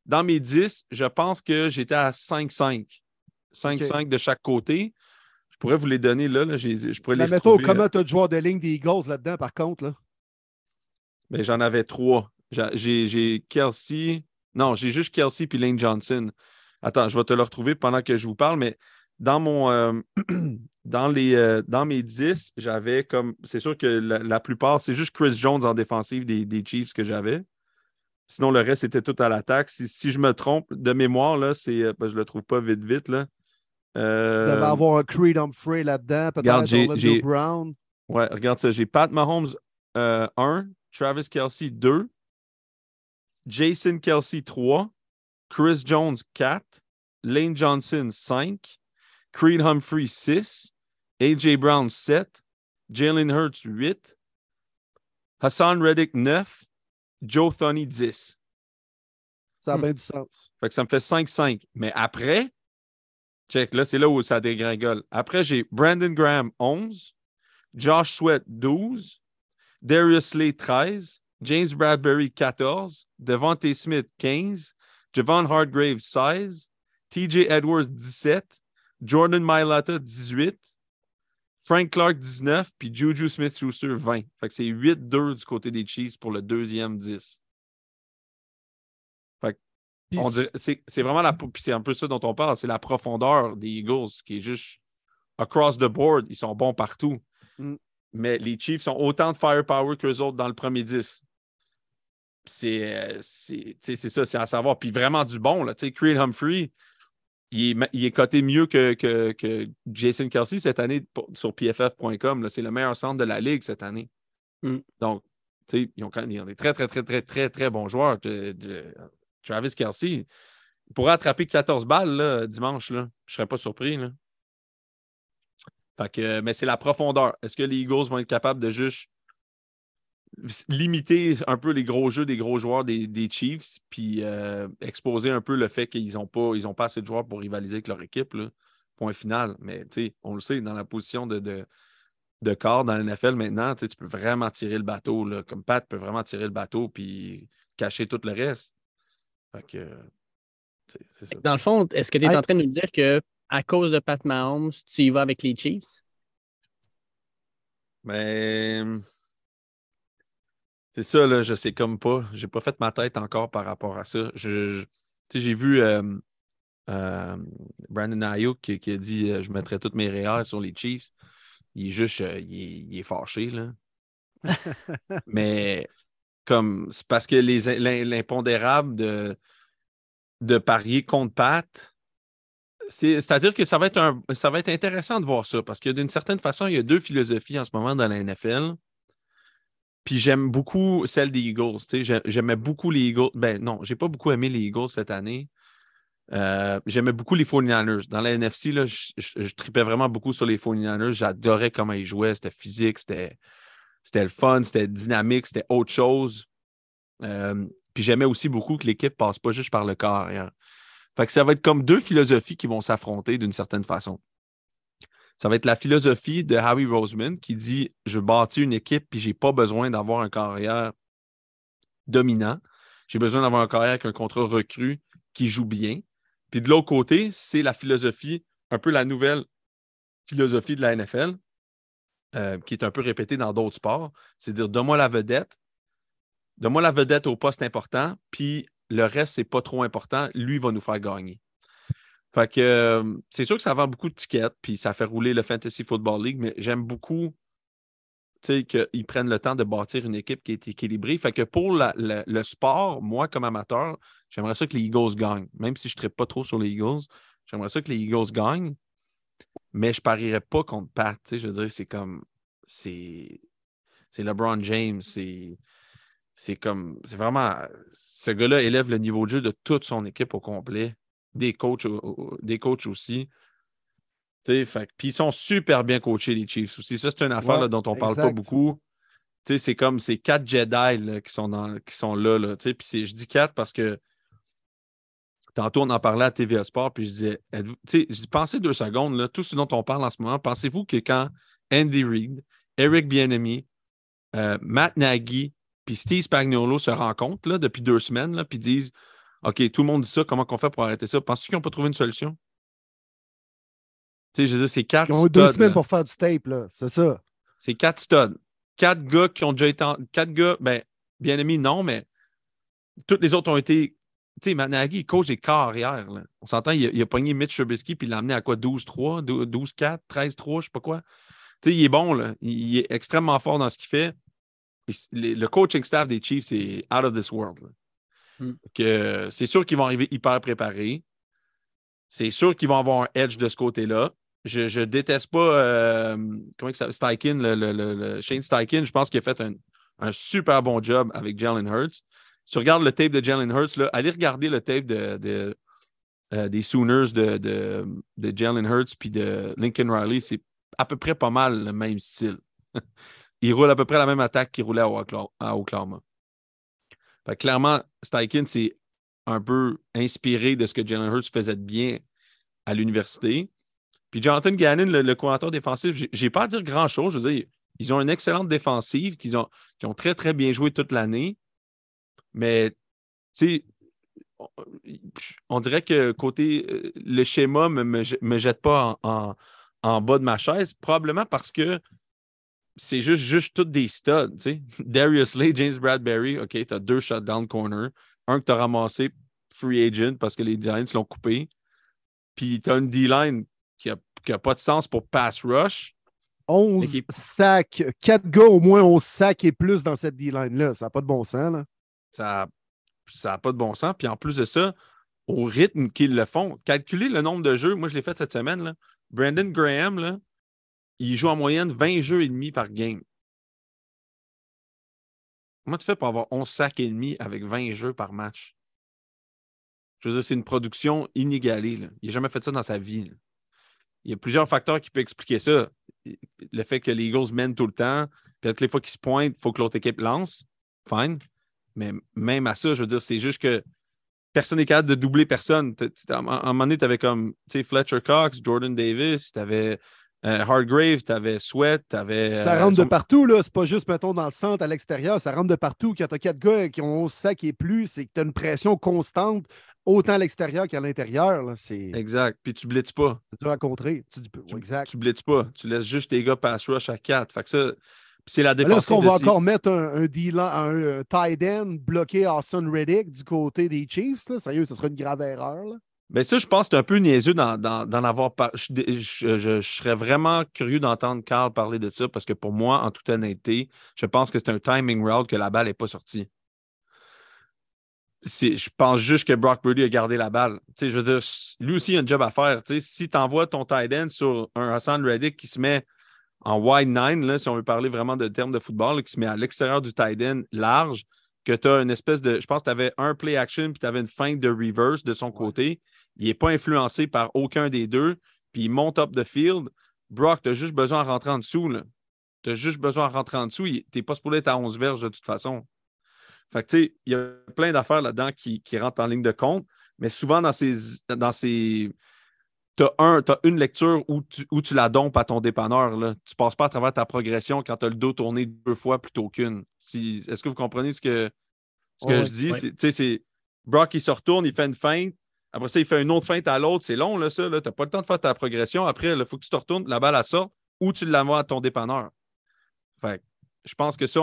Dans mes 10, je pense que j'étais à 5-5. 5-5 de chaque côté. Je pourrais vous les donner là. Je pourrais Mais les mettons, comment tu as de joueurs de ligne des Eagles là-dedans, par contre? Là? Mais j'en avais trois. J'a- J'ai j'ai Kelsey. Non, j'ai juste Kelsey puis Lane Johnson. Attends, je vais te le retrouver pendant que je vous parle, mais dans mon euh, dans les euh, dans mes 10, j'avais comme. C'est sûr que la, la plupart, c'est juste Chris Jones en défensive des, des Chiefs que j'avais. Sinon, le reste était tout à l'attaque. Si, si je me trompe, de mémoire, là, c'est. euh, ben, je le trouve pas vite, vite. Là. Il Euh, devait avoir un Creed Humphrey là-dedans, regarde, peut-être Brown. Ouais, regarde ça. J'ai Pat Mahomes 1, Travis Kelsey 2, Jason Kelsey 3, Chris Jones 4, Lane Johnson 5, Creed Humphrey 6, AJ Brown 7, Jalen Hurts 8, Hassan Reddick 9, Joe Thuney 10. Ça a Hmm. bien du sens. Fait que ça me fait 5-5. Mais après, check, là, c'est là où ça dégringole. Après, j'ai Brandon Graham 11, Josh Sweat 12, Darius Slay 13, James Bradbury 14, Devontae Smith 15, Javon Hargrave 16, TJ Edwards 17, Jordan Mailata 18, Frank Clark 19, puis Juju Smith-Schuster 20. Fait que c'est 8-2 du côté des Chiefs pour le deuxième 10. Puis On dirait- C'est c'est vraiment la. Puis c'est un peu ça dont on parle, c'est la profondeur des Eagles qui est juste across the board. Ils sont bons partout. Mm. Mais les Chiefs ont autant de firepower qu'eux autres dans le premier 10. C'est euh, c'est ça, c'est à savoir. Puis vraiment du bon. Là. Tu sais, Creed Humphrey, il est, ma- il est coté mieux que, que, que Jason Kelsey cette année pour- sur pff.com. C'est le meilleur centre de la ligue cette année. Mm. Donc, ils ont, quand- ils ont des très, très, très, très, très, très bons joueurs. De- de- Travis Kelsey, il pourrait attraper 14 balles là, dimanche. Là. Je ne serais pas surpris. Là. Fait que, mais c'est la profondeur. Est-ce que les Eagles vont être capables de juste limiter un peu les gros jeux des gros joueurs des, des Chiefs, puis euh, exposer un peu le fait qu'ils n'ont pas, ils ont pas assez de joueurs pour rivaliser avec leur équipe? là. Point final. Mais tu sais, on le sait, dans la position de, de, de corps dans la NFL maintenant, tu peux vraiment tirer le bateau. Là. Comme Pat peut vraiment tirer le bateau puis cacher tout le reste. Fait que, tu sais, c'est ça. Dans le fond, est-ce que tu es Hey. en train de nous dire que à cause de Pat Mahomes, tu y vas avec les Chiefs? Mais c'est ça, là, je sais comme pas. J'ai pas fait ma tête encore par rapport à ça. Je, j'ai vu euh, euh, Brandon Ayuk qui, qui a dit euh, je mettrais toutes mes REER sur les Chiefs. Il est juste il, est, il est fâché, là. Mais comme c'est parce que l'impondérable de, de parier contre Pat, c'est- c'est-à-dire que ça va, être un, ça va être intéressant de voir ça parce que d'une certaine façon, il y a deux philosophies en ce moment dans la NFL. Puis j'aime beaucoup celle des Eagles. J'aimais beaucoup les Eagles. Ben non, j'ai pas beaucoup aimé les Eagles cette année. Euh, J'aimais beaucoup les 49ers. Dans la NFC, là, je, tripais vraiment beaucoup sur les 49ers. J'adorais comment ils jouaient. C'était physique, c'était le fun, c'était dynamique, c'était autre chose. Euh, puis j'aimais aussi beaucoup que l'équipe passe pas juste par le corps. Fait que ça va être comme deux philosophies qui vont s'affronter d'une certaine façon. Ça va être la philosophie de Howie Roseman qui dit Je bâtis une équipe puis j'ai pas besoin d'avoir un carrière dominant. J'ai besoin d'avoir un carrière avec un contrat recru qui joue bien. Puis de l'autre côté, c'est la philosophie, un peu la nouvelle philosophie de la NFL, euh, qui est un peu répétée dans d'autres sports. C'est dire donne-moi la vedette, donne-moi la vedette au poste important, puis le reste, c'est pas trop important. Lui va nous faire gagner. Fait que euh, c'est sûr que ça vend beaucoup de tickets, puis ça fait rouler le Fantasy Football League, mais j'aime beaucoup qu'ils prennent le temps de bâtir une équipe qui est équilibrée. Fait que pour le sport, moi, comme amateur, j'aimerais ça que les Eagles gagnent. Même si je ne pas trop sur les Eagles, j'aimerais ça que les Eagles gagnent, mais je parierais pas contre Pat. Je veux dire, c'est comme. C'est c'est LeBron James. C'est c'est comme. C'est vraiment. Ce gars-là élève le niveau de jeu de toute son équipe au complet. Des coachs, des coachs aussi. Puis ils sont super bien coachés, les Chiefs aussi. Ça, c'est une affaire Ouais, là, dont on ne parle pas beaucoup. C'est comme ces quatre Jedi là, qui, sont dans, qui sont là. puis je dis quatre parce que tantôt, on en parlait à TVA Sport, puis je disais, je pensez deux secondes, là, tout ce dont on parle en ce moment, pensez-vous que quand Andy Reid, Eric Bieniemy, euh, Matt Nagy, puis Steve Spagnuolo se rencontrent là, depuis deux semaines, puis disent, OK, tout le monde dit ça, comment on fait pour arrêter ça? Penses-tu qu'ils n'ont pas trouvé une solution? Tu sais, je veux dire, c'est quatre Ils ont eu deux semaines là. pour faire du tape, là. C'est ça. C'est quatre studs. Quatre gars qui ont déjà été. en- Quatre gars, ben, bien aimés, non, mais tous les autres ont été tu sais, Matt Nagy, il coach des carrières. Là. On s'entend, il, a- il a pogné Mitch Trubisky puis il l'a amené à quoi 12-3, 12-4, 13-3, je sais pas quoi. Tu sais, il est bon, là. Il, il est extrêmement fort dans ce qu'il fait. Les- le coaching staff des Chiefs, c'est out of this world. là. Mm. Que c'est sûr qu'ils vont arriver hyper préparés. C'est sûr qu'ils vont avoir un edge de ce côté-là. Je, je déteste pas euh, comment s'appelle? Steichen, le, le- le- Shane Steichen. Je pense qu'il a fait un, un super bon job avec Jalen Hurts. Si tu regardes le tape de Jalen Hurts, là, allez regarder le tape de, de, euh, des Sooners de, de, de Jalen Hurts puis de Lincoln Riley. C'est à peu près pas mal le même style. Il roule à peu près la même attaque qu'il roulait à Oklahoma. Clairement, Steichen, c'est un peu inspiré de ce que Jalen Hurts faisait de bien à l'université. Puis Jonathan Gannon, le, le coordinateur défensif, j'ai- pas à dire grand-chose. Je veux dire, ils ont une excellente défensive, qu'ils ont, très, très bien joué toute l'année. Mais, tu sais, on, dirait que côté euh, le schéma ne me, me, je- me jette pas en- en bas de ma chaise, probablement parce que c'est juste, juste toutes des studs. tu sais. Darius Lay, James Bradbury, OK, tu as deux shutdown corner, un que tu as ramassé free agent parce que les Giants l'ont coupé. Puis tu as une D-line qui n'a pas de sens pour pass rush. 11 L'équipe- sacs, 4 gars au moins 11 sacs et plus dans cette D-line-là. Ça n'a pas de bon sens. Là. Ça n'a pas de bon sens. Puis en plus de ça, au rythme qu'ils le font, calculer le nombre de jeux, moi je l'ai fait cette semaine. Là. Brandon Graham, là, il joue en moyenne 20 jeux et demi par game. Comment tu fais pour avoir 11 sacs et demi avec 20 jeux par match? Je veux dire, c'est une production inégalée. Il n'a jamais fait ça dans sa vie. Il y a plusieurs facteurs qui peuvent expliquer ça. Le fait que les Eagles mènent tout le temps, peut-être les fois qu'ils se pointent, il faut que l'autre équipe lance. Fine. Mais même à ça, je veux dire, c'est juste que personne n'est capable de doubler personne. À un moment donné, tu avais comme Fletcher Cox, Jordan Davis, tu avais Hardgrave, tu avais Sweat, tu avais. Puis Ça rentre de partout, là. C'est pas juste, mettons, dans le centre, à l'extérieur. Ça rentre de partout. Quand tu as quatre gars qui ont 11 sacs et plus, c'est que tu as une pression constante, autant à l'extérieur qu'à l'intérieur. Exact. Puis tu blitzes pas. dur à contrer. Tu dis, Tu, exact. tu blitzes pas. Tu laisses juste tes gars pass rush à 4. Fait que ça, c'est la défense. est-ce qu'on va encore mettre un, un, deal- un, euh, tight end bloqué à Son Reddick du côté des Chiefs? Là? Sérieux, ce serait une grave erreur. Là. Ben ça, je pense que c'est un peu niaiseux d'en, avoir par... je, je- je- je serais vraiment curieux d'entendre Carl parler de ça parce que pour moi, en toute honnêteté, je pense que c'est un timing route que la balle n'est pas sortie. Je pense juste que Brock Purdy a gardé la balle. Je veux dire, lui aussi, il a un job à faire. Si tu envoies ton tight end sur un Hassan Reddick qui se met en wide nine, là, si on veut parler vraiment de termes de football, là, qui se met à l'extérieur du tight end large, que tu as une espèce de. Je pense que tu avais un play action puis tu avais une feinte de reverse de son côté. Il n'est pas influencé par aucun des deux, puis il monte up the field. Brock, tu as juste besoin de rentrer en dessous. Tu as juste besoin de rentrer en dessous. Tu n'es pas supposé être à 11 verges de toute façon. Fait que, tu sais, il y a plein d'affaires là-dedans qui, qui rentrent en ligne de compte, mais souvent dans ces. Dans ces tu as, un, une lecture où tu, où tu la dompes à ton dépanneur. Là. Tu ne passes pas à travers ta progression quand tu as le dos tourné deux fois plutôt qu'une. Si, est-ce que vous comprenez ce que, ce que Ouais, je dis? ouais. C'est Brock, il se retourne, il fait une feinte. Après ça, il fait une autre feinte à l'autre. C'est long, là, ça. Tu n'as pas le temps de faire ta progression. Après, il faut que tu te retournes, la balle, elle sort ou tu l'envoies à ton dépanneur. Fait je pense que ça,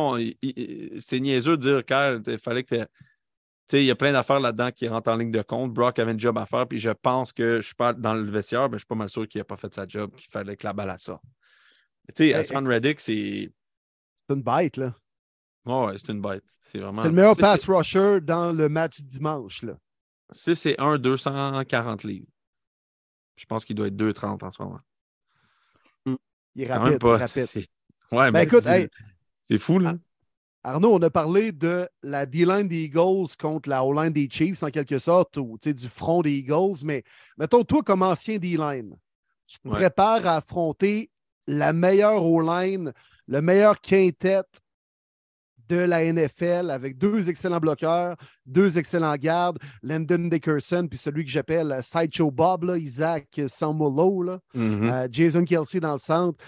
c'est niaiseux de dire qu'il fallait que tu tu sais, il y a plein d'affaires là-dedans qui rentrent en ligne de compte. Brock avait un job à faire, puis je pense que je suis pas dans le vestiaire, mais je suis pas mal sûr qu'il n'a pas fait sa job, qu'il fallait que la balle à sorte. Tu sais, Ben, Hassan Reddick, c'est. C'est une bête. là. Ouais, ouais, c'est une bête. C'est vraiment. C'est le meilleur pass rusher dans le match dimanche. Là. C'est- c'est 1 240 livres. Je pense qu'il doit être 2,30 en ce moment. Il est Quand rapide. même pas. rapide. Ouais, Ben mais écoute, c'est hey, c'est fou, là. Arnaud, on a parlé de la D-line des Eagles contre la O-line des Chiefs, en quelque sorte, ou tu sais, du front des Eagles. Mais mettons, toi, comme ancien D-line, tu te Ouais. prépares à affronter la meilleure O-line, le meilleur quintet de la NFL avec deux excellents bloqueurs, deux excellents gardes, Landon Dickerson, puis celui que j'appelle euh, Sideshow Bob, là, Isaac Samolo, là, Mhm. euh, Jason Kelsey dans le centre.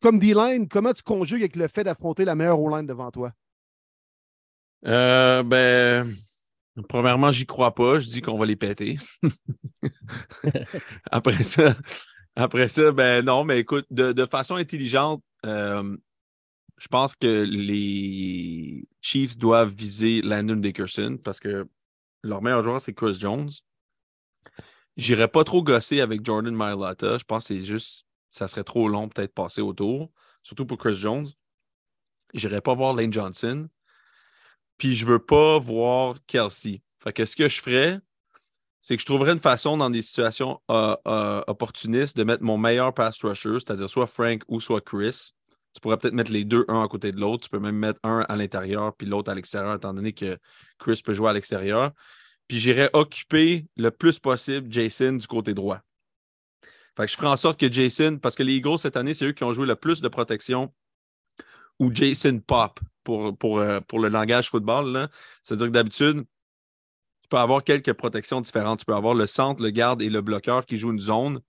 Comme D-line, comment tu conjugues avec le fait d'affronter la meilleure O-line devant toi? Euh, ben, premièrement, j'y crois pas. Je dis qu'on va les péter. après ça, après ça, ben non, mais écoute, de, de façon intelligente, euh, je pense que les Chiefs doivent viser Landon Dickerson parce que leur meilleur joueur, c'est Chris Jones. J'irais pas trop gosser avec Jordan Mailata. Je pense que c'est juste, ça serait trop long peut-être passer autour, surtout pour Chris Jones. J'irais pas voir Lane Johnson. Puis je veux pas voir Kelsey. Fait que ce que je ferais, c'est que je trouverais une façon dans des situations euh, euh, opportunistes de mettre mon meilleur pass rusher, c'est-à-dire soit Frank ou soit Chris. Tu pourrais peut-être mettre les deux un à côté de l'autre. Tu peux même mettre un à l'intérieur puis l'autre à l'extérieur, étant donné que Chris peut jouer à l'extérieur. Puis j'irais occuper le plus possible Jason du côté droit. Fait que je ferai en sorte que Jason, parce que les Eagles cette année, c'est eux qui ont joué le plus de protection ou Jason pop pour, pour, euh, pour le langage football. C'est-à-dire que d'habitude, tu peux avoir quelques protections différentes. Tu peux avoir le centre, le garde et le bloqueur qui jouent une zone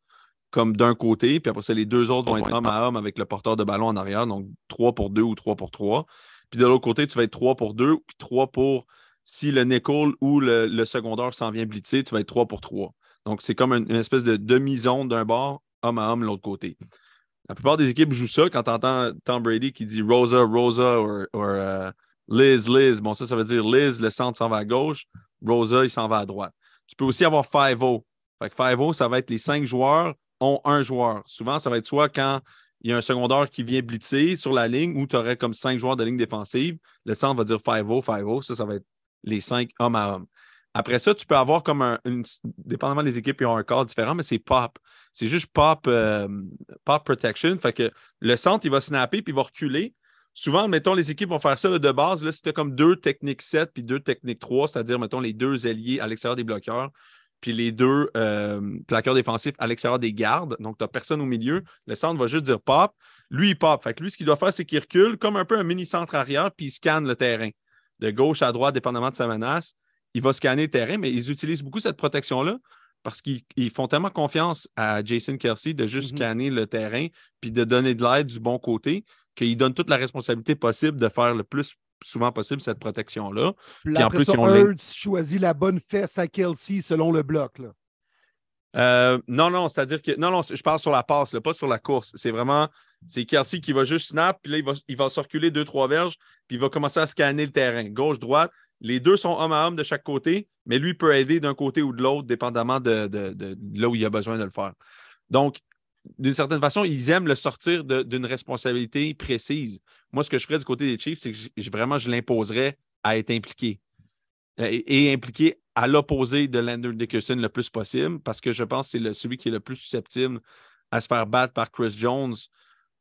comme d'un côté, puis après ça, les deux autres vont être homme à homme avec le porteur de ballon en arrière, donc 3 pour 2 ou 3 pour 3. Puis de l'autre côté, tu vas être 3 pour 2, puis 3 pour si le nickel ou le, secondaire s'en vient blitzer, tu vas être 3 pour 3. Donc, c'est comme une, espèce de demi-zone d'un bord, homme à homme, de l'autre côté. La plupart des équipes jouent ça quand tu entends Tom Brady qui dit Rosa, Rosa ou euh, Liz, Liz. Bon, ça, ça veut dire Liz, le centre s'en va à gauche, Rosa, il s'en va à droite. Tu peux aussi avoir 5-0. Fait que 5-0, ça va être les cinq joueurs un joueur. Souvent, ça va être soit quand il y a un secondaire qui vient blitzer sur la ligne où tu aurais comme cinq joueurs de ligne défensive. Le centre va dire 5-0, 5-0. Ça, ça va être les cinq hommes à hommes. Après ça, tu peux avoir comme un, dépendamment des équipes, ils ont un corps différent, mais c'est pop. C'est juste pop, euh, pop protection. Fait que le centre, il va snapper puis il va reculer. Souvent, mettons, les équipes vont faire ça de base. Là, c'était comme deux techniques 7 puis deux techniques 3, c'est-à-dire, mettons, les deux ailiers à l'extérieur des bloqueurs puis les deux euh, plaqueurs défensifs à l'extérieur des gardes. Donc, tu n'as personne au milieu. Le centre va juste dire pop. Lui, il pop. Fait que lui, ce qu'il doit faire, c'est qu'il recule comme un peu un mini-centre arrière, puis il scanne le terrain de gauche à droite, dépendamment de sa menace. Il va scanner le terrain, mais ils utilisent beaucoup cette protection-là parce qu'ils font tellement confiance à Jason Kelsey de juste mm-hmm. scanner le terrain puis de donner de l'aide du bon côté qu'ils donnent toute la responsabilité possible de faire le plus souvent possible cette protection-là. Puis, en plus, ça, Hurts choisit la bonne fesse à Kelsey selon le bloc. Là. Euh, non, non, c'est-à-dire que. Non, non, je parle sur la passe, pas sur la course. C'est vraiment. C'est Kelsey qui va juste snap, puis là, il va, il va circuler deux, trois verges, puis il va commencer à scanner le terrain. Gauche, droite. Les deux sont homme à homme de chaque côté, mais lui peut aider d'un côté ou de l'autre, dépendamment de, de, là où il a besoin de le faire. Donc, d'une certaine façon, ils aiment le sortir d'une responsabilité précise. Moi, ce que je ferais du côté des Chiefs, c'est que vraiment, je l'imposerais à être impliqué. Euh, et, impliqué à l'opposé de Lander Dickerson le plus possible, parce que je pense que c'est celui qui est le plus susceptible à se faire battre par Chris Jones.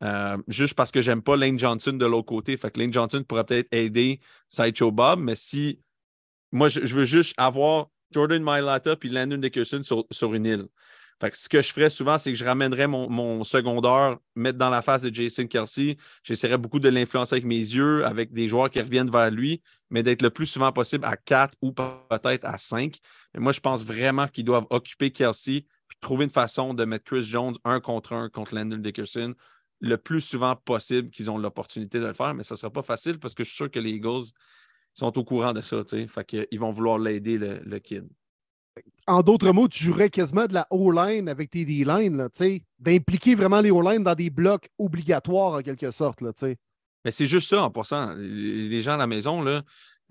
Euh, juste parce que j'aime pas Lane Johnson de l'autre côté. Fait que Lane Johnson pourrait peut-être aider Sideshow Bob, mais si moi je, veux juste avoir Jordan Mailata puis Landon Dickerson sur une île ce que je ferais souvent, c'est que je ramènerais mon, secondaire, mettre dans la face de Jason Kelsey. J'essaierais beaucoup de l'influencer avec mes yeux, avec des joueurs qui reviennent vers lui, mais d'être le plus souvent possible à 4 ou peut-être à 5. Mais moi, je pense vraiment qu'ils doivent occuper Kelsey puis trouver une façon de mettre Chris Jones un contre un contre Landon Dickerson le plus souvent possible qu'ils ont l'opportunité de le faire. Mais ça ne sera pas facile parce que je suis sûr que les Eagles sont au courant de ça. Fait ils vont vouloir l'aider, le kid en d'autres mots, tu jouerais quasiment de la O-line avec tes D-line, d'impliquer vraiment les O-line dans des blocs obligatoires en quelque sorte. Mais c'est juste ça en passant. Les gens à la maison là,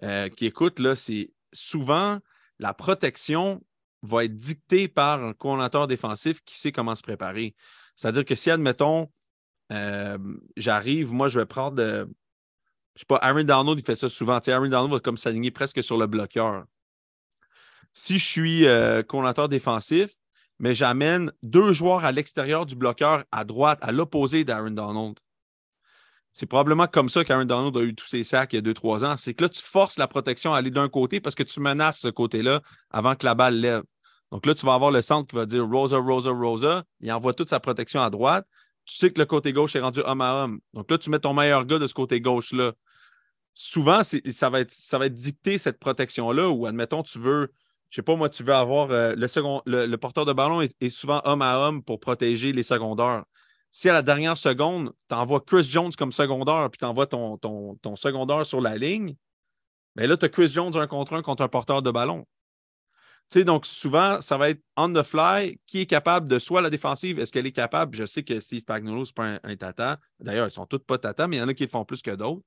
euh, qui écoutent, c'est souvent la protection va être dictée par un coordinateur défensif qui sait comment se préparer. C'est-à-dire que si, admettons, euh, j'arrive, moi, je vais prendre, de, je sais pas, Aaron Donald, il fait ça souvent. Aaron Donald va comme s'aligner presque sur le bloqueur si je suis euh, défensif, mais j'amène deux joueurs à l'extérieur du bloqueur à droite, à l'opposé d'Aaron Donald. C'est probablement comme ça qu'Aaron Donald a eu tous ses sacs il y a deux, trois ans. C'est que là, tu forces la protection à aller d'un côté parce que tu menaces ce côté-là avant que la balle lève. Donc là, tu vas avoir le centre qui va dire Rosa, Rosa, Rosa. Il envoie toute sa protection à droite. Tu sais que le côté gauche est rendu homme à homme. Donc là, tu mets ton meilleur gars de ce côté gauche-là. Souvent, ça va, être, ça va être dicté cette protection-là où, admettons, tu veux je sais pas, moi, tu veux avoir euh, le, porteur de ballon est, souvent homme à homme pour protéger les secondaires. Si à la dernière seconde, tu envoies Chris Jones comme secondaire, puis tu envoies ton, ton, ton, sur la ligne, mais ben là, tu as Chris Jones un contre un contre un porteur de ballon. Tu donc souvent, ça va être on the fly. Qui est capable de soit la défensive, est-ce qu'elle est capable? Je sais que Steve Pagnolo, ce n'est pas un, tata. D'ailleurs, ils sont tous pas tata, mais il y en a qui le font plus que d'autres.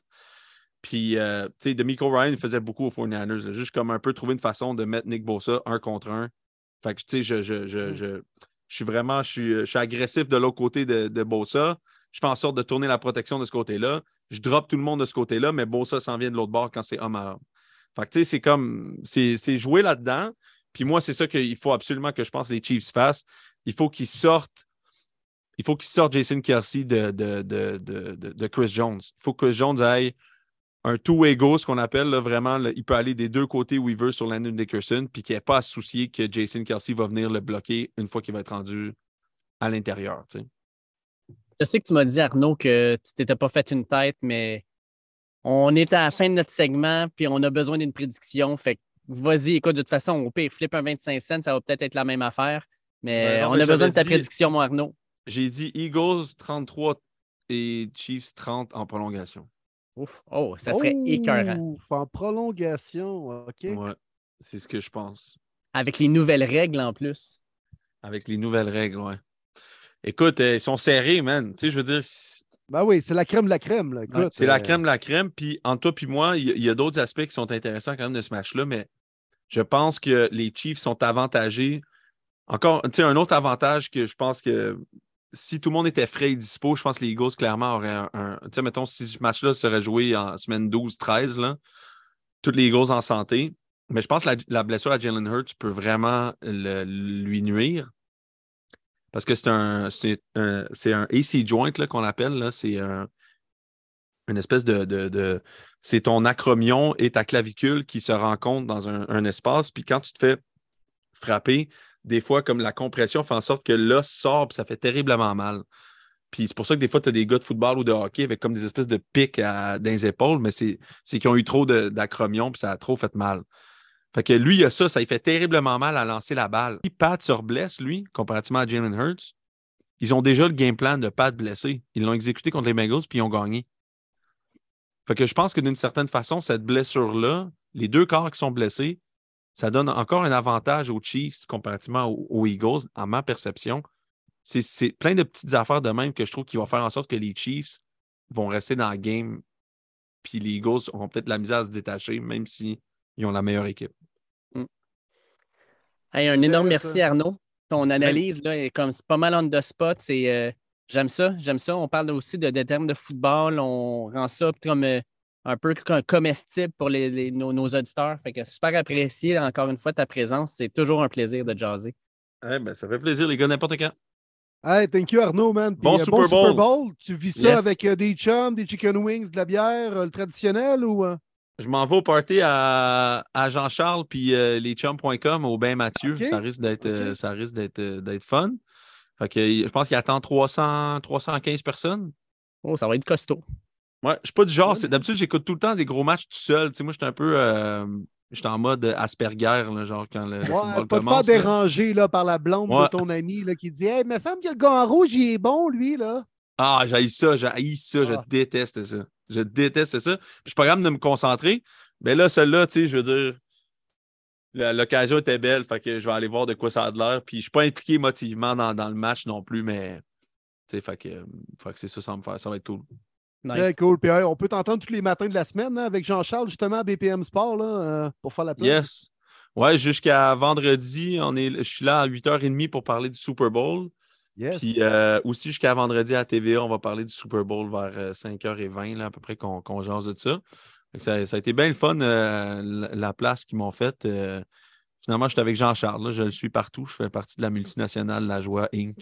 Puis, euh, tu sais, Demico Ryan, faisait beaucoup aux 49ers. là, juste comme un peu trouver une façon de mettre Nick Bosa un contre un. Fait que, tu sais, je, je, je, je, je suis vraiment je suis, je suis agressif de l'autre côté de, de Bosa. Je fais en sorte de tourner la protection de ce côté-là. Je drop tout le monde de ce côté-là, mais Bosa s'en vient de l'autre bord quand c'est homme à homme. Fait que, tu sais, c'est comme, c'est jouer là-dedans. Puis moi, c'est ça qu'il faut absolument que je pense que les Chiefs fassent. Il faut qu'ils sortent, il faut qu'ils sortent Jason Kelsey de, de, de- de Chris Jones. Il faut que Chris Jones aille un two-way go, ce qu'on appelle là, vraiment. là, il peut aller des deux côtés où il veut sur Landon Dickerson, puis qu'il n'y ait pas à se soucier que Jason Kelsey va venir le bloquer une fois qu'il va être rendu à l'intérieur. tu sais. Je sais que tu m'as dit, Arnaud, que tu t'étais pas fait une tête, mais on est à la fin de notre segment, puis on a besoin d'une prédiction. Fait que vas-y, écoute, de toute façon, au pire, flip un 25 cents, ça va peut-être être la même affaire. Mais non, on mais a besoin de ta dit- prédiction, mon Arnaud. J'ai dit Eagles 33 et Chiefs 30 en prolongation. Ouf. Oh, ça serait écœurant. Ouf, En prolongation, OK. Ouais, c'est ce que je pense. Avec les nouvelles règles en plus. Avec les nouvelles règles, ouais. Écoute, euh, ils sont serrés, man. Tu sais, je veux dire, Ben oui, c'est la crème de la crème. Là. C'est la euh, crème de la crème. Puis entre toi puis moi, il y, y a d'autres aspects qui sont intéressants quand même de ce match-là, mais je pense que les Chiefs sont avantagés. Encore, tu sais, un autre avantage que je pense que si tout le monde était frais et dispo, je pense que les Eagles, clairement, auraient un. tu sais, mettons, si ce match-là serait joué en semaine 12-13, là, toutes les Eagles en santé. Mais je pense que la, blessure à Jalen Hurts peut vraiment lui nuire. Parce que c'est un, un, un AC joint là, qu'on appelle. C'est un- une espèce de. de- de- c'est ton acromion et ta clavicule qui se rencontrent dans un espace. Puis quand tu te fais frapper, des fois, comme la compression fait en sorte que l'os sort, puis ça fait terriblement mal. Puis c'est pour ça que des fois, tu as des gars de football ou de hockey avec comme des espèces de pics à- dans les épaules, mais c'est qu'ils ont eu trop d'acromion, puis ça a trop fait mal. Fait que lui, il a ça, ça lui fait terriblement mal à lancer la balle. Si Pat se blesse, lui, comparativement à Jalen Hurts, ils ont déjà le game plan de Pat blessé. Ils l'ont exécuté contre les Bengals, puis ils ont gagné. Fait que je pense que d'une certaine façon, cette blessure-là, les deux corps qui sont blessés, ça donne encore un avantage aux Chiefs comparativement aux, aux Eagles, en ma perception. C'est- plein de petites affaires de même que je trouve qui vont faire en sorte que les Chiefs vont rester dans le game, puis les Eagles auront peut-être la misère à se détacher, même s'ils ont la meilleure équipe. Hey, un énorme merci, Arnaud. Ton analyse, là, est comme c'est pas mal on the spot. Euh, j'aime ça, j'aime ça. On parle aussi de, de termes de football. On rend ça comme euh, un peu comme comestible pour les, les- nos, nos auditeurs. Fait que super apprécié, encore une fois, ta présence. C'est toujours un plaisir de jaser. Eh ben, ça fait plaisir, les gars, n'importe quand. Hey, thank you Arnaud, man. Puis, Bon euh, Super Super Bowl. Bowl. Tu vis ça Yes. avec euh, des chums, des chicken wings, de la bière, euh, le traditionnel ou. euh? Je m'en vais au party à, à Jean-Charles puis euh, leschums.com au Bain Mathieu. Ok. Ça risque d'être Ok. ça risque d'être d'être fun. Fait que, je pense qu'il attend 300, 315 personnes. Oh, ça va être costaud. Ouais, je suis pas du genre. D'habitude, j'écoute tout le temps des gros matchs tout seul. Tu sais, moi, j'étais un peu. euh, j'étais en mode Asperger, là, genre quand le, le Ouais, football pas te faire commence. là. déranger là, par la blonde Ouais. de ton ami là, qui dit Hey, il me semble que le gars en rouge, il est bon, lui, là. Ah, j'ai ça, j'ai ça, je Ah. déteste ça. Je déteste ça. Puis je suis pas capable de me concentrer. Mais là, celle-là, tu sais, je veux dire, l'occasion était belle, fait que je vais aller voir de quoi ça a de l'air. Puis je suis pas impliqué émotivement dans, dans le match non plus, mais tu sais, fait que, fait que c'est ça, ça va me faire. Ça va être cool. Très cool. Puis hey, on peut t'entendre tous les matins de la semaine hein, avec Jean-Charles, justement, à BPM Sport, là, euh, pour faire la place. Yes. Ouais, jusqu'à vendredi, on est, je suis là à 8h30 pour parler du Super Bowl. Yes. Puis euh, aussi jusqu'à vendredi à TVA, on va parler du Super Bowl vers euh, 5h20, là, à peu près qu'on qu'on jase de ça. Ça. ça a été bien le fun, euh, la place qu'ils m'ont faite. Finalement, j'étais avec Jean-Charles, je le suis partout. Je fais partie de la multinationale La Joie Inc.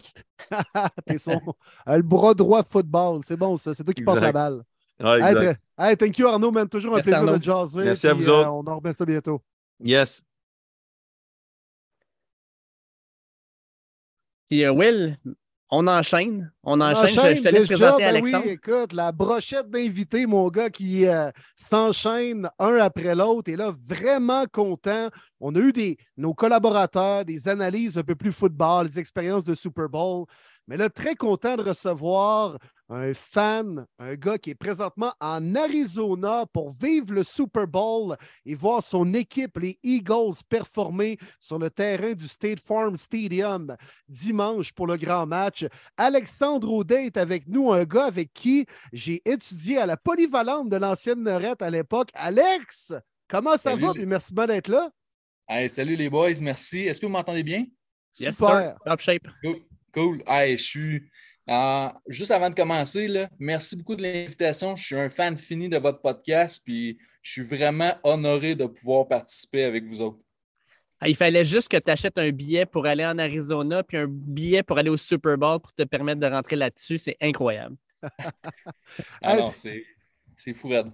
T'es son... euh, le bras droit football. C'est bon, ça. C'est toi qui portes la balle. Ouais, exact. hey, thank you, Arnaud, man. Toujours un Merci, plaisir Arnaud. de jaser. Merci à vous euh, autres. on en remet ça bientôt. Yes. Puis, euh, Will, on enchaîne. On enchaîne. Je- Je, te laisse présenter ben Alexandre. Oui, écoute, la brochette d'invités, mon gars, qui euh, s'enchaînent un après l'autre. Et là, vraiment content. On a eu des, nos collaborateurs, des analyses un peu plus football, des expériences de Super Bowl. Mais là, très content de recevoir un fan, un gars qui est présentement en Arizona pour vivre le Super Bowl et voir son équipe, les Eagles, performer sur le terrain du State Farm Stadium dimanche pour le grand match. Alexandre Audet est avec nous, un gars avec qui j'ai étudié à la polyvalente de l'ancienne Norette à l'époque. Alex, comment ça va? merci bien d'être là. salut les boys, merci. Est-ce que vous m'entendez bien? Yes, sir. Top shape. Cool. cool. je suis euh, juste avant de commencer, là, merci beaucoup de l'invitation. Je suis un fan fini de votre podcast, puis je suis vraiment honoré de pouvoir participer avec vous autres. Ah, il fallait juste que tu achètes un billet pour aller en Arizona, puis un billet pour aller au Super Bowl pour te permettre de rentrer là-dessus. C'est incroyable. Alors, c'est fou, Red.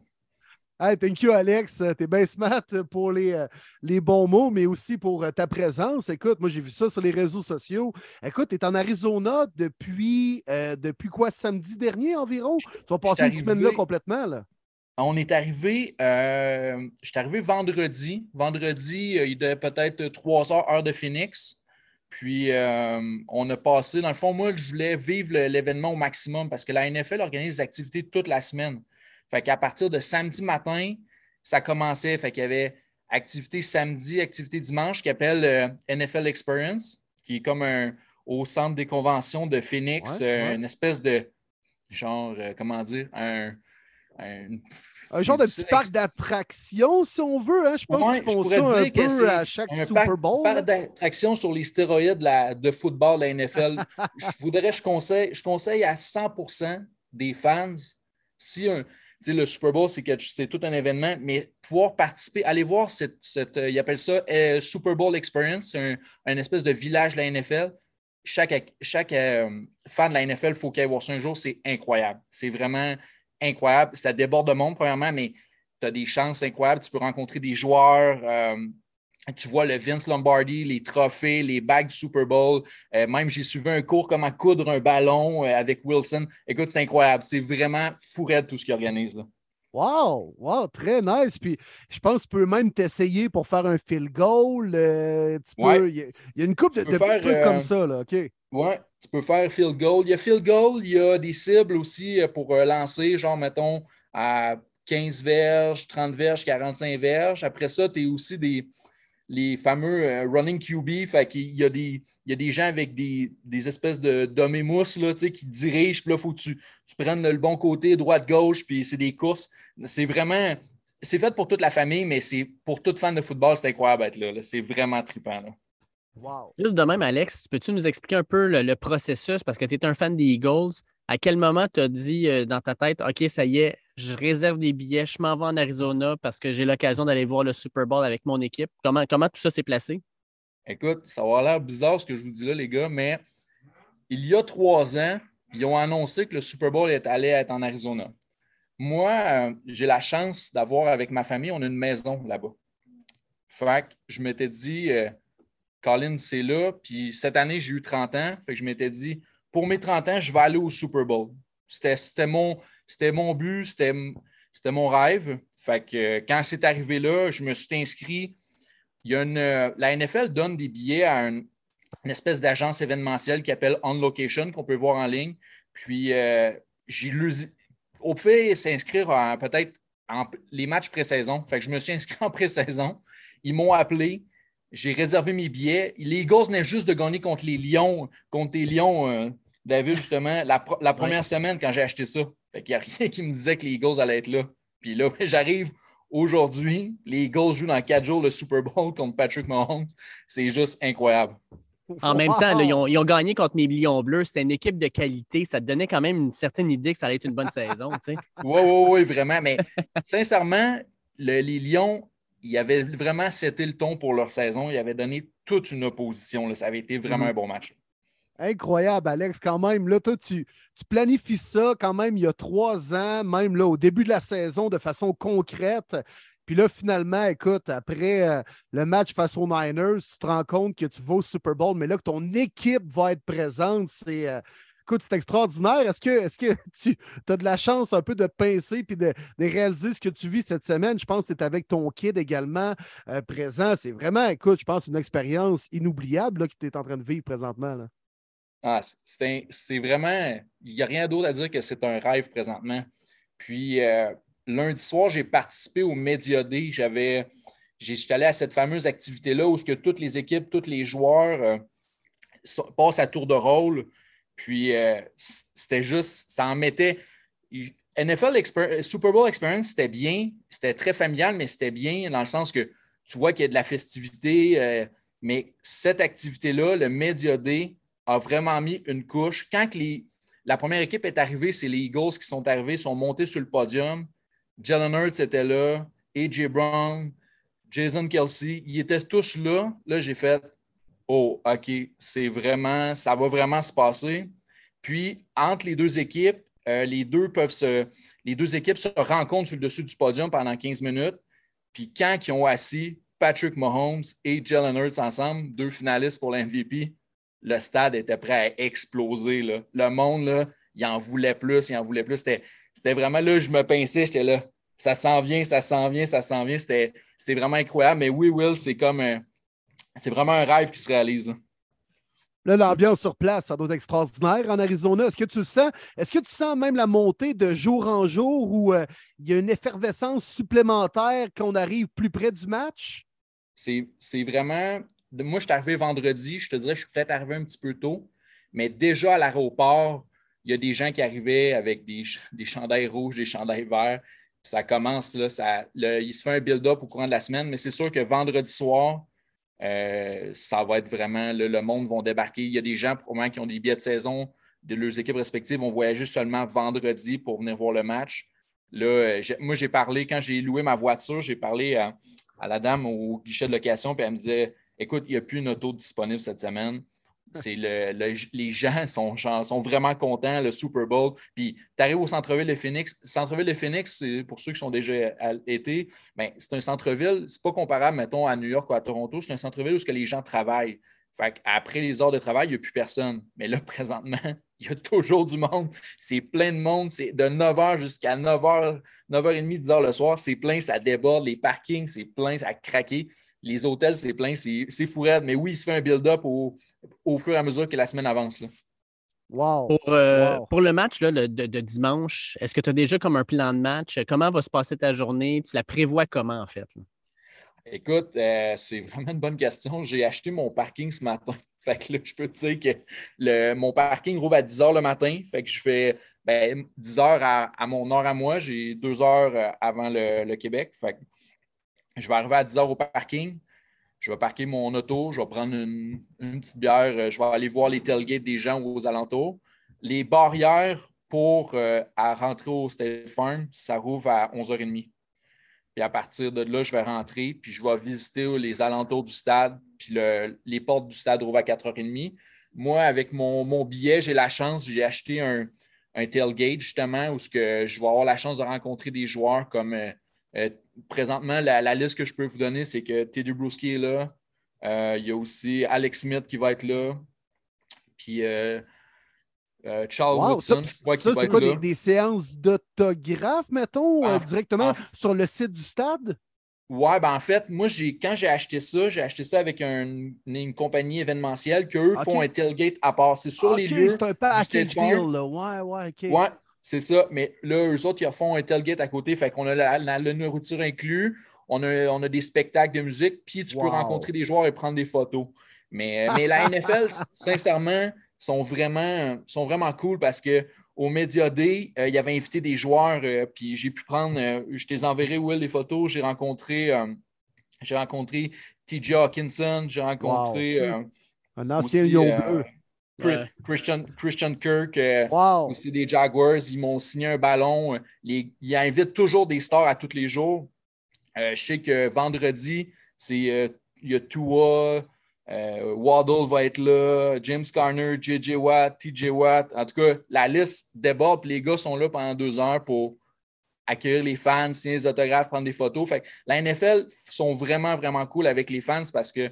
Hey, thank you, Alex. Tu es bien smart pour les, euh, les, bons mots, mais aussi pour euh, ta présence. Écoute, moi, j'ai vu ça sur les réseaux sociaux. Écoute, tu es en Arizona depuis, euh, depuis quoi, samedi dernier environ? Tu vas passer une semaine là complètement, là. On est arrivé, je suis arrivé vendredi. Vendredi, il devait peut-être 3 heures, heure de Phoenix. Puis, on a passé, dans le fond, moi, je voulais vivre l'événement au maximum parce que la NFL organise des activités toute la semaine. Fait qu'à partir de samedi matin, ça commençait. Fait qu'il y avait activité samedi, activité dimanche qui appelle euh, NFL Experience, qui est comme un au centre des conventions de Phoenix, euh, une espèce de genre, euh, comment dire, un, un, genre de petit parc d'attractions, si on veut. Hein? Je pense qu'ils font ça un peu à chaque Super Bowl. Un parc d'attractions sur les stéroïdes de, football de la NFL. je voudrais, je conseille, je conseille à 100% des fans, si un, le Super Bowl, c'est tout un événement, mais pouvoir participer, aller voir cette, cette euh, ils appellent ça euh, Super Bowl Experience, un, un, espèce de village de la NFL. Chaque, chaque euh, fan de la NFL, il faut qu'il aille voir ça un jour, c'est incroyable. C'est vraiment incroyable. Ça déborde de monde, premièrement, mais tu as des chances incroyables. Tu peux rencontrer des joueurs. Tu vois le Vince Lombardi, les trophées, les bagues du Super Bowl. Euh, même, j'ai suivi un cours comment coudre un ballon euh, avec Wilson. Écoute, c'est incroyable. C'est vraiment fourré tout ce qu'il organise. Là. Wow, wow, très nice. Puis je pense que tu peux même t'essayer pour faire un field goal. Euh, il, y a, une coupe de, petits trucs comme ça. Là. OK? Oui, tu peux faire field goal. Il y a field goal, il y a des cibles aussi pour lancer, genre, mettons, à 15 verges, 30 verges, 45 verges. Après ça, tu as aussi des, les fameux euh, running QB. Fait qu'il y a des, il y a des gens avec des, espèces de d'hommes mousse là, qui dirigent. Puis là, il faut que tu, tu prennes le, bon côté, droite-gauche, puis c'est des courses. C'est vraiment. C'est fait pour toute la famille, mais c'est pour toute fan de football, c'est incroyable d'être là. C'est vraiment trippant. Wow. Juste de même, Alex, peux-tu nous expliquer un peu le, processus? Parce que tu es un fan des Eagles? À quel moment tu as dit euh, dans ta tête, OK, ça y est, je réserve des billets, je m'en vais en Arizona parce que j'ai l'occasion d'aller voir le Super Bowl avec mon équipe? Comment, comment tout ça s'est placé? Écoute, ça va l'air bizarre ce que je vous dis là, les gars, mais il y a trois ans, ils ont annoncé que le Super Bowl est allé être en Arizona. Moi, euh, j'ai la chance d'avoir avec ma famille, on a une maison là-bas. Fait que je m'étais dit, euh, Colin, c'est là. Puis cette année, j'ai eu 30 ans. Fait que je m'étais dit, pour mes 30 ans, je vais aller au Super Bowl. C'était mon, mon but, c'était mon rêve. Fait que quand c'est arrivé là, je me suis inscrit. Il y a une, la NFL donne des billets à une espèce d'agence événementielle qui s'appelle On Location, qu'on peut voir en ligne. Puis, euh, j'ai On pouvait s'inscrire peut-être en les matchs pré-saison. Fait que je me suis inscrit en pré-saison. Ils m'ont appelé. J'ai réservé mes billets. Les Eagles venaient juste de gagner contre les Lions, contre les Lions, euh, David, justement, la, première semaine quand j'ai acheté ça. Fait qu'il n'y a rien qui me disait que les Eagles allaient être là. Puis là, j'arrive aujourd'hui, les Eagles jouent dans quatre jours le Super Bowl contre Patrick Mahomes. C'est juste incroyable. En même temps, ils, ont, gagné contre mes Lions bleus. C'était une équipe de qualité. Ça te donnait quand même une certaine idée que ça allait être une bonne saison. Oui, oui, oui, vraiment. Mais sincèrement, les Lions ils avaient vraiment seté le ton pour leur saison. Ils avaient donné toute une opposition. Ça avait été vraiment mhm. un bon match. Incroyable, Alex, quand même. Là, toi, tu, planifies ça quand même il y a trois ans, même là, au début de la saison, de façon concrète. Puis là, finalement, écoute, après euh, le match face aux Niners, tu te rends compte que tu vas au Super Bowl, mais là, que ton équipe va être présente, c'est. Euh, écoute, c'est extraordinaire. Est-ce que, est que tu as de la chance un peu de pincer puis de, réaliser ce que tu vis cette semaine? Je pense que tu es avec ton kid également euh, présent. C'est vraiment, écoute, je pense, une expérience inoubliable que tu es en train de vivre présentement. Là. Ah, c'est vraiment, il n'y a rien d'autre à dire que c'est un rêve présentement. Puis euh, lundi soir, j'ai participé au Media Day. J'avais, j'étais allé à cette fameuse activité-là où toutes les équipes, tous les joueurs euh, passent à tour de rôle. Puis euh, c'était juste, ça en mettait. NFL Super Bowl Experience, c'était bien, c'était très familial, mais c'était bien dans le sens que tu vois qu'il y a de la festivité, mais cette activité-là, le Media Day, a vraiment mis une couche. Quand la première équipe est arrivée, c'est les Eagles qui sont arrivés, sont montés sur le podium. Jalen Hurts était là, A.J. Brown, Jason Kelsey, ils étaient tous là. Là, j'ai fait Oh, OK, c'est vraiment, ça va vraiment se passer. Puis, entre les deux équipes, euh, les, deux peuvent se, les deux équipes se rencontrent sur le dessus du podium pendant 15 minutes. Puis, quand ils ont assis Patrick Mahomes et Jalen Hurts ensemble, deux finalistes pour l'MVP, le stade était prêt à exploser. Là. Le monde, là, il en voulait plus, il en voulait plus. C'était vraiment là, je me pinçais, j'étais là. Ça s'en vient, ça s'en vient, ça s'en vient. C'était vraiment incroyable. Mais oui, Will, c'est comme. c'est vraiment un rêve qui se réalise. Là, l'ambiance sur place, ça doit être extraordinaire en Arizona. Est-ce que tu le sens? Est-ce que tu sens même la montée de jour en jour où euh, il y a une effervescence supplémentaire qu'on arrive plus près du match? C'est vraiment moi, je suis arrivé vendredi, je te dirais, je suis peut-être arrivé un petit peu tôt, mais déjà à l'aéroport, il y a des gens qui arrivaient avec des, des chandails rouges, des chandails verts. Ça commence, là, ça, il se fait un build-up au courant de la semaine, mais c'est sûr que vendredi soir, euh, ça va être vraiment, le monde va débarquer. Il y a des gens probablement qui ont des billets de saison de leurs équipes respectives vont voyager seulement vendredi pour venir voir le match. Là, euh, moi, j'ai parlé, quand j'ai loué ma voiture, j'ai parlé à, à, la dame au guichet de location, puis elle me disait Écoute, il n'y a plus une auto disponible cette semaine. C'est le, les gens sont, sont vraiment contents, le Super Bowl. Puis tu arrives au centre-ville de Phoenix. Centre-ville de Phoenix, pour ceux qui sont déjà été, ben, c'est un centre-ville, c'est pas comparable, mettons, à New York ou à Toronto. C'est un centre-ville où que les gens travaillent. Fait après les heures de travail, il n'y a plus personne. Mais là, présentement, il y a toujours du monde. C'est plein de monde. C'est de 9h jusqu'à 9h, 9h30, 10h le soir. C'est plein, ça déborde. Les parkings, c'est plein, ça a craqué les hôtels, c'est plein, c'est fou Mais oui, il se fait un build-up au, fur et à mesure que la semaine avance. Là. Wow. Pour, euh, le match de, dimanche, est-ce que tu as déjà comme un plan de match? Comment va se passer ta journée? Tu la prévois comment en fait? Écoute, euh, c'est vraiment une bonne question. J'ai acheté mon parking ce matin. Fait que là, je peux te dire que le, mon parking rouvre à 10 h le matin. Fait que je fais ben, 10 heures à, mon heure à moi. J'ai deux heures euh, avant le, Québec. Fait je vais arriver à 10 heures au parking. Je vais parquer mon auto, je vais prendre une, petite bière, euh, je vais aller voir les tailgates des gens aux alentours. Les barrières pour euh, rentrer au State Farm, ça rouvre à 11h30. Puis à partir de là, je vais rentrer, puis je vais visiter les alentours du stade, puis les portes du stade rouvrent à 4h30. Moi, avec mon, billet, j'ai la chance, j'ai acheté un, tailgate justement où ce que je vais avoir la chance de rencontrer des joueurs comme euh, présentement, la, liste que je peux vous donner, c'est que Teddy Bruschi est là. Euh, il y a aussi Alex Smith qui va être là. Puis euh, Charles Woodson. Ça, c'est quoi des, séances d'autographe, mettons, directement sur le site du stade? Ouais, ben en fait, moi, quand j'ai acheté ça, j'ai acheté ça avec une compagnie événementielle qu'eux font un tailgate à part. C'est sur les lieux. C'est un package deal, là. Ouais, ouais, OK. Ouais, c'est ça, mais là, eux autres, ils font un tailgate à côté, fait qu'on a la, nourriture inclus, on a, on a des spectacles de musique, puis tu peux rencontrer des joueurs et prendre des photos. Mais, euh, mais la NFL, sincèrement, sont vraiment, sont vraiment cool parce que au Media Day, euh, il y avait invité des joueurs, euh, puis j'ai pu prendre, je t'ai enverré, Will, des photos. J'ai rencontré, j'ai rencontré TJ Hawkinson, j'ai rencontré. un ancien bleu. Christian, Christian Kirk, euh, aussi des Jaguars, ils m'ont signé un ballon. ils invitent toujours des stars à tous les jours. Euh, je sais que vendredi, c'est euh, il y a Tua, Waddle va être là, James Garner, JJ Watt, TJ Watt. En tout cas, la liste déborde, les gars sont là pendant deux heures pour accueillir les fans, signer des autographes, prendre des photos. Fait la NFL sont vraiment, vraiment cool avec les fans parce que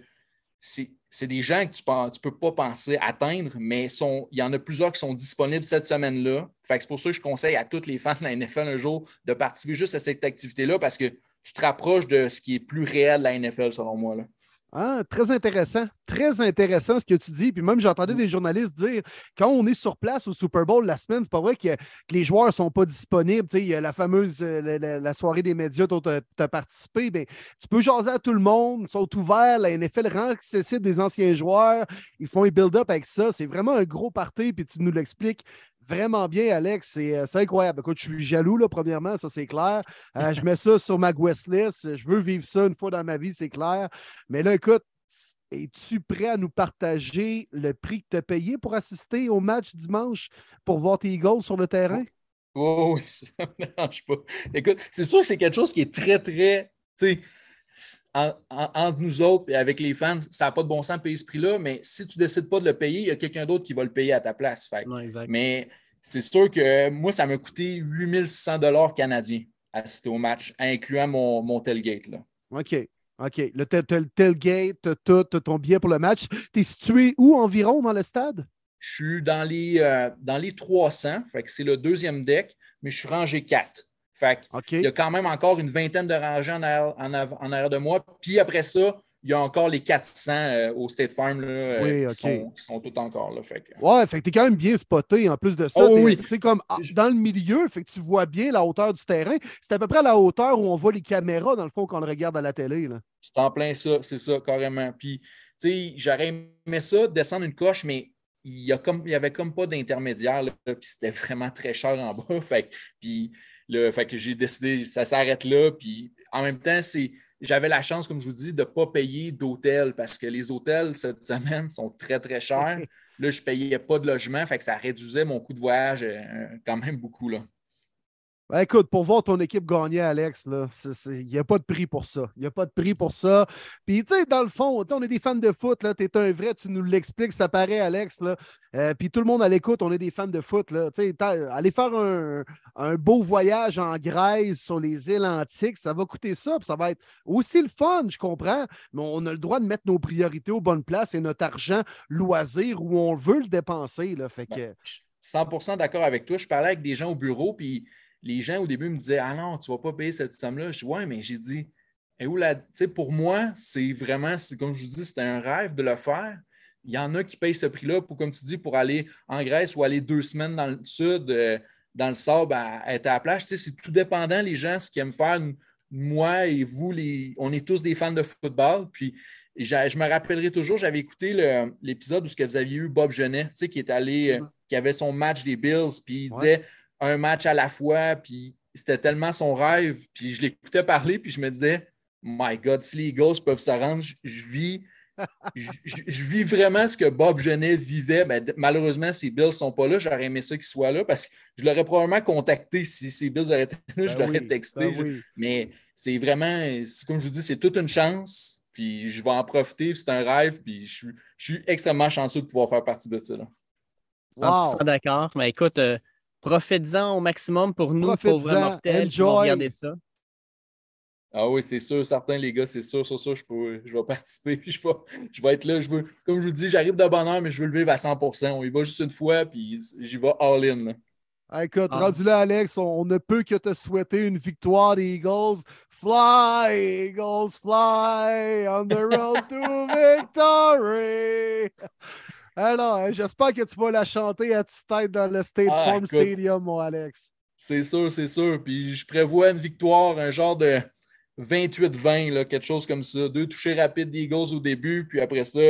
c'est c'est des gens que tu ne peux pas penser atteindre, mais il y en a plusieurs qui sont disponibles cette semaine-là. C'est pour ça que je conseille à tous les fans de la NFL un jour de participer juste à cette activité-là parce que tu te rapproches de ce qui est plus réel de la NFL, selon moi. Ah, très intéressant. Très intéressant ce que tu dis. Puis même, j'entendais des journalistes dire quand on est sur place au Super Bowl la semaine, c'est pas vrai que, les joueurs ne sont pas disponibles. il y a la fameuse euh, la, soirée des médias dont tu as, participé. Ben, tu peux jaser à tout le monde, ils sont ouverts. La NFL rend accessible des anciens joueurs. Ils font un build-up avec ça. C'est vraiment un gros party, puis tu nous l'expliques vraiment bien, Alex. Euh, c'est incroyable. Écoute, je suis jaloux, là, premièrement, ça c'est clair. Euh, je mets ça sur ma guest list. Je veux vivre ça une fois dans ma vie, c'est clair. Mais là, écoute, es-tu prêt à nous partager le prix que tu as payé pour assister au match dimanche pour voir tes Eagles sur le terrain? Oh, oui, ça ne me dérange pas. Écoute, c'est sûr que c'est quelque chose qui est très, très. Entre nous autres et avec les fans, ça n'a pas de bon sens de payer ce prix-là, mais si tu ne décides pas de le payer, il y a quelqu'un d'autre qui va le payer à ta place. mais c'est sûr que moi, ça m'a coûté 8600 canadiens à assister au match, incluant mon, mon tailgate. Là. OK. OK. Le tailgate, tout, ton billet pour le match. Tu es situé où environ dans le stade? Je suis dans les, euh, dans les 300, fait que c'est le deuxième deck, mais je suis rangé 4. Fait Il y a quand même encore une vingtaine de rangées en arrière, de moi. Puis après ça, il y a encore les 400 euh, au State Farm là, euh, qui, sont, qui, sont, tous encore là. Fait Ouais, fait que t'es quand même bien spoté en plus de ça. Oh, oui. comme ah, dans le milieu, fait que tu vois bien la hauteur du terrain. C'est à peu près à la hauteur où on voit les caméras, dans le fond, quand on le regarde à la télé. C'est en plein ça, c'est ça, carrément. Puis, tu sais, j'aurais aimé ça, descendre une coche, mais il n'y avait comme pas d'intermédiaire, puis c'était vraiment très cher en bas. Fait, puis, le, fait que j'ai décidé, ça s'arrête là. Puis, en même temps, c'est j'avais la chance, comme je vous dis, de ne pas payer d'hôtel parce que les hôtels cette semaine sont très, très chers. Là, je ne payais pas de logement, fait que ça réduisait mon coût de voyage euh, quand même beaucoup. Là. Ben, écoute, pour voir ton équipe gagner, Alex, il n'y a pas de prix pour ça. Il n'y a pas de prix pour ça. Puis, tu sais, dans le fond, on est des fans de foot. Tu es un vrai, tu nous l'expliques, ça paraît, Alex. Là. Euh, puis tout le monde à l'écoute, on est des fans de foot. Là. Aller faire un, beau voyage en Grèce sur les îles antiques, ça va coûter ça. ça va être aussi le fun, je comprends. Mais on a le droit de mettre nos priorités aux bonnes places et notre argent loisir où on veut le dépenser. Là. Fait ben, que... 100 d'accord avec toi. Je parlais avec des gens au bureau, puis les gens au début me disaient Ah non, tu ne vas pas payer cette somme-là. Je dis Ouais, mais j'ai dit et où la... pour moi, c'est vraiment, comme je vous dis, c'était un rêve de le faire. Il y en a qui payent ce prix-là pour, comme tu dis, pour aller en Grèce ou aller deux semaines dans le sud, euh, dans le sable, à, être à la plage. c'est tout dépendant, les gens, ce qu'ils aiment faire. Moi et vous, les, on est tous des fans de football. Puis je me rappellerai toujours, j'avais écouté l'épisode où ce que vous aviez eu Bob Genet, qui est allé, euh, qui avait son match des Bills, puis il disait un match à la fois, puis c'était tellement son rêve. Puis je l'écoutais parler, puis je me disais, My God, si les Eagles peuvent se rendre, je, vis. Je, vis vraiment ce que Bob Genet vivait. Ben, malheureusement, ces Bills ne sont pas là. J'aurais aimé ça qu'ils soient là parce que je l'aurais probablement contacté si ces Bills auraient été là. je ben l'aurais texté. Ben mais c'est vraiment, comme je vous dis, c'est toute une chance. Puis je vais en profiter. C'est un rêve. Puis je, suis extrêmement chanceux de pouvoir faire partie de ça. Là. 100% d'accord. Mais écoute, euh, Profitez-en au maximum pour nous, pauvres mortels, qui vont regarder ça. Ah oui, c'est sûr, certains les gars, c'est sûr, sur ça, je, je vais participer, je vais, je vais être là. Je veux, comme je vous dis, j'arrive de bonne heure, mais je veux le vivre à 100% On y va juste une fois, puis j'y vais all-in. écoute, ah. rendu là, Alex, on, ne peut que te souhaiter une victoire des Eagles. Fly, Eagles, fly on the road to victory. Alors, hein, j'espère que tu vas la chanter à tue-tête dans le State ah, Farm Stadium, mon Alex. C'est sûr, c'est sûr. Puis je prévois une victoire, un genre de 28-20, quelque chose comme ça. Deux touchés rapides des Eagles au début, puis après ça,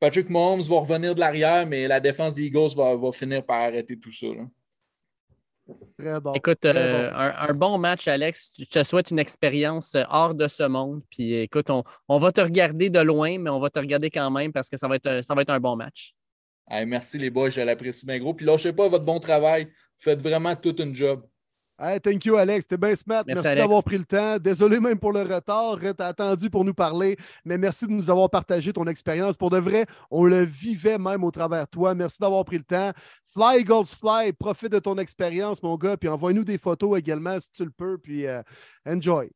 Patrick Mahomes va revenir de l'arrière, mais la défense des Eagles va, finir par arrêter tout ça. Très bon. Écoute, euh, Un, bon match, Alex. Je te souhaite une expérience hors de ce monde. Puis écoute, on, va te regarder de loin, mais on va te regarder quand même parce que ça va être, ça va être un bon match merci les boys, je l'apprécie bien gros. Puis lâchez pas votre bon travail. Vous faites vraiment tout une job. Hey, thank you, Alex. T'es bien smart. Merci, d'avoir pris le temps. Désolé même pour le retard. T'as attendu pour nous parler, mais merci de nous avoir partagé ton expérience. Pour de vrai, on le vivait même au travers de toi. Merci d'avoir pris le temps. Fly, Eagles, Fly. Profite de ton expérience, mon gars. Puis envoie-nous des photos également si tu le peux. Puis euh, enjoy.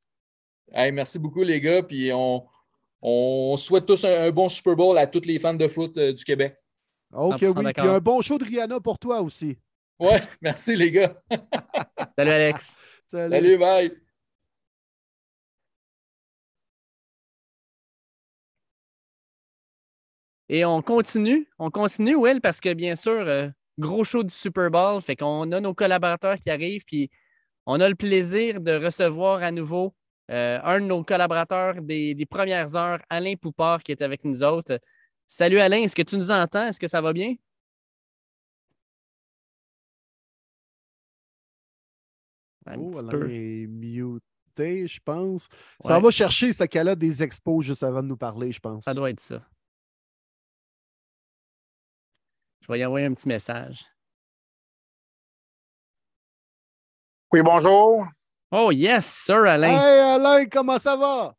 Hey, merci beaucoup, les gars. Puis on, on souhaite tous un, bon Super Bowl à tous les fans de foot euh, du Québec. OK, oui. Puis un bon show de Rihanna pour toi aussi. Ouais, merci les gars. Salut Alex. Salut, Salut bye. Et on continue, on continue, Will, parce que bien sûr, euh, gros show du Super Bowl, fait qu'on a nos collaborateurs qui arrivent, puis on a le plaisir de recevoir à nouveau euh, un de nos collaborateurs des, des, premières heures, Alain Poupard, qui est avec nous autres. Salut Alain, est-ce que tu nous entends? Est-ce que ça va bien? Un oh, petit peu. est muté, je pense. Ça va chercher ce qu'elle a des expos juste avant de nous parler, je pense. Ça doit être ça. Je vais y envoyer un petit message. Oui, bonjour. Oh, yes, sir, Alain. Hey, Alain, comment ça va?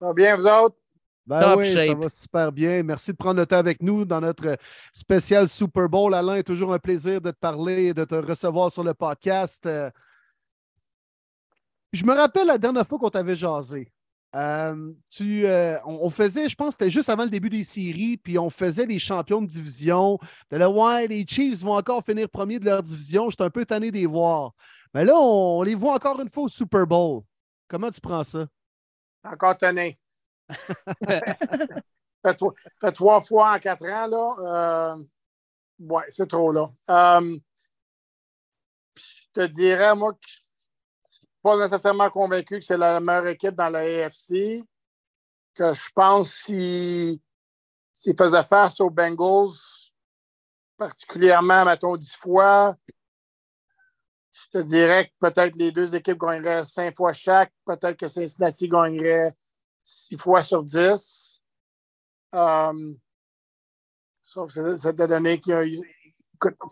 Ça va bien, vous autres? Ben Top oui, ça va super bien. Merci de prendre le temps avec nous dans notre spécial Super Bowl. Alain, toujours un plaisir de te parler et de te recevoir sur le podcast. Euh, je me rappelle la dernière fois qu'on t'avait jasé. Euh, tu, euh, on, faisait, je pense, c'était juste avant le début des séries, puis on faisait les champions de division. De là, ouais, les Chiefs vont encore finir premier de leur division. J'étais un peu tanné de les voir. Mais là, on, les voit encore une fois au Super Bowl. Comment tu prends ça? Encore tanné. Fait, fait, trois fois en quatre ans, là. Euh, ouais, c'est trop, là. je te dirais, moi, que pas nécessairement convaincu que c'est la meilleure équipe dans la AFC. Que je pense s'ils si, faisaient face aux Bengals, particulièrement, mettons, dix fois, je te dirais que peut-être les deux équipes gagneraient cinq fois chaque. Peut-être que Cincinnati gagnerait six fois sur dix. Um, sauf que donner qu'il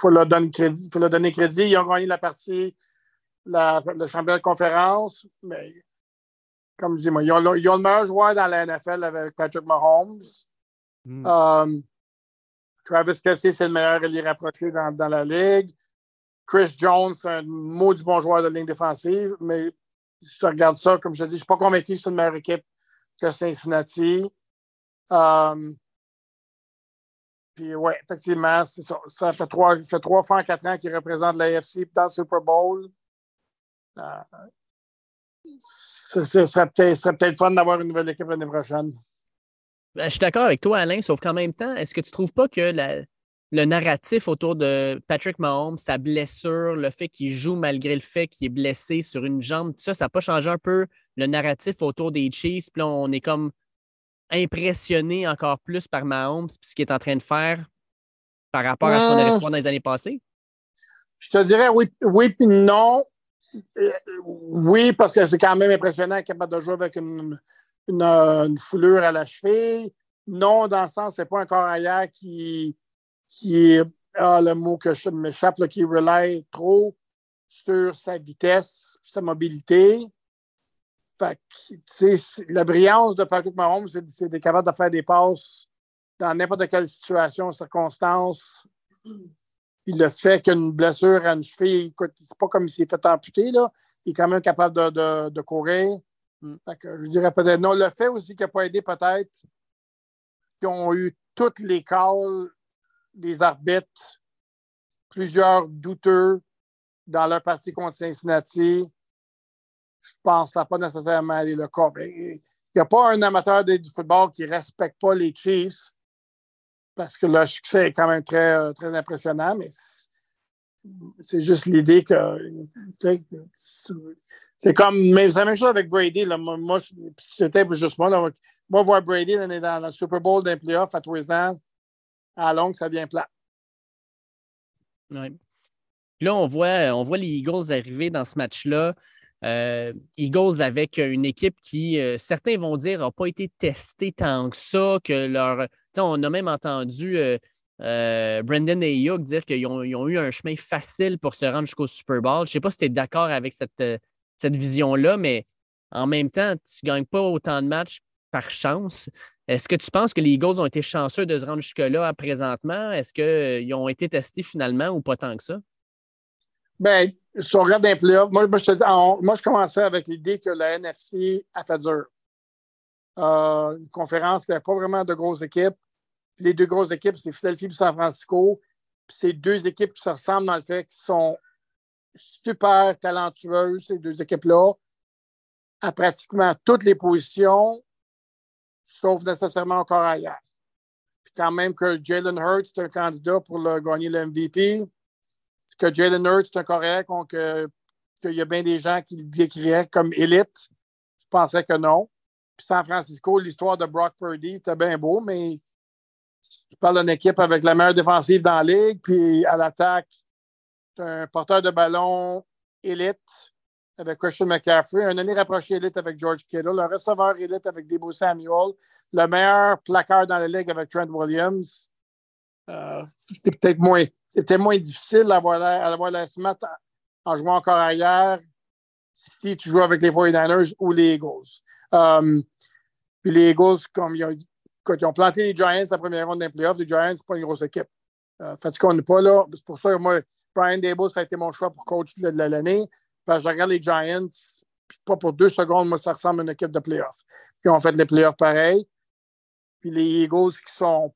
faut leur donner crédit. faut leur donner crédit. Ils ont gagné la partie la, le championnat de conférence, mais comme je dis, moi, ils, ont, le meilleur joueur dans la NFL avec Patrick Mahomes. Hmm. Um, Travis Kelsey, c'est le meilleur allié rapproché dans, dans, la ligue. Chris Jones, c'est un maudit bon joueur de ligne défensive, mais si je regarde ça, comme je te dis, je ne suis pas convaincu que c'est une meilleure équipe que Cincinnati. Um, puis oui, effectivement, ça. fait trois, fait trois fois en quatre ans qu'ils représentent l'AFC dans le Super Bowl. Euh, ce serait peut-être fun d'avoir une nouvelle équipe l'année prochaine. Ben, je suis d'accord avec toi, Alain, sauf qu'en même temps, est-ce que tu ne trouves pas que le narratif autour de Patrick Mahomes, sa blessure, le fait qu'il joue malgré le fait qu'il est blessé sur une jambe, tout ça, ça n'a pas changé un peu le narratif autour des Chiefs? Puis là, on est comme impressionné encore plus par Mahomes puis ce qu'il est en train de faire par rapport à ce qu'on avait fait dans les années passées? Je te dirais oui, oui puis non. Euh, oui, parce que c'est quand même impressionnant capable de jouer avec une, une, foulure à la cheville. Non, dans le sens, c'est pas un corps ailleurs qui, qui a le mot que je m'échappe, qui relaie trop sur sa vitesse, sa mobilité. Fait la brillance de Patrick Mahomes, c'est d'être capable de faire des passes dans n'importe quelle situation, circonstance, puis le fait qu'une blessure à une cheville, écoute, c'est pas comme s'il s'est fait amputer, là. Il est quand même capable de, de, courir. Mm. je dirais peut-être non. Le fait aussi qu'il n'a pas aidé, peut-être, qu'ils ont eu toutes les calls des arbitres, plusieurs douteux dans leur partie contre Cincinnati. Je pense que ça n'a pas nécessairement été le cas. Il n'y a pas un amateur du football qui ne respecte pas les Chiefs parce que le succès est quand même très, euh, très impressionnant, mais c'est juste l'idée que. C'est comme. La même chose avec Brady. Là. Moi, c'était juste moi. Moi, voir Brady dans, dans le Super Bowl d'un playoff à trois ans, à ça devient plat. Ouais. Là, on voit, les Eagles arriver dans ce match-là. Euh, Eagles avec une équipe qui, euh, certains vont dire, n'a pas été testée tant que ça, leur. On a même entendu euh, Brendan et Yoke dire qu'ils ont, eu un chemin facile pour se rendre jusqu'au Super Bowl. Je ne sais pas si tu es d'accord avec cette, cette vision-là, mais en même temps, tu ne gagnes pas autant de matchs par chance. Est-ce que tu penses que les Eagles ont été chanceux de se rendre jusque-là présentement? Est-ce qu'ils ont été testés finalement ou pas tant que ça? Bien, si on regarde un playoff, moi, moi, je te dis, moi, je commençais avec l'idée que la NFC a fait dur. Euh, une conférence qui n'avait pas vraiment de grosses équipes. les deux grosses équipes, c'est Philadelphie et San Francisco. C'est deux équipes qui se ressemblent dans le fait qu'ils sont super talentueuses, ces deux équipes-là, à pratiquement toutes les positions, sauf nécessairement encore ailleurs. quand même que Jalen Hurts est un candidat pour le, gagner le MVP. Que Jalen Hurts est un correct, qu'il y a bien des gens qui le décriraient comme élite? Je pensais que non. Puis San Francisco, l'histoire de Brock Purdy, c'était bien beau, mais tu parles d'une équipe avec la meilleure défensive dans la ligue, puis à l'attaque, tu un porteur de ballon élite avec Christian McCaffrey, un année rapproché élite avec George Kittle, un receveur élite avec Debo Samuel, le meilleur placard dans la ligue avec Trent Williams. Euh, c'était peut-être moins, moins difficile d'avoir la smart en jouant encore ailleurs si tu joues avec les 49ers ou les Eagles. Euh, puis les Eagles, comme ils ont, quand ils ont planté les Giants la première ronde des playoffs, les Giants, c'est pas une grosse équipe. Euh, fait qu'on n'est pas là. C'est pour ça que moi, Brian Dable, ça a été mon choix pour coach de, l'année. Je regarde les Giants, puis pas pour deux secondes, moi, ça ressemble à une équipe de playoffs. Ils ont fait les playoffs pareil. Puis les Eagles qui sont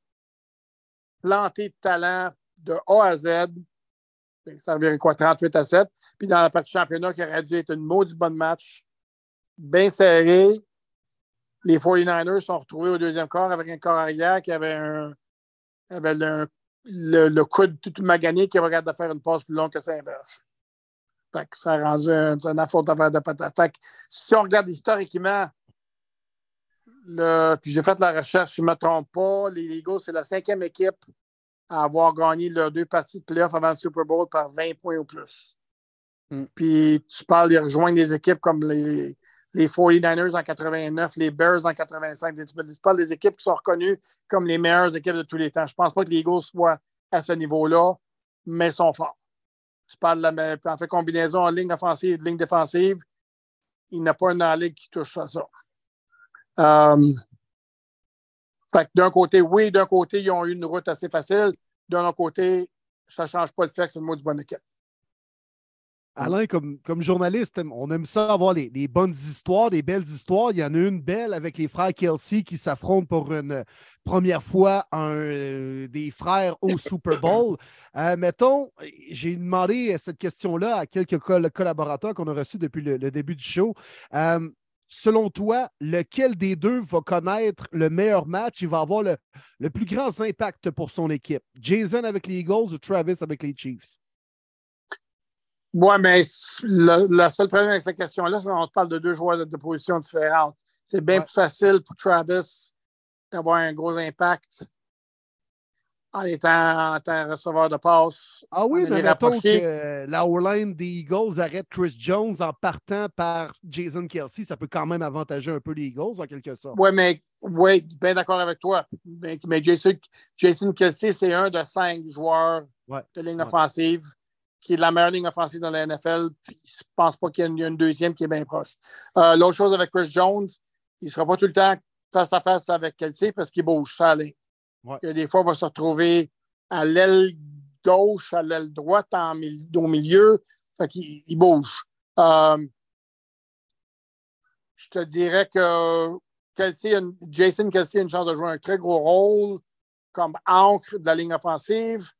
plantés de talent de A à Z, ben, ça reviendrait quoi, 38 à 7. Puis dans la partie championnat qui aurait dû être une maudite bonne match, bien serré, les 49ers sont retrouvés au deuxième quart avec un corps arrière qui avait, un, avait le, le, coude tout magané qui regarde de faire une passe plus longue que Saint-Berge. Fait que ça a rendu un, un affaire d'affaire de patate. Fait que si on regarde historiquement, le, puis j'ai fait la recherche, je ne me trompe pas, les Eagles, c'est la cinquième équipe à avoir gagné leurs deux parties de playoff avant le Super Bowl par 20 points ou plus. Mm. Puis tu parles de rejoindre des équipes comme les, les 49ers en 89, les Bears en 85. Tu parles des équipes qui sont reconnues comme les meilleures équipes de tous les temps. Je ne pense pas que les Eagles soient à ce niveau-là, mais sont forts. Tu parles de la, en fait combinaison en ligne offensive, ligne défensive. Il n'y a pas un dans la qui touche à ça. Euh, d'un côté, oui, d'un côté, ils ont eu une route assez facile. D'un autre côté, ça ne change pas le fait que c'est une mot de bonne équipe. Alain, comme, comme journaliste, on aime ça avoir les, bonnes histoires, des belles histoires. Il y en a une belle avec les frères Kelsey qui s'affrontent pour une première fois un, euh, des frères au Super Bowl. Euh, mettons, j'ai demandé cette question-là à quelques collaborateurs qu'on a reçus depuis le, début du show. Euh, selon toi, lequel des deux va connaître le meilleur match? Il va avoir le, le plus grand impact pour son équipe? Jason avec les Eagles ou Travis avec les Chiefs? Oui, mais le, seul problème avec cette question-là, c'est qu'on parle de deux joueurs de, positions différentes. C'est bien plus facile pour Travis d'avoir un gros impact en étant, en receveur de passe. Ah oui, mais mettons que la O-line des Eagles arrête Chris Jones en partant par Jason Kelsey, ça peut quand même avantager un peu les Eagles en quelque sorte. Oui, mais oui, bien d'accord avec toi. Mais, Jason, Jason Kelsey, c'est un de cinq joueurs de ligne offensive qui est la meilleure ligne offensive dans la NFL. Puis je ne pense pas qu'il y ait une, deuxième qui est bien proche. Euh, l'autre chose avec Chris Jones, il ne sera pas tout le temps face à face avec Kelsey parce qu'il bouge ça Des fois, il va se retrouver à l'aile gauche, à l'aile droite, en, au milieu. Fait qu'il il bouge. Euh, je te dirais que Kelsey, Jason Kelsey a une chance de jouer un très gros rôle comme encre de la ligne offensive.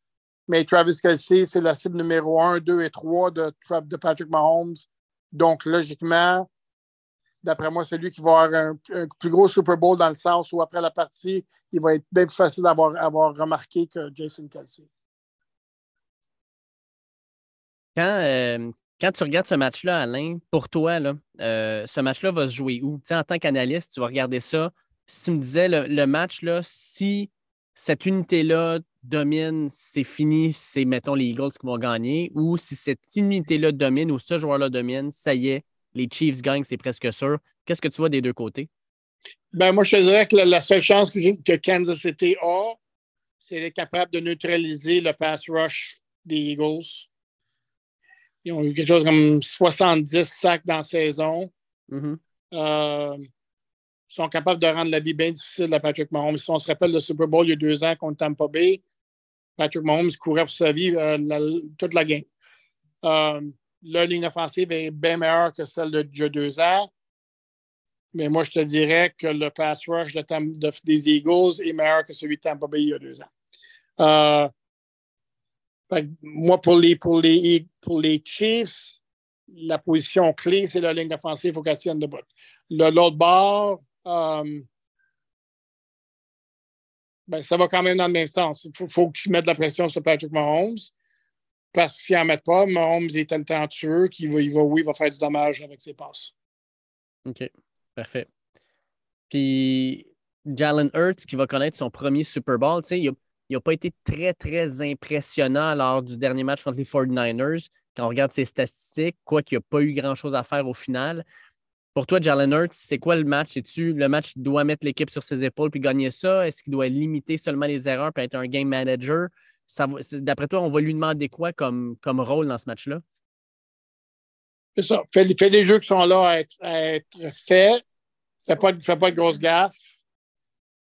Mais Travis Kelsey, c'est la cible numéro 1, 2 et 3 de, de Patrick Mahomes. Donc, logiquement, d'après moi, c'est lui qui va avoir un, plus gros Super Bowl dans le sens où, après la partie, il va être bien plus facile d'avoir avoir remarqué que Jason Kelsey. Quand, euh, quand tu regardes ce match-là, Alain, pour toi, là, euh, ce match-là va se jouer où? en tant qu'analyste, tu vas regarder ça. Si tu me disais le, le match, là, si cette unité-là domine, c'est fini, c'est, mettons, les Eagles qui vont gagner, ou si cette unité-là domine ou ce joueur-là domine, ça y est, les Chiefs gagnent, c'est presque sûr. Qu'est-ce que tu vois des deux côtés? Ben, moi, je te dirais que la, seule chance que, Kansas City a, c'est d'être capable de neutraliser le pass rush des Eagles. Ils ont eu quelque chose comme 70 sacs dans la saison. Mm-hmm. Euh, sont capables de rendre la vie bien difficile à Patrick Mahomes. Si on se rappelle le Super Bowl il y a deux ans contre Tampa Bay, Patrick Mahomes courait pour sa vie euh, toute la game. Euh, leur ligne offensive est bien meilleure que celle de, il deux ans. Mais moi, je te dirais que le pass rush des Eagles est meilleur que celui de Tampa Bay il y a deux ans. Euh, moi, pour les, pour, les, pour les Chiefs, la position clé, c'est la ligne offensive, il faut qu'elle tienne debout. L'autre bord, euh, ben, ça va quand même dans le même sens. Il faut, faut qu'ils mettent de la pression sur Patrick Mahomes. Parce qu'ils n'en mettent pas, Mahomes est tellement talentueux qu'il va, il va, oui, il va faire du dommage avec ses passes. OK. Parfait. Puis Jalen Hurts qui va connaître son premier Super Bowl, il n'a pas été très, très impressionnant lors du dernier match contre les 49ers. Quand on regarde ses statistiques, quoi qu'il n'y a pas eu grand-chose à faire au final. Pour toi, Jalen Hurts, c'est quoi le match? Es-tu le match doit mettre l'équipe sur ses épaules puis gagner ça? Est-ce qu'il doit limiter seulement les erreurs et être un game manager? D'après toi, on va lui demander quoi comme, comme rôle dans ce match-là? C'est ça. Fais, les jeux qui sont là à être, faits. Fais pas, pas de grosses gaffes.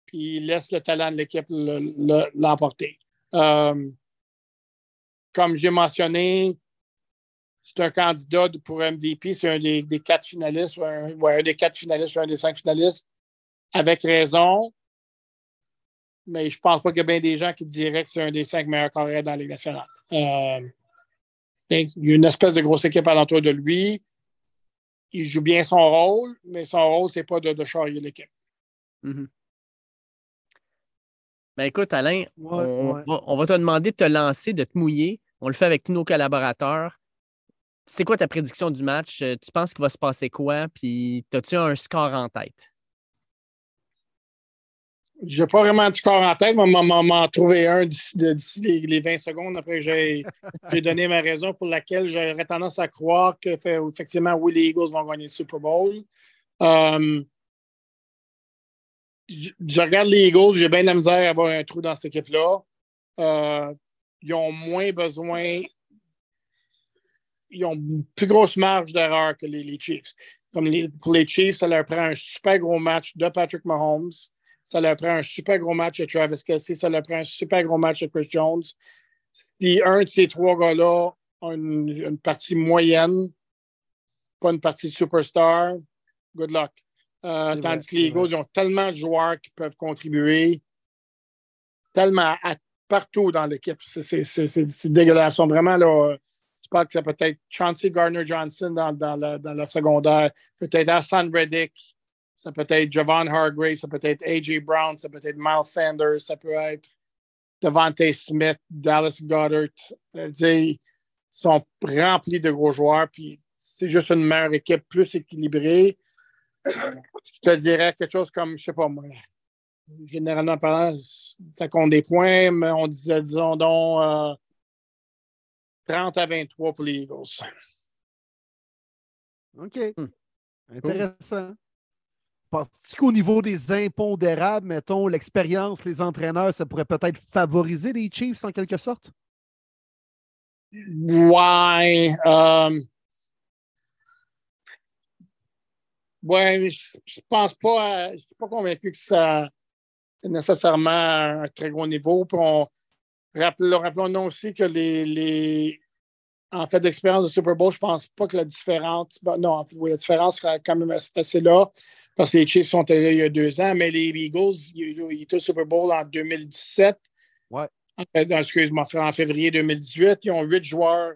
Puis laisse le talent de l'équipe l'emporter. Euh, comme j'ai mentionné, c'est un candidat pour MVP, c'est un des, quatre finalistes, ou un, des quatre finalistes, ou un des cinq finalistes, avec raison. Mais je ne pense pas qu'il y a bien des gens qui diraient que c'est un des cinq meilleurs carrières dans la Ligue nationale. Euh, il y a une espèce de grosse équipe alentour de lui. Il joue bien son rôle, mais son rôle, ce n'est pas de, de charrier l'équipe. Mm-hmm. Ben écoute, Alain, on, on, va, te demander de te lancer, de te mouiller. On le fait avec tous nos collaborateurs c'est quoi ta prédiction du match? Euh, tu penses qu'il va se passer quoi? Puis, as-tu un score en tête? Je n'ai pas vraiment de score en tête, mais m'en trouver un d'ici les, 20 secondes après que j'ai donné ma raison pour laquelle j'aurais tendance à croire que effectivement, oui, les Eagles vont gagner le Super Bowl. Euh, je, regarde les Eagles, j'ai bien de la misère à avoir un trou dans cette équipe-là. Euh, ils ont moins besoin ils ont une plus grosse marge d'erreur que les, Chiefs. Comme pour les Chiefs, ça leur prend un super gros match de Patrick Mahomes. Ça leur prend un super gros match de Travis Kelsey. Ça leur prend un super gros match de Chris Jones. Si un de ces trois gars-là a une, partie moyenne, pas une partie superstar, good luck. Euh, tandis que les Eagles, ils ont tellement de joueurs qui peuvent contribuer, tellement partout dans l'équipe. C'est dégueulasse. Ils sont vraiment là je pense que c'est peut-être Chauncey Gardner-Johnson dans, dans, la, secondaire, peut-être Hassan Reddick, ça peut être Javon Hargrave, ça peut être A.J. Brown, ça peut être Miles Sanders, ça peut être Devante Smith, Dallas Goddard. Ils sont remplis de gros joueurs, puis c'est juste une meilleure équipe, plus équilibrée. Je te dirais quelque chose comme, je sais pas moi, généralement parlant, ça compte des points, mais on disait, disons donc, euh, 30 à 23 pour les Eagles. OK. Hmm. Intéressant. Penses-tu qu'au niveau des impondérables, mettons, l'expérience, les entraîneurs, ça pourrait peut-être favoriser les Chiefs en quelque sorte? Ouais. Euh... Ouais, je, ne pense pas, je suis pas convaincu que ça est nécessairement un très gros niveau. Puis on, Rappelons, aussi que les, en fait d'expérience de Super Bowl, je ne pense pas que la différence. non, la différence sera quand même assez là. Parce que les Chiefs sont allés il y a deux ans, mais les Eagles, ils, étaient au Super Bowl en 2017. Ouais. Excuse-moi, en février 2018. Ils ont huit joueurs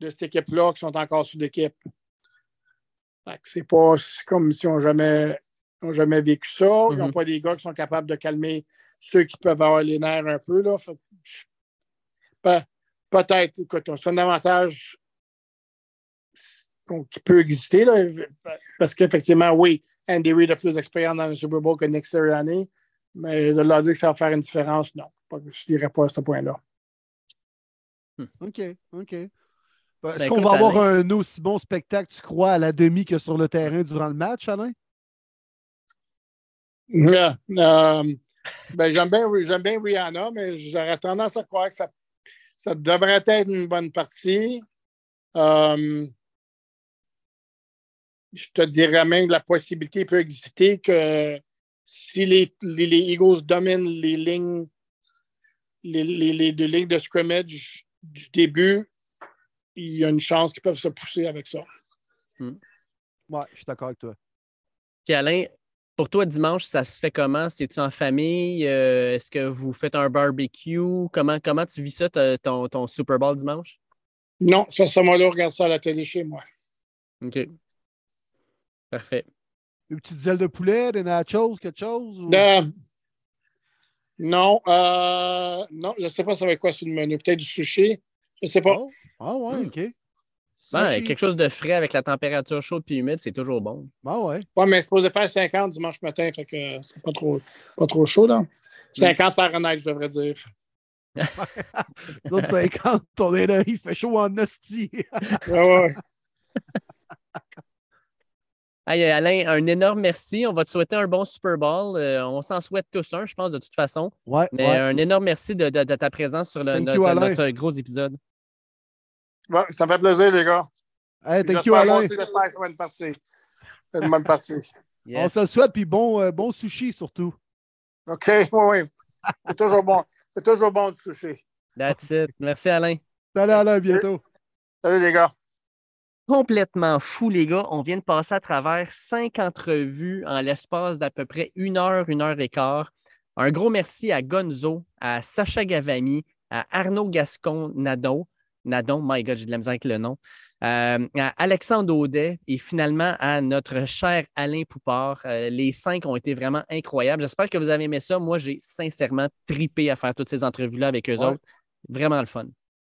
de cette équipe-là qui sont encore sous l'équipe. C'est pas comme si on n'ont jamais, jamais vécu ça. Ils n'ont mm-hmm. pas des gars qui sont capables de calmer ceux qui peuvent avoir les nerfs un peu. Là peut-être, écoute, c'est un avantage qui peut exister, là, parce qu'effectivement, oui, Andy Reid a plus d'expérience dans le Super Bowl que Nick Sirianni, mais de leur dire que ça va faire une différence, non. Je ne dirais pas à ce point-là. Hmm. OK, OK. Ben, est-ce ben, qu'on va avoir un aussi bon spectacle, tu crois, à la demi que sur le terrain durant le match, Alain? Euh, ben, j'aime bien, bien Rihanna, mais j'aurais tendance à croire que ça ça devrait être une bonne partie. Euh, je te dirais même que la possibilité peut exister que si les, Eagles dominent les lignes, les, deux lignes de scrimmage du début, il y a une chance qu'ils peuvent se pousser avec ça. Hmm. Oui, je suis d'accord avec toi. Puis Alain, pour toi, dimanche, ça se fait comment? C'est-tu en famille? Euh, est-ce que vous faites un barbecue? Comment, comment tu vis ça, ton, ton Super Bowl dimanche? Non, ça, ça moi là, regarde ça à la télé chez moi. OK. Parfait. Une petite aile de poulet, des nachos, quelque chose? Euh, Non, euh, non, je ne sais pas ça va être quoi sur le menu? Peut-être du sushi? Je ne sais pas. Oh. Ah ouais, Hmm. OK. Ben, Sushi. quelque chose de frais avec la température chaude puis humide, c'est toujours bon. Ah ouais. Ouais, mais c'est supposé faire 50 dimanche matin, fait que c'est pas trop, pas trop chaud, là. 50 Fahrenheit, je devrais dire. L'autre 50, on est là, il fait chaud en hostie. Ouais, ouais. Hey, Alain, un énorme merci. On va te souhaiter un bon Super Bowl. Euh, on s'en souhaite tous un, je pense, de toute façon. Ouais, Mais ouais. un énorme merci de, de- de ta présence sur le- notre, you, notre gros épisode. Ouais, ça me fait plaisir, les gars. Hey, thank J'espère you, Alain. une partie. Une bonne partie. On se le souhaite, puis bon, euh, bon sushi surtout. OK, oui, oui. C'est toujours bon. C'est toujours bon de sushi. That's it. Merci, Alain. Salut, Alain, à bientôt. Salut, les gars. complètement fou, les gars. On vient de passer à travers cinq entrevues en l'espace d'à peu près une heure, une heure et quart. Un gros merci à Gonzo, à Sacha Gavami, à Arnaud Gascon Nadon. Nadon, my God, j'ai de la misère avec le nom. euh, à Alexandre Audet et finalement à notre cher Alain Poupard. Euh, les cinq ont été vraiment incroyables. J'espère que vous avez aimé ça. Moi, j'ai sincèrement tripé à faire toutes ces entrevues-là avec eux Ouais. autres. Vraiment le fun.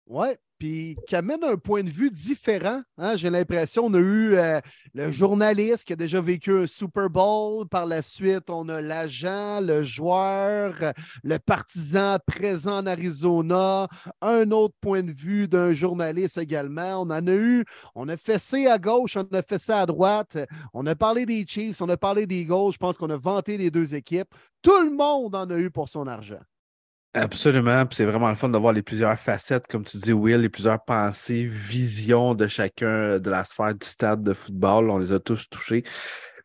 Ouais, puis qui amène un point de vue différent. hein. J'ai l'impression on a eu euh, le journaliste qui a déjà vécu un Super Bowl. Par la suite, on a l'agent, le joueur, le partisan présent en Arizona. Un autre point de vue d'un journaliste également. On en a eu, on a fessé à gauche, on a fessé à droite. On a parlé des Chiefs, on a parlé des Eagles. Je pense qu'on a vanté les deux équipes. Tout le monde en a eu pour son argent. Absolument. C'est vraiment le fun de voir les plusieurs facettes, comme tu dis, Will, les plusieurs pensées, visions de chacun de la sphère du stade de football. On les a tous touchés.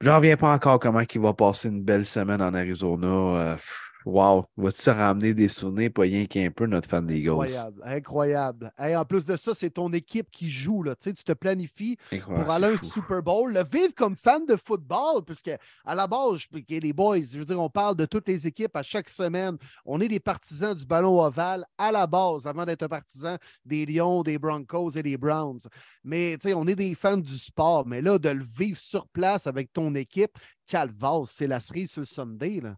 J'en reviens pas encore comment il va passer une belle semaine en Arizona. Euh, wow. Va-tu se ramener des souvenirs, pas rien qu'un peu, notre fan des Eagles? Incroyable, incroyable. Hey, en plus de ça, c'est ton équipe qui joue. Là. Tu sais, tu te planifies Incroyable, pour aller à un. Super Bowl, le vivre comme fan de football, puisque à la base, je- les boys, je veux dire, on parle de toutes les équipes à chaque semaine. On est des partisans du ballon ovale à la base, avant d'être un partisan des Lions, des Broncos et des Browns. Mais tu sais, on est des fans du sport. Mais là, de le vivre sur place avec ton équipe, calvas, c'est la cerise sur le Sunday. Là.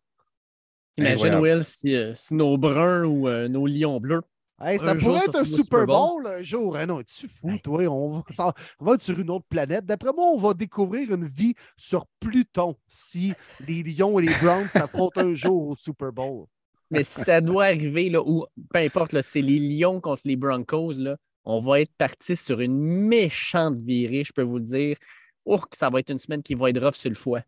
Imagine. Will, si, euh, si nos bruns ou euh, nos lions bleus Hey, ça pourrait être un Super Bowl, Bowl. un jour. Hein, non, es-tu fou, toi? On va, s'en- on va être sur une autre planète. D'après moi, on va découvrir une vie sur Pluton si les Lions et les Browns s'affrontent un jour au Super Bowl. Mais si ça doit arriver, là, ou peu importe, là, c'est les Lions contre les Broncos, là, on va être parti sur une méchante virée, je peux vous le dire. Oh, ça va être une semaine qui va être rough sur le foie.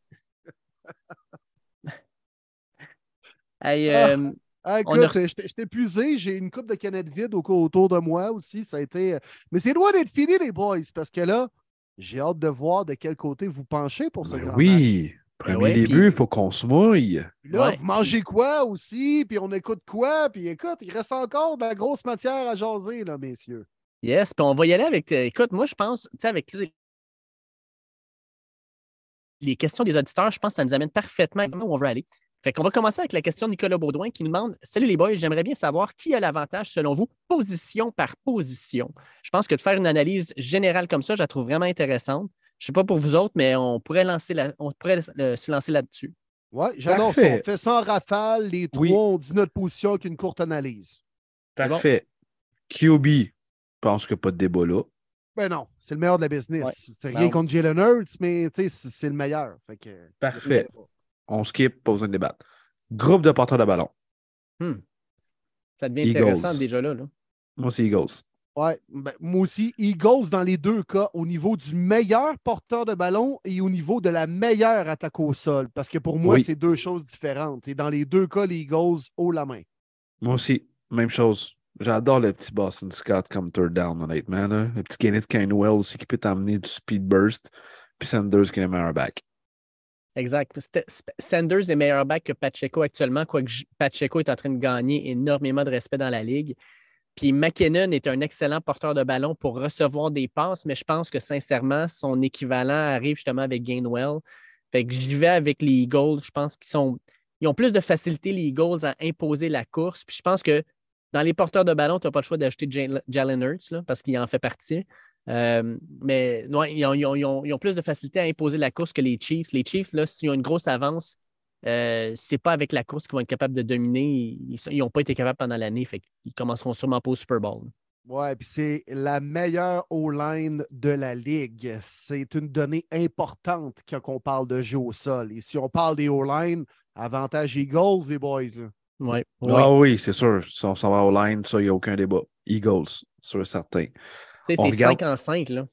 Hey, Ah. euh, Ah, a écoute, reçu- j'étais j'étais épuisé. J'ai une coupe de canettes vides au- autour de moi aussi. Ça a été... euh, Mais c'est loin d'être fini, les boys, parce que là, j'ai hâte de voir de quel côté vous penchez pour ce Ben grand match. oui. Ben Premier ouais, début, il puis- faut qu'on se mouille. Là, Ouais. vous mangez quoi aussi, puis on écoute quoi, puis écoute, il reste encore de la grosse matière à jaser, là, messieurs. yes, puis on va y aller avec. euh, écoute, moi, je pense, tu sais, avec les- les questions des auditeurs, je pense que ça nous amène parfaitement où on veut aller. Fait qu'on va commencer avec la question de Nicolas Baudouin qui nous demande Salut les boys, j'aimerais bien savoir qui a l'avantage selon vous, position par position. Je pense que de faire une analyse générale comme ça, je la trouve vraiment intéressante. Je ne sais pas pour vous autres, mais on pourrait, lancer la- on pourrait euh, se lancer là-dessus. Ça. Parfait. On fait en rafale, les trois, Oui. on dit notre position avec une courte analyse. Parfait. QB, je pense qu'il n'y a pas de débat là. Ben non, c'est le meilleur de la business. Ouais. C'est rien Non. contre Jalen Hurts, mais c'est le meilleur. Fait que, Parfait. On skip, pas besoin de débattre. Groupe de porteurs de ballon. Hmm. Ça devient Eagles. intéressant déjà là. là. Moi, c'est Eagles. Ouais, ben, moi aussi, Eagles dans les deux cas, au niveau du meilleur porteur de ballon et au niveau de la meilleure attaque au sol. Parce que pour moi, Oui. c'est deux choses différentes. Et dans les deux cas, les Eagles haut la main. Moi aussi, même chose. J'adore le petit Boston Scott comme third down, honnêtement. là. Le petit Kenneth Canwell aussi qui peut t'amener du speed burst. Puis Sanders qui est le meilleur back. Exact. Sanders est meilleur back que Pacheco actuellement, quoique Pacheco est en train de gagner énormément de respect dans la ligue. Puis McKinnon est un excellent porteur de ballon pour recevoir des passes, mais je pense que sincèrement, son équivalent arrive justement avec Gainwell. Fait que j'y vais avec les Eagles. Je pense qu'ils sont. Ils ont plus de facilité, les Eagles, à imposer la course. Puis je pense que dans les porteurs de ballon, tu n'as pas le choix d'ajouter Jalen Hurts, parce qu'il en fait partie. Euh, mais ouais, ils, ont, ils ont- ils ont- ils ont plus de facilité à imposer la course que les Chiefs. Les Chiefs, là, s'ils ont une grosse avance, euh, c'est pas avec la course qu'ils vont être capables de dominer. Ils n'ont pas été capables pendant l'année, fait qu'ils commenceront sûrement pas au Super Bowl. Ouais, puis c'est la meilleure O-line de la ligue. C'est une donnée importante quand on parle de jeu au sol. Et si on parle des O-line, avantage Eagles, les boys. Ouais. Ah oui, c'est sûr. Si on s'en va au line, ça, il n'y a aucun débat. Eagles, sûr certain. C'est On 5 regarde- en 5, là.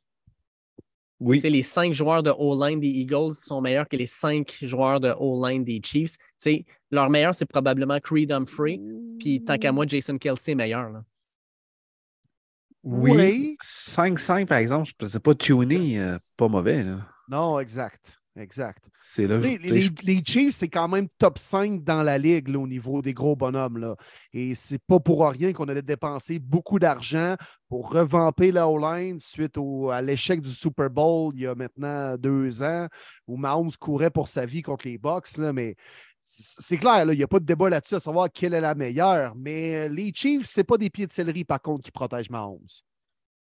Oui. C'est les cinq joueurs de O-line des Eagles sont meilleurs que les cinq joueurs de O-line des Chiefs. C'est leur meilleur, c'est probablement Creed Humphrey. Puis tant qu'à moi, Jason Kelsey est meilleur. là. Oui. Oui. 5-5, par exemple, c'est pas tuné, euh, pas mauvais. Là. Non, exact. Exact. C'est là. Les, les Chiefs, c'est quand même top 5 dans la ligue là, au niveau des gros bonhommes. Là. Et c'est pas pour rien qu'on allait dépenser beaucoup d'argent pour revamper la O-line suite au- à l'échec du Super Bowl il y a maintenant deux ans où Mahomes courait pour sa vie contre les Bucks. Là, mais c'est clair, là, il n'y a pas de débat là-dessus à savoir quelle est la meilleure. Mais euh, les Chiefs, c'est pas des pieds de céleri, par contre, qui protègent Mahomes.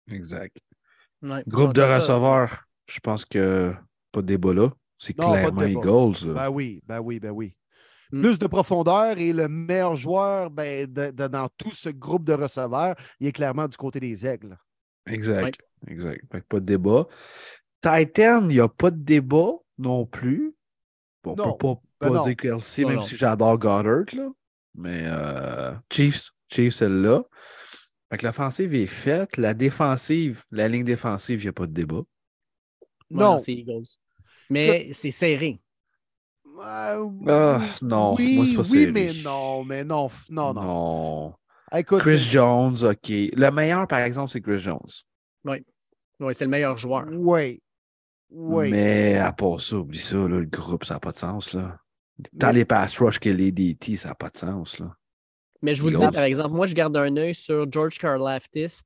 Exact. Ouais, Groupe de receveurs, je pense que pas de débat là. C'est Non, pas de clairement débat. Eagles. Ben oui, ben oui, ben oui. Mm. Plus de profondeur et le meilleur joueur ben, de- de- dans tout ce groupe de receveurs, il est clairement du côté des aigles. Exact. Exact. Fait que pas de débat. Titan, il n'y a pas de débat non plus. On Non. peut pas, Ben pas non. dire Kelsey, Non, même non. si j'adore Goddard. Là. Mais euh, Chiefs, Chiefs, celle-là. Fait que l'offensive est faite. La défensive, la ligne défensive, il n'y a pas de débat. Ouais, Non. c'est Eagles. Mais c'est serré. Euh, Ah, non, oui, moi, c'est pas oui, serré. mais non, mais non, non, non. Non. Écoute, Chris Jones, OK. Le meilleur, par exemple, c'est Chris Jones. Oui, c'est le meilleur joueur. Oui. Oui. Mais à part ça, oublie ça, là, le groupe, ça n'a pas de sens. Là. Tant les pass rush que les DT, ça n'a pas de sens. Là. Mais je vous le dis, par exemple, moi, je garde un œil sur George Karlaftis.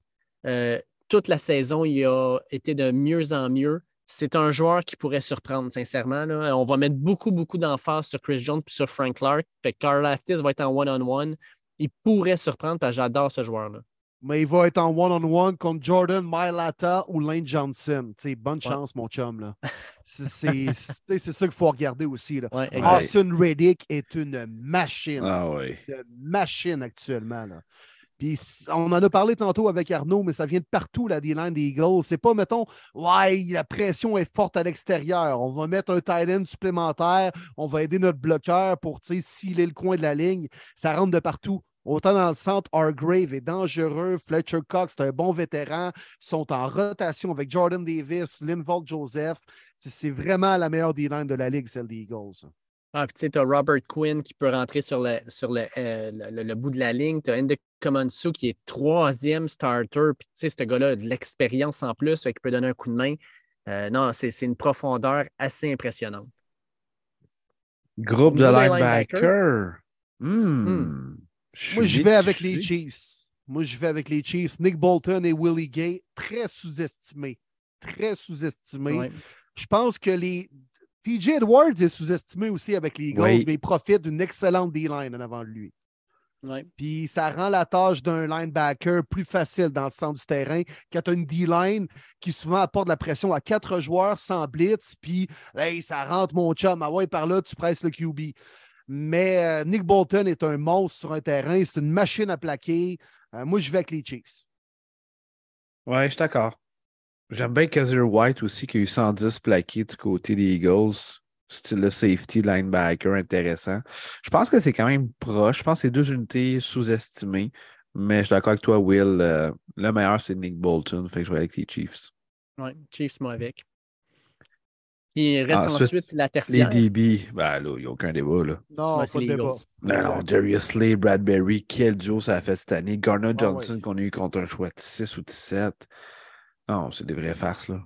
Euh, toute la saison, il a été de mieux en mieux. C'est un joueur qui pourrait surprendre, sincèrement. là. On va mettre beaucoup, beaucoup d'emphase sur Chris Jones et sur Frank Clark. Fait que Karlaftis va être en one-on-one. Il pourrait surprendre parce que j'adore ce joueur-là. Mais il va être en one-on-one contre Jordan Mailata ou Lane Johnson. Bonne Ouais. chance, mon chum. là. C'est c'est- c'est- c'est ça qu'il faut regarder aussi. Là. Ouais, exact. Austin Reddick est une machine. Ah machine actuellement. Là. Puis on en a parlé tantôt avec Arnaud, mais ça vient de partout, la D-line des Eagles. C'est pas, mettons, ouais, la pression est forte à l'extérieur. On va mettre un tight end supplémentaire, on va aider notre bloqueur pour tu sais, sealer le coin de la ligne. Ça rentre de partout. Autant dans le centre, Hargrave est dangereux. Fletcher Cox, c'est un bon vétéran. Ils sont en rotation avec Jordan Davis, Linval Joseph. C'est vraiment la meilleure D-line de la ligue, celle des Eagles. Ah, puis tu sais, tu as Robert Quinn qui peut rentrer sur le, sur le, euh, le- le- le bout de la ligne. Tu as Ndekamansu qui est troisième starter. Puis tu sais, ce gars-là a de l'expérience en plus, qu'il peut donner un coup de main. Euh, non, c'est c'est une profondeur assez impressionnante. Groupe de linebackers. Hmm. Hmm. Moi, je vais avec les. Chiefs. Moi, je vais avec les Chiefs. Nick Bolton et Willie Gay, très sous-estimés. Très sous-estimés. Ouais. Je pense que les. TJ Edwards est sous-estimé aussi avec les Eagles, Oui. mais il profite d'une excellente D-line en avant de lui. Puis ça rend la tâche d'un linebacker plus facile dans le centre du terrain quand tu as une D-line qui souvent apporte la pression à quatre joueurs sans blitz, puis hey, ça rentre mon chum, ah ouais, par là, tu presses le QB. Mais euh, Nick Bolton est un monstre sur un terrain, c'est une machine à plaquer. Euh, moi, je vais avec les Chiefs. Ouais, je suis d'accord. J'aime bien Kazir White aussi, qui a eu 110 plaqués du côté des Eagles. Style de safety, linebacker intéressant. Je pense que c'est quand même proche. Je pense que c'est deux unités sous-estimées. Mais je suis d'accord avec toi, Will. euh, le meilleur, c'est Nick Bolton. Fait que je vais avec les Chiefs. Ouais, Chiefs, moi avec. Il reste Ensuite, ensuite la Les tertiaire. DB, ben là, il n'y a aucun débat. Là. Non, Ouais, pas c'est de les débat. Eagles. Non, non. Darius Slay, Bradbury, quel duo ça a fait cette année. Garner Ah Johnson ouais. qu'on a eu contre un choix de 6 ou de 7. Non, c'est des vraies farces, là.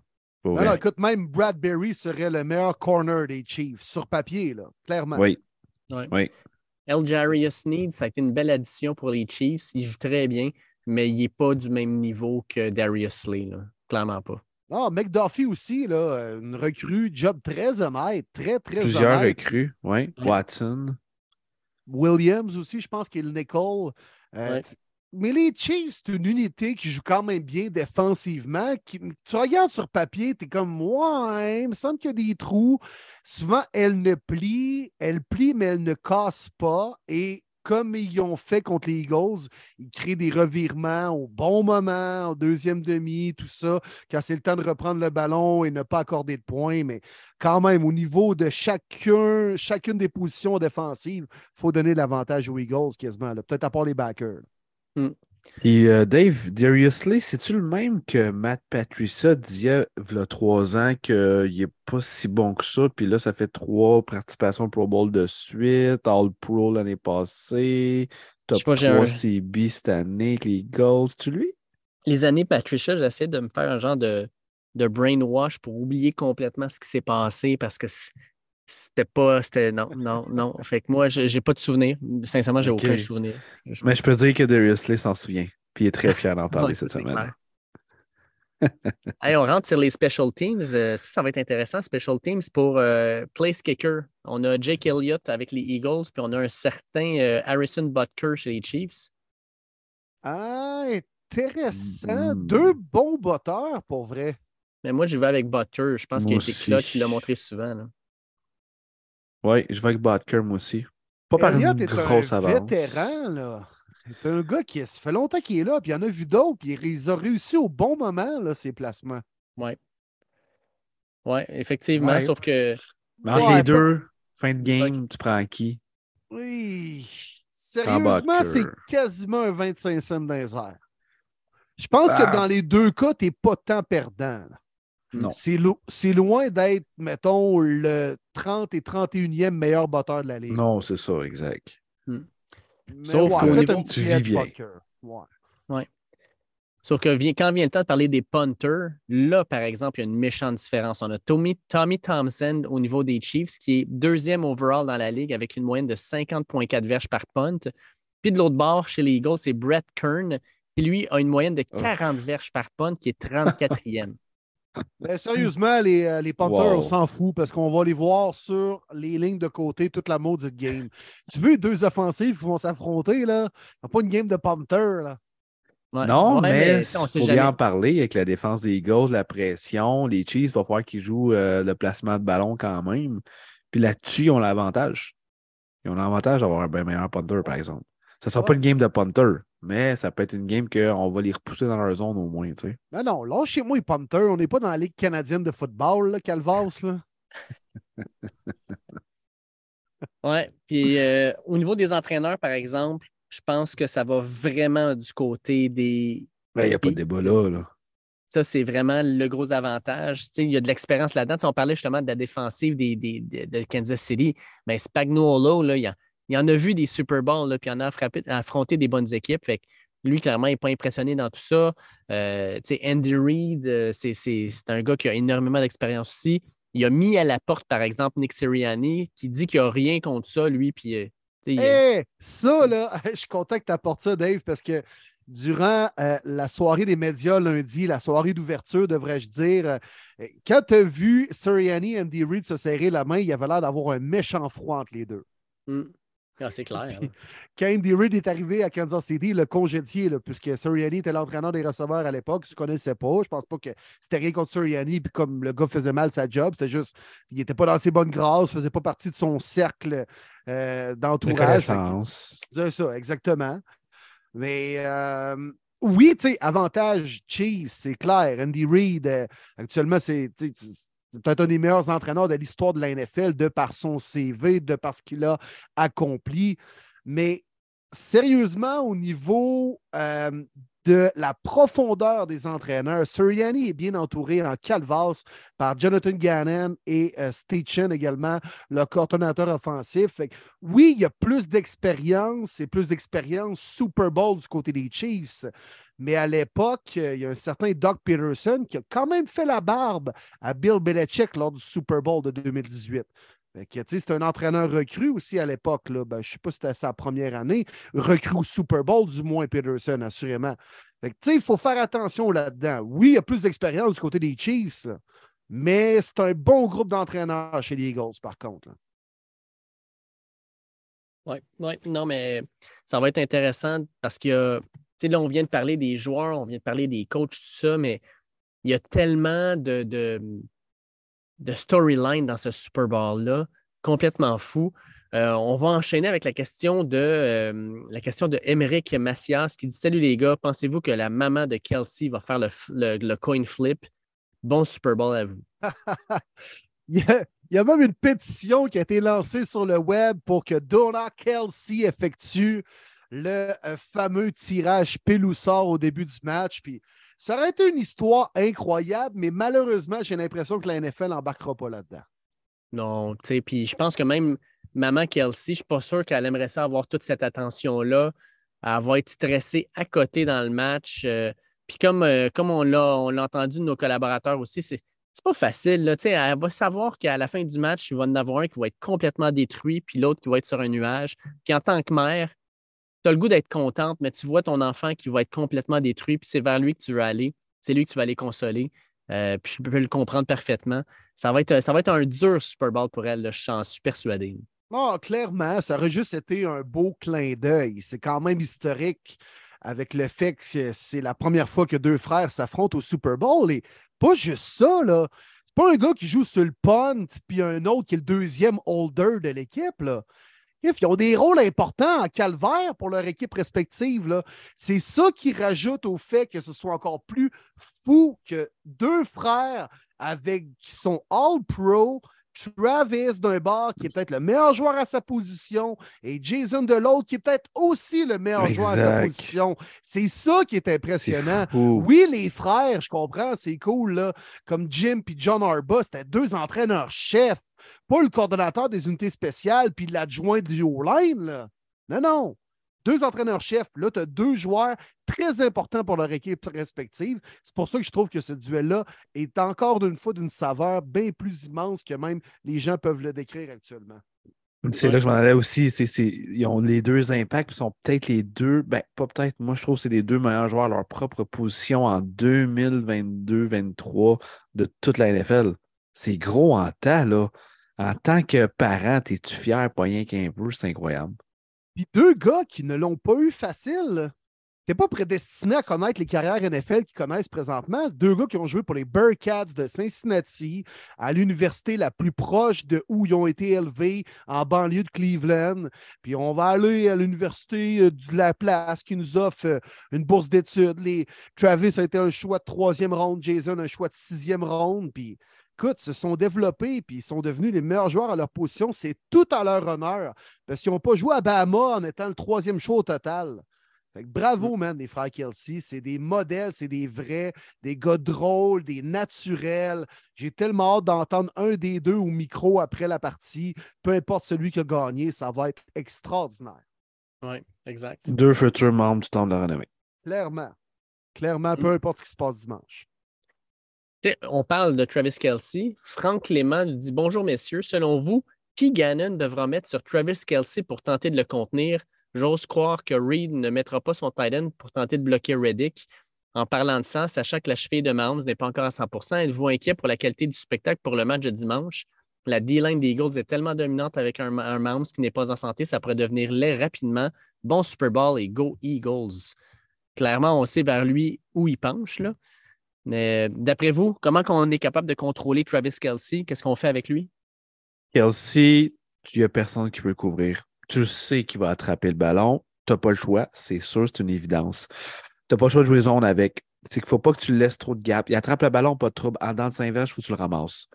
Non, non, écoute, même Bradbury serait le meilleur corner des Chiefs, sur papier, là, clairement. Oui, Ouais. oui. El Jarius Need, ça a été une belle addition pour les Chiefs. Il joue très bien, mais il n'est pas du même niveau que Darius Slay. là. Clairement pas. Ah, McDuffie aussi, là, une recrue, job très honnête, très, très Plusieurs honnête. recrues. Oui. Ouais. Watson. Williams aussi, je pense qu'il est le nickel. Euh, Ouais. Mais les Chiefs, c'est une unité qui joue quand même bien défensivement. Tu regardes sur papier, tu es comme, ouais, il me semble qu'il y a des trous. Souvent, elle ne plie, elle plie, mais elle ne casse pas. Et comme ils ont fait contre les Eagles, ils créent des revirements au bon moment, en deuxième demi, tout ça, quand c'est le temps de reprendre le ballon et ne pas accorder de points. Mais quand même, au niveau de chacun, chacune des positions défensives, il faut donner l'avantage aux Eagles quasiment, peut-être à part les backers. Mm. Et euh, Dave, Darius Lee, c'est-tu le même que Matt Patricia disait il y a trois ans qu'il n'est pas si bon que ça? Puis là, ça fait trois participations Pro Bowl de suite, All Pro l'année passée, Top pas, j'ai 3 un- CB cette année les Eagles. Tu lui? Les années Patricia, j'essaie de me faire un genre de, de brainwash pour oublier complètement ce qui s'est passé parce que c'était pas. C'était. Non, non, non. Fait que moi, j'ai pas de souvenir. Sincèrement, j'ai aucun souvenir. Je- Mais je peux dire que Darius Lee s'en souvient. Puis il est très fier d'en parler Ouais, cette semaine. Hey, on rentre sur les special teams. Euh, ça, ça va être intéressant. Special teams pour euh, place kicker. On a Jake Elliott avec les Eagles, puis on a un certain euh, Harrison Butker chez les Chiefs. Ah, intéressant. Mm. Deux bons batteurs, pour vrai. Mais moi, je vais avec Butker. Je pense qu'il a été clutch. Il l'a montré souvent. là. Oui, je vais avec Butker, moi aussi. Pas par Elliott une est grosse un avance. vétéran, là. C'est un gars qui ça fait longtemps qu'il est là, puis il y en a vu d'autres, puis il a réussi au bon moment, là, ses placements. Oui, effectivement. Ouais. Sauf que Mais entre Ouais, les pas- deux, fin de game, tu prends qui? Oui. Sérieusement, c'est quasiment un 25 cents dans les airs. Je pense Ah. que dans les deux cas, tu n'es pas tant perdant. là. Non. C'est lo- c'est loin d'être, mettons, le 30 et 31e meilleur batteur de la ligue. Non, c'est ça, exact. Mais Sauf ouais, qu'au niveau- Tu vis bien. Ouais. Sauf que vient- quand vient le temps de parler des punters, là, par exemple, il y a une méchante différence. On a Tommy, Tommy Thompson au niveau des Chiefs, qui est deuxième overall dans la ligue avec une moyenne de 50,4 verges par punt. Puis de l'autre bord, chez les Eagles, c'est Brett Kern, qui lui a une moyenne de Oh. 40 verges par punt, qui est 34e. Mais sérieusement, les, euh, les Panthers, Wow. on s'en fout parce qu'on va les voir sur les lignes de côté toute la maudite game. Tu veux deux offensives qui vont s'affronter, là? C'est pas une game de Panther, là. Ouais. Non, Ouais, mais tu sais, on il sait faut jamais. bien en parler avec la défense des Eagles, la pression. Les Chiefs, il va falloir qu'ils jouent euh, le placement de ballon quand même. Puis là-dessus, ils ont l'avantage. Ils ont l'avantage d'avoir un bien meilleur punter, par exemple. Ça ne sera pas une game de punter, mais ça peut être une game qu'on va les repousser dans leur zone au moins. tu sais. Non, non, lâchez-moi les Panthers. On n'est pas dans la Ligue canadienne de football, là, Calvas, là. Ouais. Puis euh, au niveau des entraîneurs, par exemple, je pense que ça va vraiment du côté des. Ben, Il n'y a pas de débat là. là. Ça, c'est vraiment le gros avantage. Tu sais, il y a de l'expérience là-dedans. On parlait justement de la défensive des, des- de, de Kansas City. Mais Spagnuolo, là, il, en, il en a vu des Super Bowls, là, puis il en a frappé- affronté des bonnes équipes. Fait que lui, clairement, il n'est pas impressionné dans tout ça. Euh, Andy Reid, euh, c'est un gars qui a énormément d'expérience aussi. Il a mis à la porte, par exemple, Nick Sirianni, qui dit qu'il n'a rien contre ça, lui. Puis, euh, ça, là, je suis content que tu apportes ça, Dave, parce que durant euh, la soirée des médias lundi, la soirée d'ouverture, devrais-je dire, quand tu as vu Sirianni et Andy Reid se serrer la main, il y avait l'air d'avoir un méchant froid entre les deux. Hmm. Ah, c'est clair. Puis, hein. Quand Andy Reid est arrivé à Kansas City, le congédié, là, puisque Sirianni était l'entraîneur des receveurs à l'époque, je ne connaissais pas. Je pense pas que c'était rien contre Sirianni, puis comme le gars faisait mal sa job, c'était juste, il n'était pas dans ses bonnes grâces, faisait pas partie de son cercle euh, d'entourage. C'est ça, exactement. Mais euh, oui, tu sais, avantage Chiefs, c'est clair. Andy Reid, euh, actuellement, c'est c'est peut-être un des meilleurs entraîneurs de l'histoire de la NFL de par son CV, de par ce qu'il a accompli. Mais sérieusement, au niveau euh, de la profondeur des entraîneurs, Sirianni est bien entouré en calvas par Jonathan Gannon et euh, Steichen également, le coordonnateur offensif. Oui, il y a plus d'expérience et plus d'expérience Super Bowl du côté des Chiefs. Mais à l'époque, euh, il y a un certain Doc Peterson qui a quand même fait la barbe à Bill Belichick lors du Super Bowl de 2018. Fait que, tu sais, C'est un entraîneur recru aussi à l'époque. Ben, je ne sais pas si c'était sa première année. Recru au Super Bowl, du moins Peterson, assurément. Il faut faire attention là-dedans. Oui, il y a plus d'expérience du côté des Chiefs, mais c'est un bon groupe d'entraîneurs chez les Eagles, par contre. là. Oui, ouais. non, mais ça va être intéressant parce qu'il y a, là, on vient de parler des joueurs, on vient de parler des coachs, tout ça, mais il y a tellement de, de, de dans ce Super Bowl-là, complètement fou. Euh, on va enchaîner avec la question de euh, la question de Macias qui dit Salut les gars, pensez-vous que la maman de Kelsey va faire le, le coin flip? Bon Super Bowl à vous. il, y a, même une pétition qui a été lancée sur le web pour que Donna Kelsey effectue le euh, fameux tirage Péloussard au début du match. Puis ça aurait été une histoire incroyable, mais malheureusement, j'ai l'impression que la NFL n'embarquera pas là-dedans. Non, tu sais, puis je pense que même maman Kelsey, je suis pas sûr qu'elle aimerait ça avoir toute cette attention-là. Elle va être stressée à côté dans le match. Euh, puis comme, euh, comme on l'a entendu de nos collaborateurs aussi, c'est c'est pas facile. Là. Elle va savoir qu'à la fin du match, il va en avoir un qui va être complètement détruit, puis l'autre qui va être sur un nuage. Puis en tant que mère, tu as le goût d'être contente, mais tu vois ton enfant qui va être complètement détruit, puis c'est vers lui que tu veux aller. C'est lui que tu vas aller consoler. Euh, puis je peux le comprendre parfaitement. Ça va être, ça va être un dur Super Bowl pour elle, je suis persuadé. Oh, clairement, ça aurait juste été un beau clin d'œil. C'est quand même historique avec le fait que c'est la première fois que deux frères s'affrontent au Super Bowl. Et pas juste ça, là. C'est pas un gars qui joue sur le punt, puis un autre qui est le deuxième holder de l'équipe, là. Ils ont des rôles importants en calvaire pour leur équipe respective. C'est ça qui rajoute au fait que ce soit encore plus fou que deux frères avec, qui sont all-pro, Travis d'un bord qui est peut-être le meilleur joueur à sa position et Jason de l'autre qui est peut-être aussi le meilleur joueur à sa position. C'est ça qui est impressionnant. oui, les frères, je comprends, c'est cool, là, comme Jim et John Arba, c'était deux entraîneurs-chefs, pas le coordonnateur des unités spéciales puis l'adjoint du O-line. Non, non deux entraîneurs-chefs. Là, tu as deux joueurs très importants pour leur équipe respective. C'est pour ça que je trouve que ce duel-là est encore une fois d'une saveur bien plus immense que même les gens peuvent le décrire actuellement. C'est là que je m'en allais aussi. ils ont les deux impacts, ils sont peut-être les deux, ben, pas peut-être, moi je trouve que c'est les deux meilleurs joueurs à leur propre position en 2022-2023 de toute la NFL. C'est gros en temps, là. En tant que parent, es-tu fier pour rien qu'un peu? C'est incroyable. Puis deux gars qui ne l'ont pas eu facile. T'es pas prédestiné à connaître les carrières NFL qu'ils connaissent présentement. Deux gars qui ont joué pour les Bearcats de Cincinnati, à l'université la plus proche de où ils ont été élevés, en banlieue de Cleveland. Puis on va aller à l'université euh, de la place qui nous offre euh, une bourse d'études. Les... Travis a été un choix de troisième ronde, Jason un choix de sixième ronde. Puis écoute, se sont développés puis ils sont devenus les meilleurs joueurs à leur position. C'est tout à leur honneur parce qu'ils n'ont pas joué à Bahama en étant le troisième choix au total. bravo, mm. man, les frères Kelsey. C'est des modèles, c'est des vrais, des gars drôles, des naturels. J'ai tellement hâte d'entendre un des deux au micro après la partie. Peu importe celui qui a gagné, ça va être extraordinaire. Oui, exact. Deux futurs membres du temps de la renommée. Clairement. Clairement, peu mm. importe ce qui se passe dimanche. On parle de Travis Kelsey. Franck Clément nous dit Bonjour, messieurs. Selon vous, qui Gannon devra mettre sur Travis Kelsey pour tenter de le contenir? J'ose croire que Reed ne mettra pas son tight end pour tenter de bloquer Reddick. En parlant de ça, sachant que la cheville de Mahomes n'est pas encore à 100% êtes-vous inquiet pour la qualité du spectacle pour le match de dimanche? La D-line des Eagles est tellement dominante avec un, un qui n'est pas en santé, ça pourrait devenir laid rapidement. Bon Super Bowl et go Eagles. Clairement, on sait vers lui où il penche. Là. Mais d'après vous, comment on est capable de contrôler Travis Kelsey? Qu'est-ce qu'on fait avec lui? Kelsey, il n'y a personne qui peut le couvrir. Tu sais qu'il va attraper le ballon. Tu n'as pas le choix. C'est sûr, c'est une évidence. Tu n'as pas le choix de jouer zone avec. C'est qu'il ne faut pas que tu laisses trop de gap. Il attrape le ballon, pas de trouble. En dents de Saint-Verge, il faut que tu le ramasses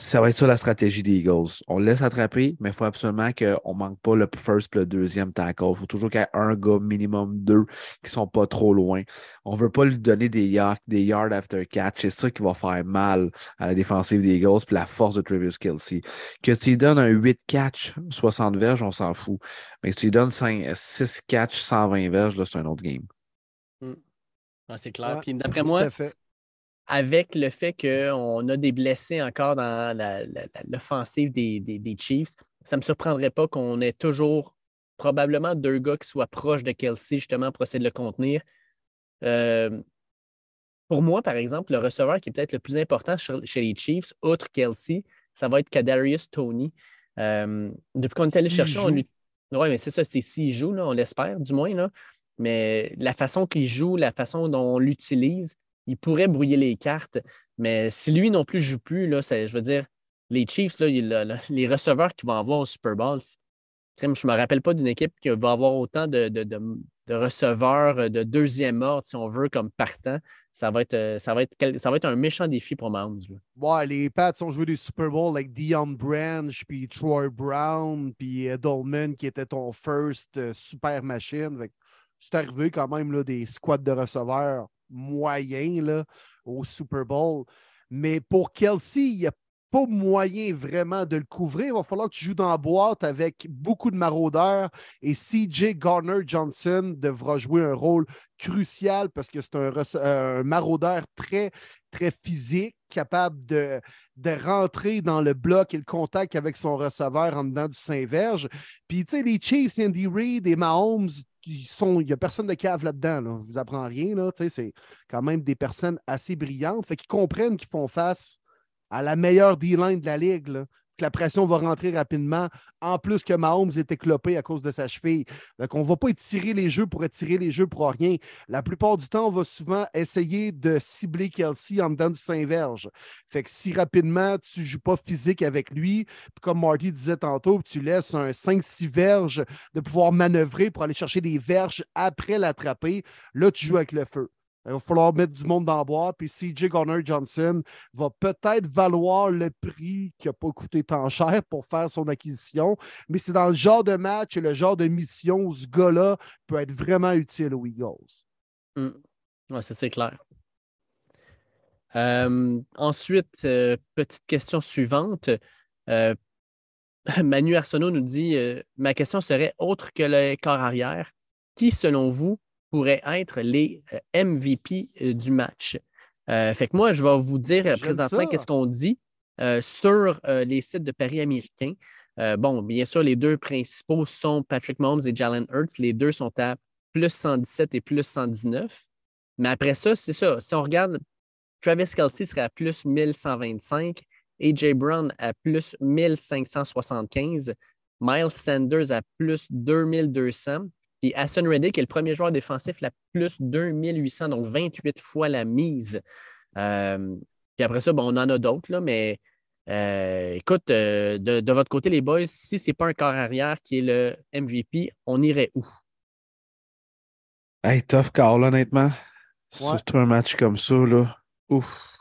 ça va être ça la stratégie des Eagles. On le laisse attraper, mais il faut absolument qu'on ne manque pas le first et le deuxième tackle. Il faut toujours qu'il y ait un gars, minimum deux, qui ne sont pas trop loin. On ne veut pas lui donner des yards, des yards after catch. C'est ça qui va faire mal à la défensive des Eagles puis la force de Travis Kelsey. Que tu lui donnes un 8 catch, 60 verges, on s'en fout. Mais si tu lui donnes 6 catch, 120 verges, c'est un autre game. Hmm. c'est clair. puis d'après moi, avec le fait qu'on a des blessés encore dans l'offensive des, Chiefs, ça ne me surprendrait pas qu'on ait toujours probablement deux gars qui soient proches de Kelsey, justement, pour essayer de le contenir. Euh, pour moi, par exemple, le receveur qui est peut-être le plus important chez les Chiefs, outre Kelsey, ça va être Kadarius Tony. Euh, depuis qu'on est allé chercher, on lui. Oui, mais c'est ça, c'est s'il joue, on l'espère, du moins. Là. mais la façon qu'il joue, la façon dont on l'utilise, il pourrait brouiller les cartes. Mais si lui non plus joue plus, là, je veux dire, les Chiefs, là, les receveurs qui vont avoir au Super Bowl, je ne me rappelle pas d'une équipe qui va avoir autant de, receveurs de deuxième ordre, si on veut, comme partant. Ça va être, ça va être, ça va être un méchant défi pour Mahomes. Ouais, les Pats ont joué des Super Bowls avec Dion Branch, puis Troy Brown, puis Dolman, qui était ton first euh, super machine. C'est arrivé quand même là, des squads de receveurs moyens là, au Super Bowl. Mais pour Kelsey, il n'y a pas moyen vraiment de le couvrir. Il va falloir que tu joues dans la boîte avec beaucoup de maraudeurs et CJ Garner Johnson devra jouer un rôle crucial parce que c'est un, maraudeur très, très physique, capable de, de rentrer dans le bloc et le contact avec son receveur en dedans du Saint-Verge. Puis, tu sais, les Chiefs, Andy Reid et Mahomes, il n'y a personne de cave là-dedans. Là. Vous apprend rien. Là. C'est quand même des personnes assez brillantes. Fait qu'ils comprennent qu'ils font face à la meilleure D-line de la ligue. La pression va rentrer rapidement, en plus que Mahomes était clopé à cause de sa cheville. Donc, on ne va pas étirer les jeux pour étirer les jeux pour rien. La plupart du temps, on va souvent essayer de cibler Kelsey en dedans du Saint-Verge. Fait que si rapidement, tu ne joues pas physique avec lui, comme Marty disait tantôt, tu laisses un 5-6 verges de pouvoir manœuvrer pour aller chercher des verges après l'attraper, là, tu joues avec le feu. Il va falloir mettre du monde dans le bois. Puis CJ Garner Johnson va peut-être valoir le prix qui n'a pas coûté tant cher pour faire son acquisition. Mais c'est dans le genre de match et le genre de mission où ce gars-là peut être vraiment utile aux Eagles. Mm. Oui, ça c'est clair. Euh, ensuite, euh, petite question suivante. Euh, Manu Arsenault nous dit Ma question serait autre que le corps arrière. Qui, selon vous, pourraient être les euh, MVP euh, du match. Euh, fait que moi, je vais vous dire présentement qu'est-ce qu'on dit sur les sites de paris américains. bon, bien sûr, les deux principaux sont Patrick Mahomes et Jalen Hurts. Les deux sont à plus 117 et plus 119. Mais après ça, c'est ça. Si on regarde, Travis Kelsey serait à plus 1125, AJ Brown à plus 1575, Miles Sanders à plus 2200, puis Aston Reddick est le premier joueur défensif la plus 2800, donc 28 fois la mise. Euh, puis après ça, bon, on en a d'autres, là, mais euh, écoute, euh, de, votre côté, les boys, si ce n'est pas un corps arrière qui est le MVP, on irait où? Hey, tough call, honnêtement. Surtout un match comme ça, là. Ouf.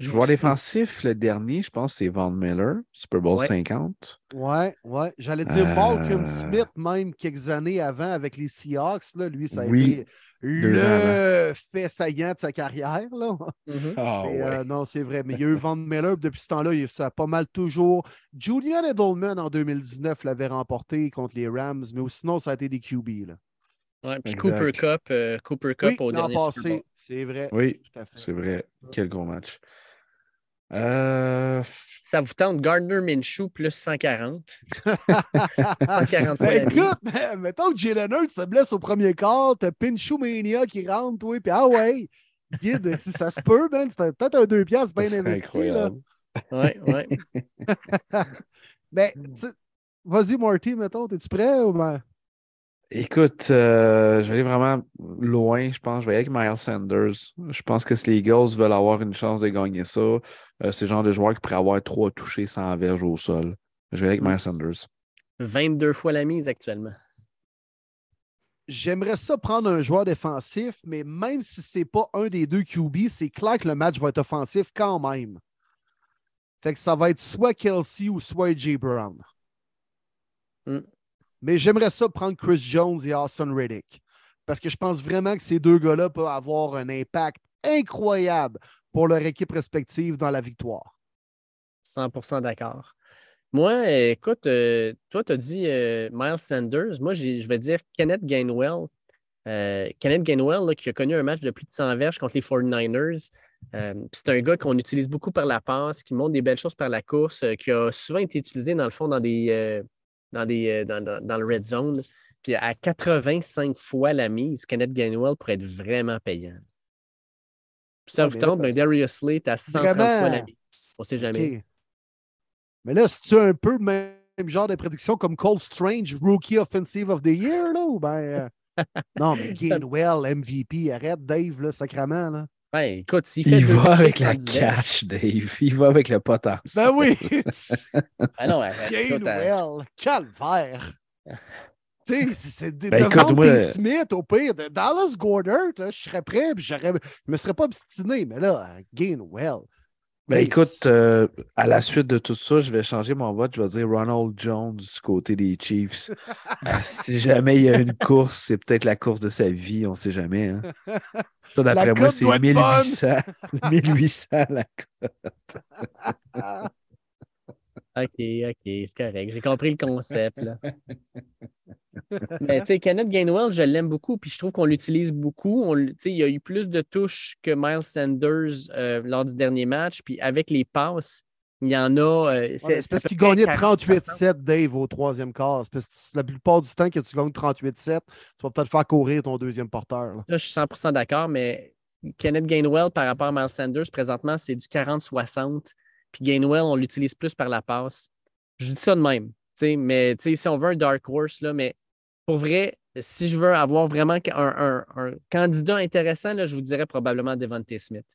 Joueur défensif, le dernier, je pense, c'est Von Miller, Super Bowl 50. Ouais, ouais. J'allais dire Malcolm euh, Smith, même quelques années avant avec les Seahawks. Là, lui, ça a été le fait saillant de sa carrière. Là. Mm-hmm. Ah, euh, non, c'est vrai. Mais il y a eu Von Miller depuis ce temps-là, ça a pas mal toujours. Julian Edelman en 2019 l'avait remporté contre les Rams, mais sinon, ça a été des QB. Là. Ouais, puis Cooper Cup, euh, Cooper Cup au dernier passé, C'est vrai. Oui, c'est vrai. Quel gros match. Euh, ça vous tente Gardner Minshew plus 140. 140 ben, écoute, mettons que Jalen Hurts se blesse au premier quart, t'as Pinshew Mania qui rentre, oui, puis ah ouais, guide, ça se peut, ben, c'est peut-être un deux piastres bien investi. Là. Ouais, ouais. ben, vas-y, Marty, mettons, es-tu prêt ou ben? Écoute, euh, je vais aller vraiment loin. Je pense je vais aller avec Miles Sanders. Je pense que si les Eagles veulent avoir une chance de gagner ça, euh, c'est le genre de joueur qui pourrait avoir trois touchés sans verge au sol. Je vais aller avec Miles Sanders. 22 fois la mise actuellement. J'aimerais ça prendre un joueur défensif, mais même si ce n'est pas un des deux QB, c'est clair que le match va être offensif quand même. Fait que ça va être soit Kelsey ou soit J. Brown. Hmm. Mais j'aimerais ça prendre Chris Jones et Austin Riddick. Parce que je pense vraiment que ces deux gars-là peuvent avoir un impact incroyable pour leur équipe respective dans la victoire. 100% d'accord. Moi, écoute, euh, toi, tu as dit euh, Miles Sanders. Moi, je vais dire Kenneth Gainwell. Euh, Kenneth Gainwell, qui a connu un match de plus de 100 verges contre les 49ers. c'est un gars qu'on utilise beaucoup par la passe, qui montre des belles choses par la course, qui a souvent été utilisé, dans le fond, dans des, dans, des, euh, dans, le red zone. Puis à 85 fois la mise, Kenneth Gainwell pourrait être vraiment payant. Puis ça vous tente, ben, Darius Slate à 130 fois la mise. On ne sait jamais. Mais là, c'est-tu un peu le même genre de prédiction comme Cole Strange, Rookie Offensive of the Year, là? Ou ben. Euh? Non, mais Gainwell, MVP, arrête, Dave, là, sacrement, là. Ben, écoute, s'il fait Il va avec la cash, Dave. Il va avec le potentiel. Ben oui! Ah non, écoute, euh, Gainwell, calvaire! Tu sais, c'est- c'est de, Ben, de écoute, moi, des euh, Smith au pire. De Dallas là, je serais prêt, je me serais pas obstiné. Mais là, Gainwell. Ben écoute, euh, à la suite de tout ça, je vais changer mon vote. Je vais dire Ronald Jones du côté des Chiefs. Ah, si jamais il y a une course, c'est peut-être la course de sa vie, on ne sait jamais. hein. Ça, d'après moi, cote c'est doit être bonne. 1800. 1800 la OK, OK, c'est correct. J'ai compris le concept. Là. Mais tu sais, Kenneth Gainwell, je l'aime beaucoup, puis je trouve qu'on l'utilise beaucoup. On l- tu sais, il y a eu plus de touches que Miles Sanders euh, lors du dernier match, puis avec les passes, il y en a. euh, c'est parce qu'il gagnait 40, 38-7, Dave, au troisième quart. Parce que la plupart du temps que tu gagnes 38-7, tu vas peut-être faire courir ton deuxième porteur. là. Là, je suis 100% d'accord, mais Kenneth Gainwell par rapport à Miles Sanders, présentement, c'est du 40-60. Puis Gainwell, on l'utilise plus par la passe. Je dis ça de même. Mais si on veut un dark horse, là, mais pour vrai, si je veux avoir vraiment un, candidat intéressant, je vous dirais probablement Devontae Smith.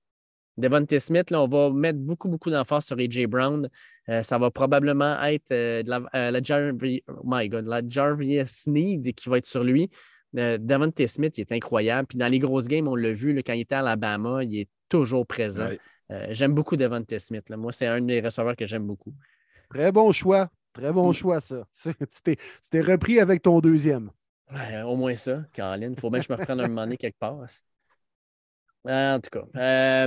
Devontae Smith, on va mettre beaucoup, beaucoup d'emphase sur AJ Brown. Euh, ça va probablement être euh, la, euh, la Jarvi- oh my God, la Jarvis Sneed qui va être sur lui. Devontae Smith, il est incroyable. Puis dans les grosses games, on l'a vu quand il était à Alabama, il est toujours présent. Euh, j'aime beaucoup Devontae Smith. là. Moi, c'est un des receveurs que j'aime beaucoup. Très bon choix. Très bon Mm. choix, ça. Tu t'es- tu t'es repris avec ton deuxième. Au moins ça, Caroline. Il faut bien que je me reprenne un moment donné quelque part. Euh, en tout cas.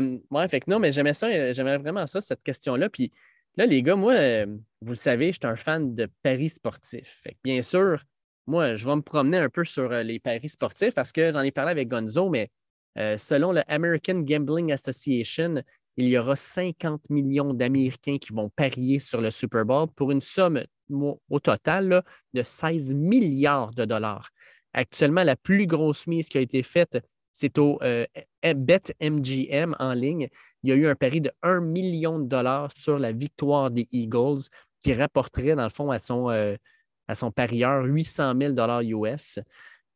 Euh, ouais, fait que non, mais j'aimais ça, j'aimais vraiment ça, cette question-là. Puis là, les gars, moi, vous le savez, je suis un fan de paris sportifs. Fait que bien sûr, moi, je vais me promener un peu sur les paris sportifs parce que j'en ai parlé avec Gonzo, mais euh, selon le American Gambling Association, il y aura 50 millions d'Américains qui vont parier sur le Super Bowl pour une somme au total de 16 milliards de dollars. Actuellement, la plus grosse mise qui a été faite, c'est au euh, BetMGM en ligne. Il y a eu un pari de 1 million de dollars sur la victoire des Eagles qui rapporterait, dans le fond, à son, euh, parieur 800 000 dollars US.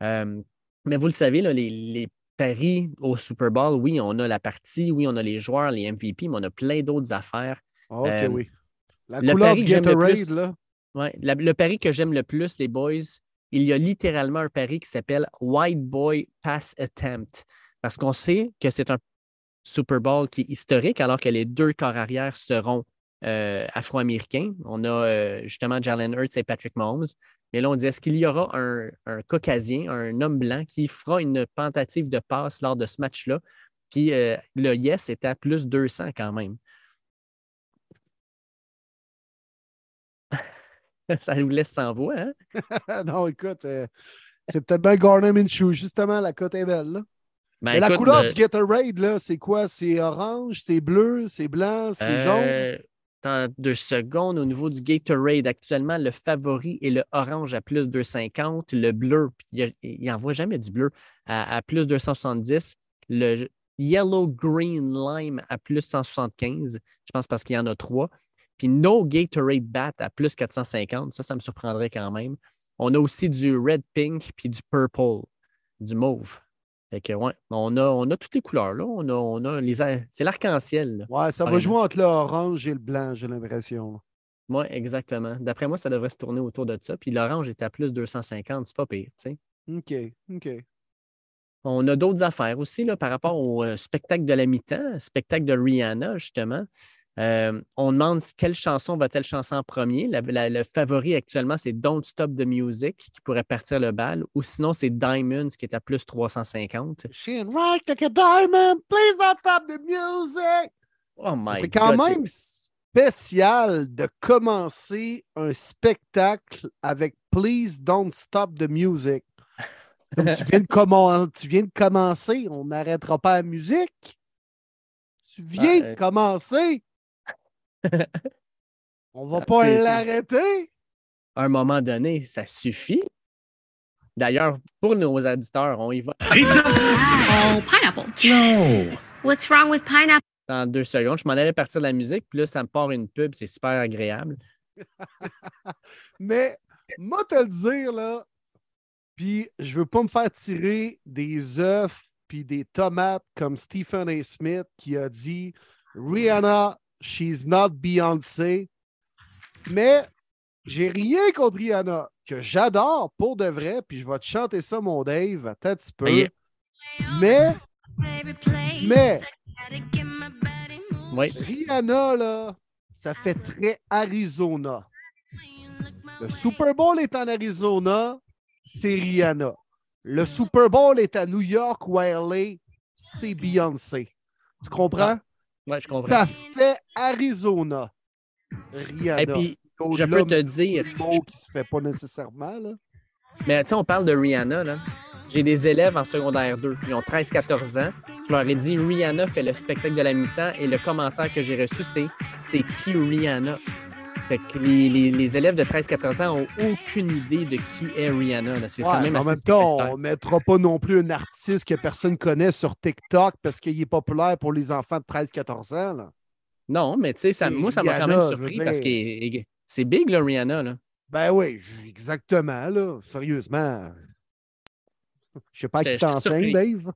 Euh, mais vous le savez, les paris au Super Bowl, oui, on a la partie, oui, on a les joueurs, les MVP, mais on a plein d'autres affaires. OK, Euh, oui. La le couleur pari du que j'aime le Gatorade, plus- là. Ouais, la- le pari que j'aime le plus, les boys, il y a littéralement un pari qui s'appelle White Boy Pass Attempt. Parce qu'on sait que c'est un Super Bowl qui est historique, alors que les deux corps arrière seront euh, afro-américains. On a euh, justement Jalen Hurts et Patrick Mahomes. Mais là, on dit est-ce qu'il y aura un, un caucasien, un homme blanc qui fera une tentative de passe lors de ce match-là? Puis euh, le yes est à plus 200 quand même. Ça vous laisse sans voix, hein? non, écoute, c'est peut-être bien Garner Minshew. Justement, la cote est belle. Là. Ben, la couleur le- du Gatorade, là, c'est quoi? C'est orange, c'est bleu, c'est blanc, c'est jaune? Deux secondes, au niveau du Gatorade, actuellement, le favori est le orange à plus 250, le bleu, puis il n'en voit jamais du bleu, à, à plus 270, le yellow green lime à plus 175, je pense parce qu'il y en a trois, puis no Gatorade bat à plus 450, ça, ça me surprendrait quand même. On a aussi du red pink puis du purple, du mauve. Fait que, ouais, on a, on a toutes les couleurs, là. On a, on a les, a- c'est l'arc-en-ciel. Ouais, ça va jouer entre l'orange et le blanc, j'ai l'impression. Oui, exactement. D'après moi, ça devrait se tourner autour de ça. Puis l'orange est à plus 250, c'est pas pire. tu sais. OK, OK. On a d'autres affaires aussi là, par rapport au euh, spectacle de la mi-temps, spectacle de Rihanna, justement. Euh, on demande quelle chanson va-t-elle chanter en premier. La- la- le favori actuellement, c'est Don't Stop the Music qui pourrait partir le bal. Ou sinon, c'est Diamonds qui est à plus 350. Shine right like a diamond, please don't stop the music. Oh my C'est quand God. même spécial de commencer un spectacle avec Please Don't Stop the Music. Tu, viens de commen- tu viens de commencer, on n'arrêtera pas la musique. Tu viens Ah, euh. de commencer. On va Ah, pas l'arrêter. À un moment donné, ça suffit. D'ailleurs, pour nos auditeurs, on y va Oh, pineapple. Yes. What's wrong with pineapple? dans deux secondes. Je m'en allais partir de la musique, puis là, ça me part une pub, c'est super agréable. Mais moi te le dire, là, Puis je veux pas me faire tirer des œufs puis des tomates comme Stephen A. Smith qui a dit Rihanna, she's not Beyoncé. Mais j'ai rien contre Rihanna, que j'adore pour de vrai, puis je vais te chanter ça, mon Dave, attends un petit peu. Yeah. Mais, mais, Oui. Rihanna, là, ça fait très Arizona. Le Super Bowl est en Arizona, c'est Rihanna. Le Super Bowl est à New York ou à LA, c'est Beyoncé. Tu comprends? Ouais, je comprends. Ça fait Arizona. Rihanna. Et puis, je peux te dire, mot qui se fait pas nécessairement, là. mais tu sais, on parle de Rihanna, là. J'ai des élèves en secondaire 2, ils ont 13-14 ans. Je leur ai dit Rihanna fait le spectacle de la mi-temps et le commentaire que j'ai reçu, c'est c'est qui Rihanna? Fait que les, les- les élèves de 13-14 ans ont aucune idée de qui est Rihanna. quand même en assez même temps, on ne mettra pas non plus un artiste que personne connaît sur TikTok parce qu'il est populaire pour les enfants de 13-14 ans. Là. Non, mais tu sais, ça- Et moi, ça m'a quand même surpris parce que c'est big, là, Rihanna. Là. Ben oui, exactement, là. Sérieusement. Je sais pas à qui t'enseigne, Dave.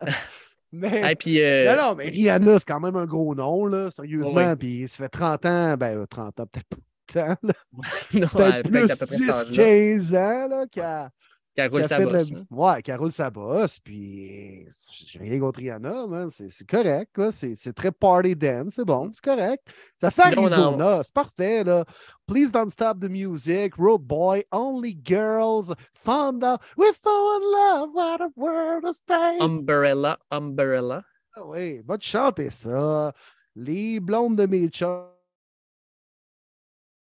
mais. Et puis, euh, Non, non, mais Rihanna, c'est quand même un gros nom, là, sérieusement. Puis ça fait 30 ans, ben euh, 30 ans, peut-être pas tant, là. non, Peut-être plus fait à peu près cet âge-là. 10-15 ans, là, qu'elle Qu'elle roule sa la- là. Ouais, qu'elle roule sa bosse, puis euh, j'ai rien contre Rihanna, man. C'est correct. C'est très party dance, c'est bon, c'est correct. Ça fait Puis là, on en- Arizona, c'est parfait, là. Please don't stop the music, Road Boy, Only Girls, Fonda, we fall in love, what a world of stay. Umbrella, Umbrella. Ah oui, va te chanter ça. Les blondes de mes chums.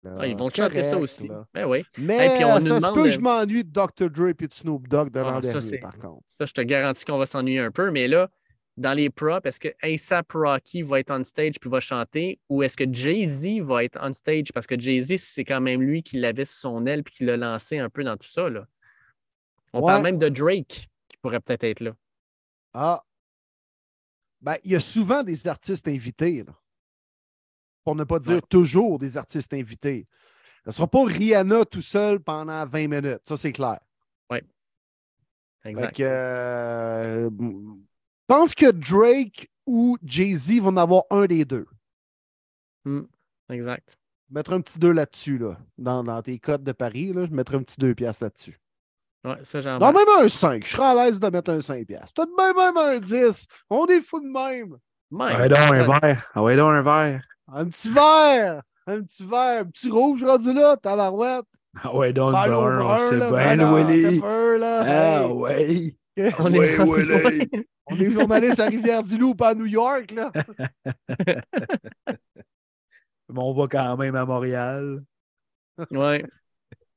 Ah, ils vont chanter ça aussi. là. Ben oui. Mais puis on euh, nous ça se peut que je m'ennuie de Dr. Dre et de Snoop Dogg de Ah, l'an dernier, par contre. Ça, je te garantis qu'on va s'ennuyer un peu. Mais là, dans les props, est-ce que ASAP Rocky va être on stage puis va chanter ou est-ce que Jay-Z va être on stage? Parce que Jay-Z, c'est quand même lui qui l'avait sur son aile puis qui l'a lancé un peu dans tout ça. Là. On Ouais. parle même de Drake qui pourrait peut-être être là. Ah. Ben, il y a souvent des artistes invités, là. Pour ne pas dire Ouais. toujours des artistes invités. Ce ne sera pas Rihanna tout seul pendant 20 minutes, ça c'est clair. Fait Exact. que, euh, je pense que Drake ou Jay-Z vont en avoir un des deux. Exact. Mettre un petit 2 là-dessus, là. Dans, dans tes codes de Paris, là, je mettrais un petit 2 piastres là-dessus. Ouais, ça, j'en Non, même un 5. Je serais à l'aise de mettre un 5 piastres. De même, même un 10. On est fous de même. My ouais, donc un verre. Ah ouais, donc un verre. Un petit verre. Un petit verre. Un petit rouge rendu là, tabarouette. Ah ouais, donc Ben. On brun, sait là, bien, ben, Willy. Ah Hey. ouais. On Ouais, est Willy. On est journaliste à Rivière-du-Loup, pas à New York, là. Mais on va quand même à Montréal. Ouais.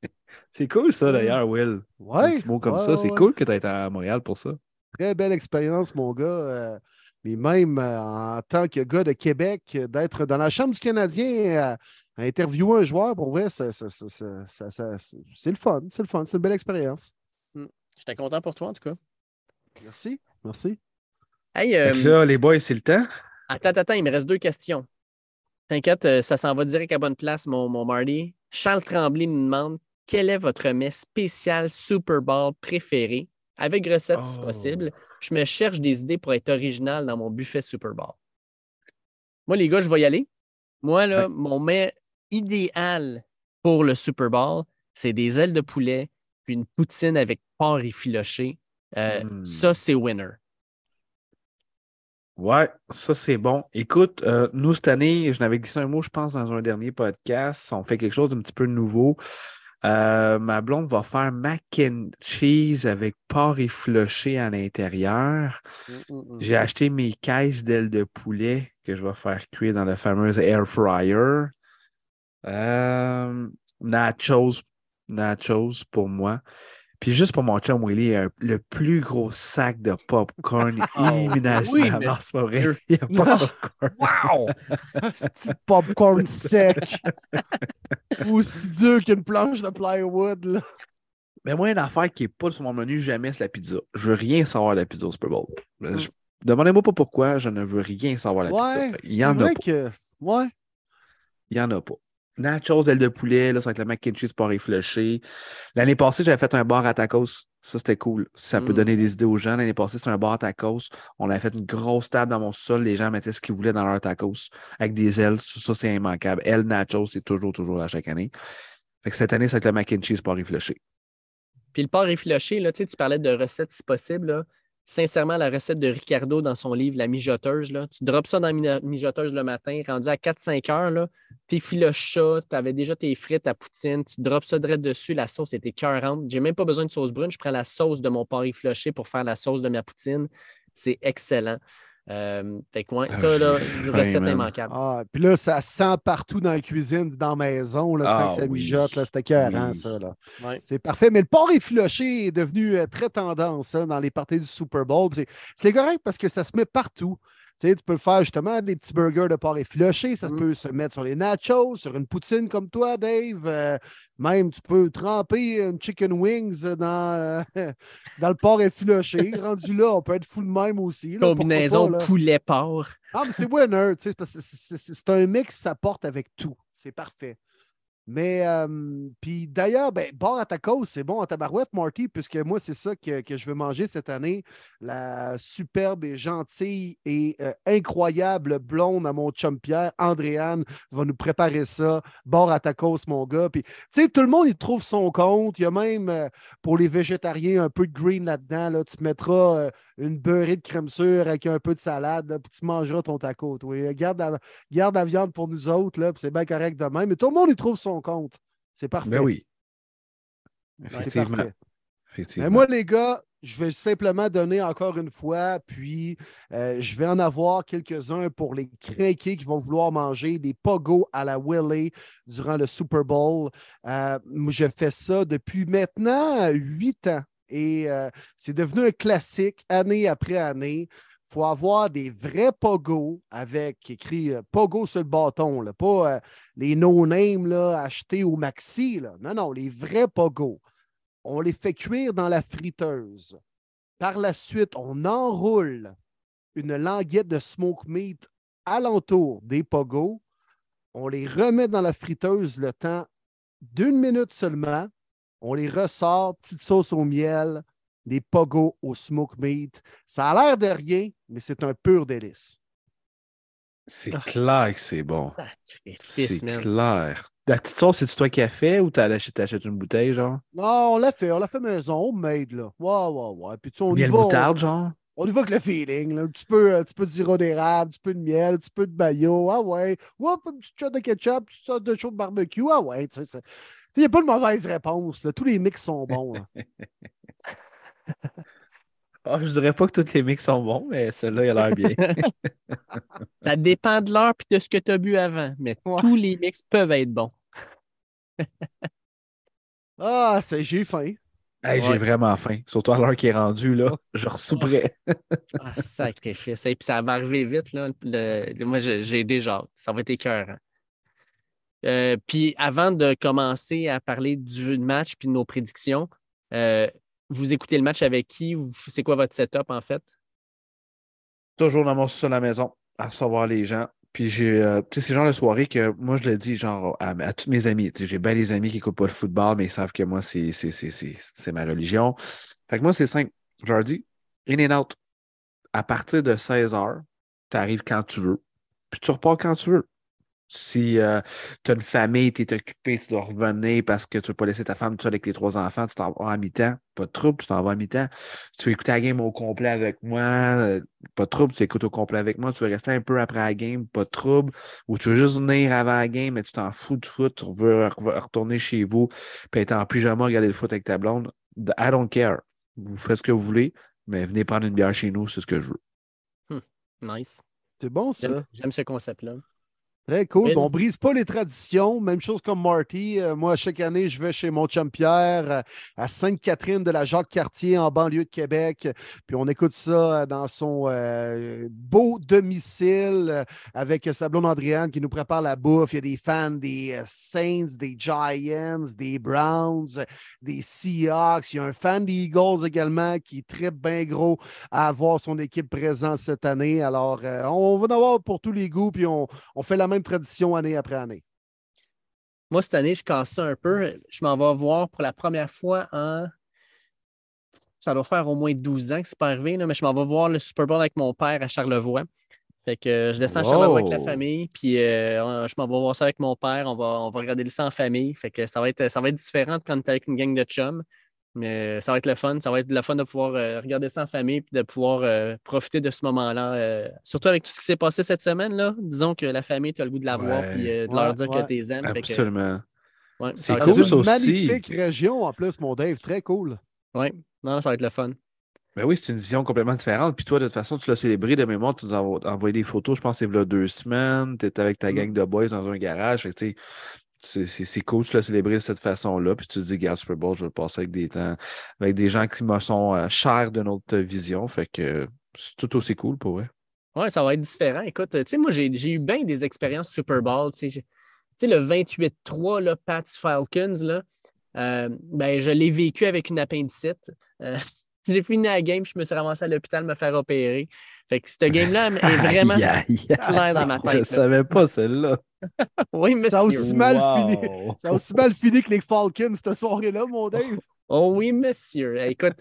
C'est cool ça d'ailleurs, Will. Ouais. Un petit mot comme ouais, ça. C'est ouais. cool que tu été à Montréal pour ça. Très belle expérience, mon gars. euh, mais même euh, en tant que gars de Québec, euh, d'être dans la Chambre du Canadien euh, à interviewer un joueur, pour vrai, ça- ça- ça- c'est le fun. C'est le fun. C'est une belle expérience. J'étais content pour toi, en tout cas. Merci. Merci. Hey, euh, là, les boys, c'est le temps? attends, attends, attends, il me reste deux questions. T'inquiète, ça s'en va direct à bonne place, mon, mon Marty. Charles Tremblay nous demande quel est votre mets spécial Super Bowl préféré, avec recette si Oh. possible. Je me cherche des idées pour être original dans mon buffet Super Bowl. Moi, les gars, je vais y aller. Moi, là, mon mets idéal pour le Super Bowl, c'est des ailes de poulet, puis une poutine avec porc effiloché. Euh, Mm. Ça, c'est winner. Ouais, ça c'est bon. Écoute, euh, nous cette année, je n'avais glissé un mot, je pense, dans un dernier podcast. On fait quelque chose d'un petit peu nouveau. Euh, ma blonde va faire mac and cheese avec porc effiloché à l'intérieur. J'ai acheté mes caisses d'ailes de poulet que je vais faire cuire dans le fameux air fryer. Euh, nachos, nachos pour moi. Puis juste pour mon chum Willy, un- le plus gros sac de popcorn inimaginable. Non, c'est pas vrai. Il y a pas de popcorn. Wow! Petit popcorn sec. Aussi dur qu'une planche de plywood, là. Mais moi, une affaire qui n'est pas sur mon menu jamais, c'est la pizza. Je veux rien savoir de la pizza au Super Bowl. Je- Demandez-moi pas pourquoi, je ne veux rien savoir de la Ouais, pizza. Il y en a pas. que. Ouais. Il y en a pas. Nachos, aile de poulet, là, ça va être le mac and cheese réfléchi. L'année passée, j'avais fait un bar à tacos. Ça, c'était cool. Ça peut Mm. donner des idées aux gens. L'année passée, c'était un bar à tacos. On avait fait une grosse table dans mon sol. Les gens mettaient ce qu'ils voulaient dans leur tacos avec des ailes. Ça, c'est immanquable. Ailes nachos, c'est toujours, toujours à chaque année. Fait que cette année, ça va être le mac and cheese réfléchi. Puis le porc effiloché, là, tu parlais de recettes si possible. là. Sincèrement, la recette de Ricardo dans son livre La mijoteuse, tu drops ça dans la mi- mijoteuse le matin, rendu à 4-5 heures, là, t'effiloches ça, tu avais déjà tes frites à poutine, tu drops ça direct dessus, la sauce était cœurante. J'ai même pas besoin de sauce brune, je prends la sauce de mon porc effiloché pour faire la sauce de ma poutine. C'est excellent. Euh, fait que, ouais, Ah, ça, là, une recette man. immanquable. Ah, puis là, ça sent partout dans la cuisine, dans la maison, là, Ah quand ça oui. mijote, là, c'était cœurant, Oui. ça. Là. Ouais. C'est parfait. Mais le porc effiloché est devenu euh, très tendance hein, dans les parties du Super Bowl. C'est- C'est correct parce que ça se met partout. Tu sais, tu peux le faire justement des petits burgers de porc effiloché. Ça Mm. peut se mettre sur les nachos, sur une poutine comme toi, Dave. Euh, même, tu peux tremper une chicken wings dans, euh, dans le porc effiloché. Rendu là, on peut être fou de même aussi. là, Combinaison poulet-porc. Ah, mais c'est winner, tu sais, c'est un mix, ça porte avec tout. C'est parfait. Mais, puis d'ailleurs, ben, bar à tacos, c'est bon en tabarouette, Marty, puisque moi, c'est ça que, que je veux manger cette année. La superbe et gentille et euh, incroyable blonde à mon chum Pierre, Andréane, va nous préparer ça. Bar à tacos, mon gars. Puis, tu sais, tout le monde, il trouve son compte. Il y a même, euh, pour les végétariens, un peu de green là-dedans. Là. Tu mettras euh, une beurrée de crème sûre avec un peu de salade, puis tu mangeras ton taco. toi. Garde la, garde la viande pour nous autres, puis c'est bien correct de même. Mais tout le monde y trouve son compte. C'est parfait. Ben oui. Effectivement. parfait. Effectivement. Mais moi, les gars, je vais simplement donner encore une fois, puis euh, je vais en avoir quelques-uns pour les craqués qui vont vouloir manger des pogos à la Willie durant le Super Bowl. Euh, je fais ça depuis maintenant huit ans et euh, c'est devenu un classique année après année. Faut avoir des vrais pogos avec écrit euh, pogo sur le bâton, pas euh, les no-name là, achetés au maxi. Non, non, les vrais pogos on les fait cuire dans la friteuse. Par la suite, on enroule une languette de smoke meat alentour des pogos. On les remet dans la friteuse le temps d'une minute seulement. On les ressort, petite sauce au miel, des pogos au smoke meat. Ça a l'air de rien, mais c'est un pur délice. C'est clair que c'est bon. C'est clair. La petite sauce, c'est-tu toi qui as fait ou t'as acheté- t'achètes une bouteille, genre? Non, on l'a fait, on l'a fait maison, homemade, là. Ouais, ouais, ouais. Puis tu on y Miel va, on- moutarde, genre? On y va avec le feeling. Là. Un, petit peu, un petit peu de sirop d'érable, un petit peu de miel, un petit peu de mayo. Ah ouais. Oups, un petit shot de ketchup, une petite de chaud de barbecue. Ah ouais. tu sais, c'est- Il n'y a pas de mauvaise réponse. Là. Tous les mix sont bons. là. Ah, je dirais pas que tous les mix sont bons, mais celle-là, il a l'air bien. Ça dépend de l'heure et de ce que tu as bu avant, mais Ouais. tous les mix peuvent être bons. Ah, c'est- j'ai faim. Hey, J'ai vraiment faim. Surtout à l'heure qui est rendue, là. Je ressouperais. Ah, sacrifice. Et puis ça va arriver vite. Là. Le- le- moi, j'ai j'ai déjà. Ça va être écœurant. Euh, puis avant de commencer à parler du match puis de nos prédictions, euh, vous écoutez le match avec qui? C'est quoi votre setup en fait? Toujours dans mon à la maison, à recevoir les gens. Puis j'ai, euh, tu sais, c'est genre de soirée que moi, je le dis genre à, tous mes amis. J'ai bien des amis qui n'écoutent pas le football, mais ils savent que moi, c'est, c'est, ma religion. Fait que moi, c'est simple. Je leur dis, in and out. À partir de 16 heures, tu arrives quand tu veux. Puis tu repars quand tu veux. Si tu as une famille, tu es occupé, tu dois revenir parce que tu ne veux pas laisser ta femme toute seule avec les trois enfants, tu t'en vas à mi-temps, pas de trouble, tu t'en vas à mi-temps. Tu veux écouter la game au complet avec moi, euh, pas de trouble, tu écoutes au complet avec moi, tu veux rester un peu après la game, pas de trouble, ou tu veux juste venir avant la game, mais tu t'en fous du foot, tu veux re- retourner chez vous, puis être en pyjama, regarder le foot avec ta blonde. I don't care. Vous faites ce que vous voulez, mais venez prendre une bière chez nous, c'est ce que je veux. Nice. C'est bon, ça. J'aime j'aime ce concept-là. Très cool. Bon, on brise pas les traditions. Même chose comme Marty. Euh, moi, chaque année, je vais chez mon chum Pierre euh, à Sainte-Catherine de la Jacques-Cartier en banlieue de Québec. Puis on écoute ça euh, dans son euh, beau domicile avec sa blonde Andréane qui nous prépare la bouffe. Il y a des fans des Saints, des Giants, des Browns, des Seahawks. Il y a un fan des Eagles également qui est très bien gros à avoir son équipe présente cette année. Alors, on va en avoir pour tous les goûts. Puis on, on fait la même tradition année après année. Moi, cette année, je casse ça un peu. Je m'en vais voir pour la première fois en. Ça doit faire au moins 12 ans que c'est pas arrivé, là, mais je m'en vais voir le Super Bowl avec mon père à Charlevoix. Fait que euh, je descends à Charlevoix avec la famille, puis euh, je m'en vais voir ça avec mon père. On va, on va regarder ça en famille. Fait que ça va être, ça va être différent de quand tu es avec une gang de chums. Mais ça va être le fun. Ça va être le fun de pouvoir euh, regarder ça en famille puis de pouvoir euh, profiter de ce moment-là. euh, surtout avec tout ce qui s'est passé cette semaine. Là. Disons que la famille, tu as le goût de la voir Ouais. euh, de Ouais, leur dire ouais. que tu les aimes. Absolument. ouais, C'est cool, une aussi. magnifique région en plus, mon Dave. Très cool. Ouais. Non, ça va être le fun. Ben oui, c'est une vision complètement différente. Puis toi, de toute façon, tu l'as célébré de mémoire. Tu nous as envo- envoyé des photos, je pense, c'est là deux semaines. Tu étais avec ta Mm. gang de boys dans un garage. Fait que, c'est- cool, tu l'as célébré de cette façon-là. Puis tu te dis, regarde, Super Bowl, je vais le passer avec des temps, avec des gens qui me sont euh, chers de notre vision. Fait que c'est tout aussi cool pour eux. Oui, ça va être différent. Écoute, tu sais, moi, j'ai eu bien des expériences Super Bowl. Tu sais, le 28-3, là, Pats Falcons, là, euh, ben, je l'ai vécu avec une appendicite. Euh, j'ai fini la game, je me suis ramassé à l'hôpital me faire opérer. Fait que cette game-là est vraiment aïe, aïe. claire dans ma Je tête. là. savais pas celle-là. Oui, monsieur. Ça a aussi mal fini. Wow. Ça a aussi mal fini que les Falcons cette soirée-là, mon Dave. Oh oui, monsieur. Eh, Écoute,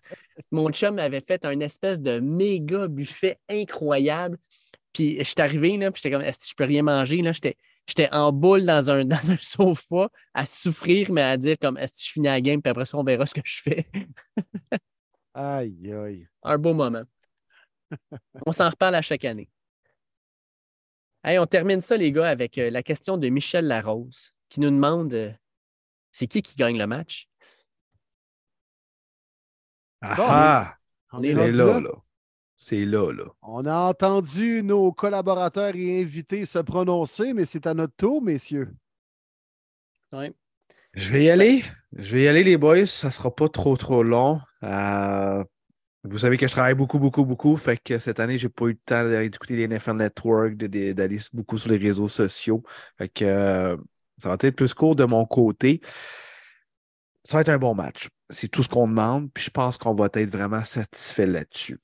mon chum avait fait un espèce de méga buffet incroyable. Puis je suis arrivé, là, puis j'étais comme, est-ce que je peux rien manger? Là, j'étais, j'étais en boule dans un, dans un sofa à souffrir, mais à dire comme, est-ce que je finis la game, puis après ça, on verra ce que je fais. Aïe, aïe. un beau moment. On s'en reparle à chaque année. Hey, on termine ça, les gars, avec euh, la question de Michel Larose, qui nous demande euh, c'est qui qui gagne le match? Ah, On est c'est là, là. là. C'est là, là. On a entendu nos collaborateurs et invités se prononcer, mais c'est à notre tour, messieurs. Ouais. Je vais y aller. Je vais y aller, les boys. Ça sera pas trop, trop long. Euh, vous savez que je travaille beaucoup, beaucoup, beaucoup. Fait que cette année, j'ai pas eu le temps d'écouter les NFL Network, d'aller beaucoup sur les réseaux sociaux. Fait que euh, ça va être plus court de mon côté. Ça va être un bon match. C'est tout ce qu'on demande. Puis je pense qu'on va être vraiment satisfait là-dessus.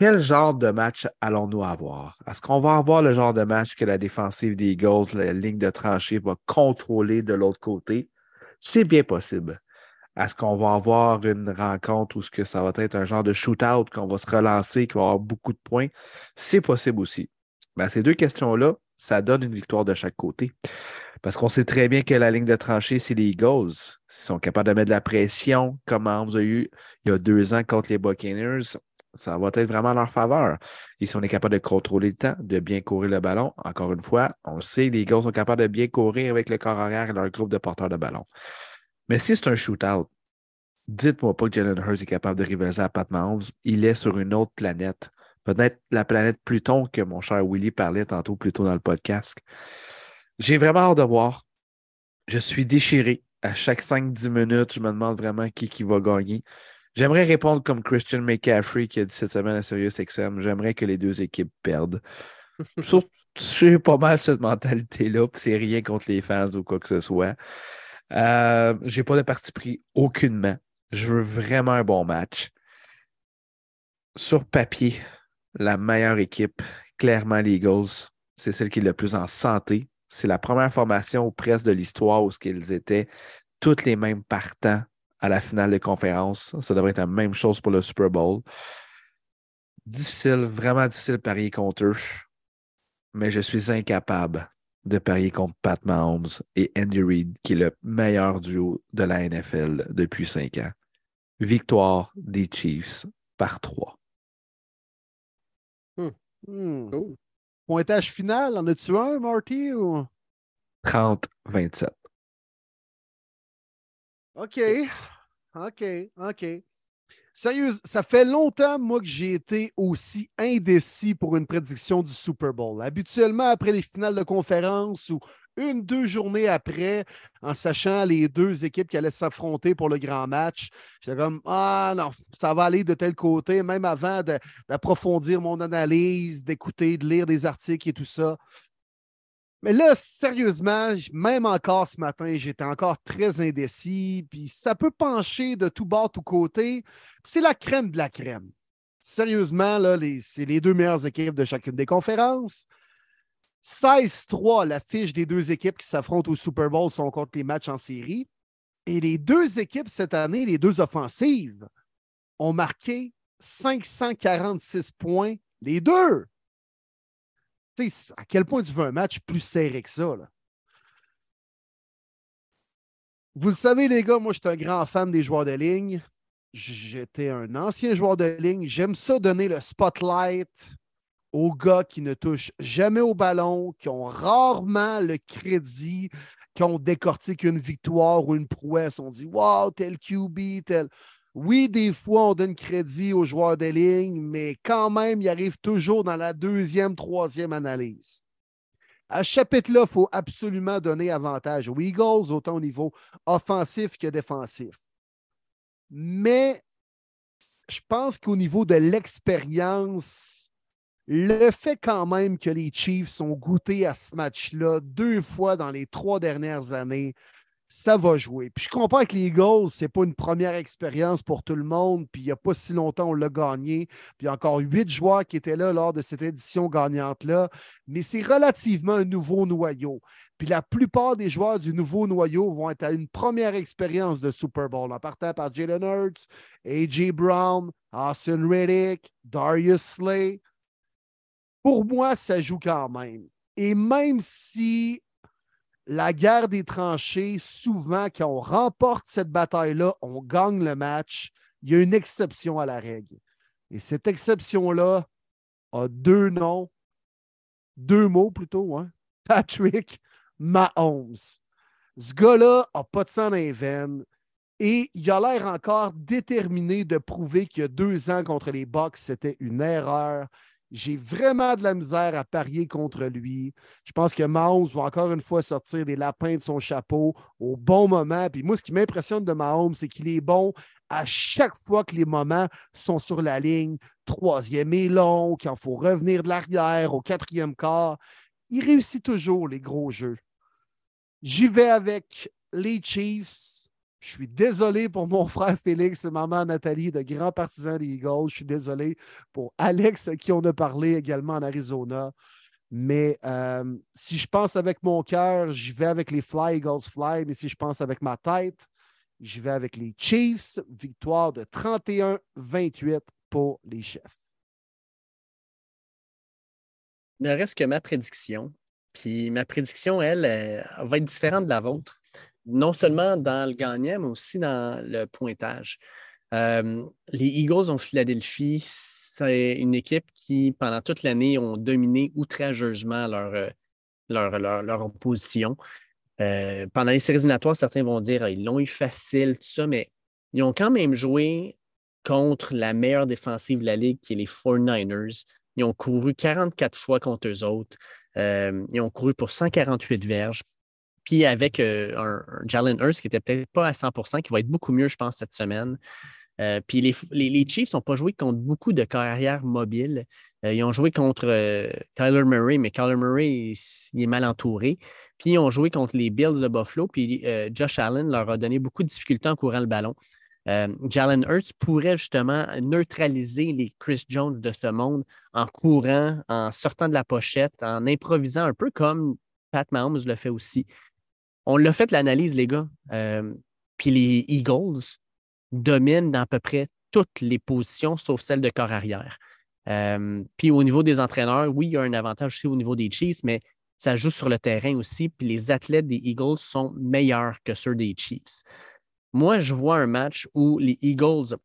Quel genre de match allons-nous avoir? Est-ce qu'on va avoir le genre de match que la défensive des Eagles, la ligne de tranchée, va contrôler de l'autre côté? C'est bien possible. Est-ce qu'on va avoir une rencontre où ce que ça va être un genre de shootout, qu'on va se relancer, qu'il va avoir beaucoup de points? C'est possible aussi. Mais à ces deux questions-là, ça donne une victoire de chaque côté. Parce qu'on sait très bien que la ligne de tranchée, c'est les Eagles. Ils sont capables de mettre de la pression, comme on vous a eu il y a deux ans contre les Buccaneers. Ça va être vraiment en leur faveur. Et si on est capable de contrôler le temps, de bien courir le ballon, encore une fois, on le sait, les Eagles sont capables de bien courir avec le corps arrière et leur groupe de porteurs de ballon. Mais si c'est un shootout, dites-moi pas que Jalen Hurts est capable de rivaliser à Pat Mahomes. Il est sur une autre planète. Peut-être la planète Pluton que mon cher Willy parlait tantôt plus tôt dans le podcast. J'ai vraiment hâte de voir. Je suis déchiré. À chaque 5-10 minutes, je me demande vraiment qui, qui va gagner. J'aimerais répondre comme Christian McCaffrey qui a dit cette semaine à SiriusXM. J'aimerais que les deux équipes perdent. J'ai pas mal cette mentalité-là, puis c'est rien contre les fans ou quoi que ce soit. Euh, j'ai pas de parti pris aucunement. Je veux vraiment un bon match. Sur papier, la meilleure équipe, clairement les Eagles, c'est celle qui est le plus en santé. C'est la première formation presque de l'histoire où qu'ils étaient toutes les mêmes partants à la finale de conférence. Ça devrait être la même chose pour le Super Bowl. Difficile, vraiment difficile parier contre eux. Mais je suis incapable de parier contre Pat Mahomes et Andy Reid, qui est le meilleur duo de la NFL depuis cinq ans. Victoire des Chiefs par trois. Hmm. Cool. Pointage final, en as-tu un, Marty? Ou... 30-27. OK. OK. OK. Sérieux, ça fait longtemps, moi, que j'ai été aussi indécis pour une prédiction du Super Bowl. Habituellement, après les finales de conférence ou une, deux journées après, en sachant les deux équipes qui allaient s'affronter pour le grand match, j'étais comme Ah non, ça va aller de tel côté, même avant d'approfondir mon analyse, d'écouter, de lire des articles et tout ça. Mais là, sérieusement, même encore ce matin, j'étais encore très indécis. Puis ça peut pencher de tout bord, tout côté. C'est la crème de la crème. Sérieusement, là, c'est les deux meilleures équipes de chacune des conférences. 16-3, la fiche des deux équipes qui s'affrontent au Super Bowl sont contre les matchs en série. Et les deux équipes cette année, les deux offensives, ont marqué 546 points, les deux. Tu sais, à quel point tu veux un match plus serré que ça? Là? Vous le savez, les gars, moi, je suis un grand fan des joueurs de ligne. J'étais un ancien joueur de ligne. J'aime ça donner le spotlight aux gars qui ne touchent jamais au ballon, qui ont rarement le crédit, qui ont décortiqué une victoire ou une prouesse. On dit Wow, tel QB, tel. Oui, des fois, on donne crédit aux joueurs de ligne, mais quand même, il arrive toujours dans la deuxième, troisième analyse. À ce chapitre-là, il faut absolument donner avantage aux Eagles, autant au niveau offensif que défensif. Mais je pense qu'au niveau de l'expérience, le fait quand même que les Chiefs ont goûté à ce match-là deux fois dans les trois dernières années, ça va jouer. Puis je comprends que les Eagles, ce n'est pas une première expérience pour tout le monde. Puis il n'y a pas si longtemps, on l'a gagné. Puis il y a encore huit joueurs qui étaient là lors de cette édition gagnante-là. Mais c'est relativement un nouveau noyau. Puis la plupart des joueurs du nouveau noyau vont être à une première expérience de Super Bowl, en partant par Jalen Hurts, A.J. Brown, Austin Riddick, Darius Slay. Pour moi, ça joue quand même. Et même si la guerre des tranchées, souvent, quand on remporte cette bataille-là, on gagne le match, il y a une exception à la règle. Et cette exception-là a deux noms, deux mots plutôt, hein? Patrick Mahomes. Ce gars-là n'a pas de sang dans les et il a l'air encore déterminé de prouver qu'il y a deux ans contre les Bucks, c'était une erreur. J'ai vraiment de la misère à parier contre lui. Je pense que Mahomes va encore une fois sortir des lapins de son chapeau au bon moment. Puis moi, ce qui m'impressionne de Mahomes, c'est qu'il est bon à chaque fois que les moments sont sur la ligne. Troisième et long, qu'il faut revenir de l'arrière au quatrième quart. Il réussit toujours les gros jeux. J'y vais avec les Chiefs. Je suis désolé pour mon frère Félix et maman Nathalie, de grands partisans des Eagles. Je suis désolé pour Alex, qui on a parlé également en Arizona. Mais euh, si je pense avec mon cœur, j'y vais avec les Fly Eagles Fly. Mais si je pense avec ma tête, j'y vais avec les Chiefs. Victoire de 31-28 pour les chefs. Il ne reste que ma prédiction. Puis ma prédiction, elle, elle va être différente de la vôtre non seulement dans le gagnant, mais aussi dans le pointage. Euh, les Eagles en Philadelphie, c'est une équipe qui, pendant toute l'année, ont dominé outrageusement leur, euh, leur, leur, opposition. Euh, pendant les séries éliminatoires, certains vont dire ah, ils l'ont eu facile, tout ça, mais ils ont quand même joué contre la meilleure défensive de la Ligue, qui est les 49ers. Ils ont couru 44 fois contre eux autres. ils ont couru pour 148 verges. Puis avec euh, un, Jalen Hurst qui n'était peut-être pas à 100% qui va être beaucoup mieux, je pense, cette semaine. Euh, puis les, les, Chiefs n'ont pas joué contre beaucoup de carrières mobiles. Euh, ils ont joué contre Kyler Murray, mais Kyler Murray, il, est mal entouré. Puis ils ont joué contre les Bills de Buffalo, puis Josh Allen leur a donné beaucoup de difficultés en courant le ballon. Jalen Hurts pourrait justement neutraliser les Chris Jones de ce monde en courant, en sortant de la pochette, en improvisant un peu comme Pat Mahomes le fait aussi. On l'a fait l'analyse, les gars. Euh, puis les Eagles dominent dans à peu près toutes les positions, sauf celle de corps arrière. Euh, puis au niveau des entraîneurs, oui, il y a un avantage aussi au niveau des Chiefs, mais ça joue sur le terrain aussi. Puis les athlètes des Eagles sont meilleurs que ceux des Chiefs. Moi, je vois un match où les Eagles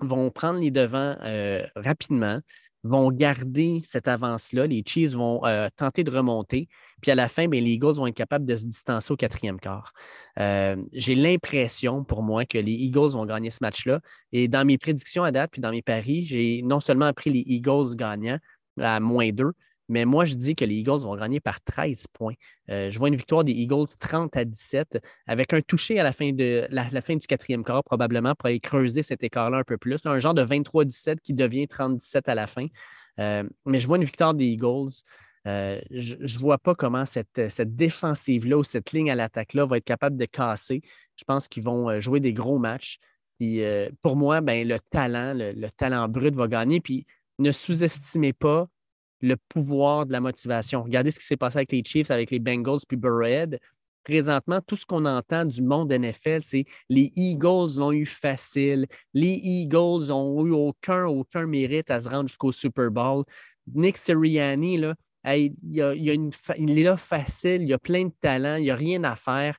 vont prendre les devants euh, rapidement, vont garder cette avance-là. Les Chiefs vont euh, tenter de remonter. Puis à la fin, bien, les Eagles vont être capables de se distancer au quatrième quart. Euh, j'ai l'impression, pour moi, que les Eagles vont gagner ce match-là. Et dans mes prédictions à date, puis dans mes paris, j'ai non seulement pris les Eagles gagnants à moins 2, mais moi, je dis que les Eagles vont gagner par 13 points. Euh, je vois une victoire des Eagles 30 à 17 avec un touché à la fin, de, la, fin du quatrième quart, probablement, pour aller creuser cet écart-là un peu plus. Un genre de 23-17 qui devient 30-17 à la fin. Euh, mais je vois une victoire des Eagles. Euh, je ne vois pas comment cette, défensive-là ou cette ligne à l'attaque-là va être capable de casser. Je pense qu'ils vont jouer des gros matchs. Puis, pour moi, ben, le talent, le, le talent brut va gagner. Puis ne sous-estimez pas le pouvoir de la motivation. Regardez ce qui s'est passé avec les Chiefs, avec les Bengals, puis Burrowhead. Présentement, tout ce qu'on entend du monde NFL, c'est les Eagles l'ont eu facile. Les Eagles n'ont eu aucun, aucun mérite à se rendre jusqu'au Super Bowl. Nick Sirianni, il est là facile, il y a plein de talent, il n'y a rien à faire.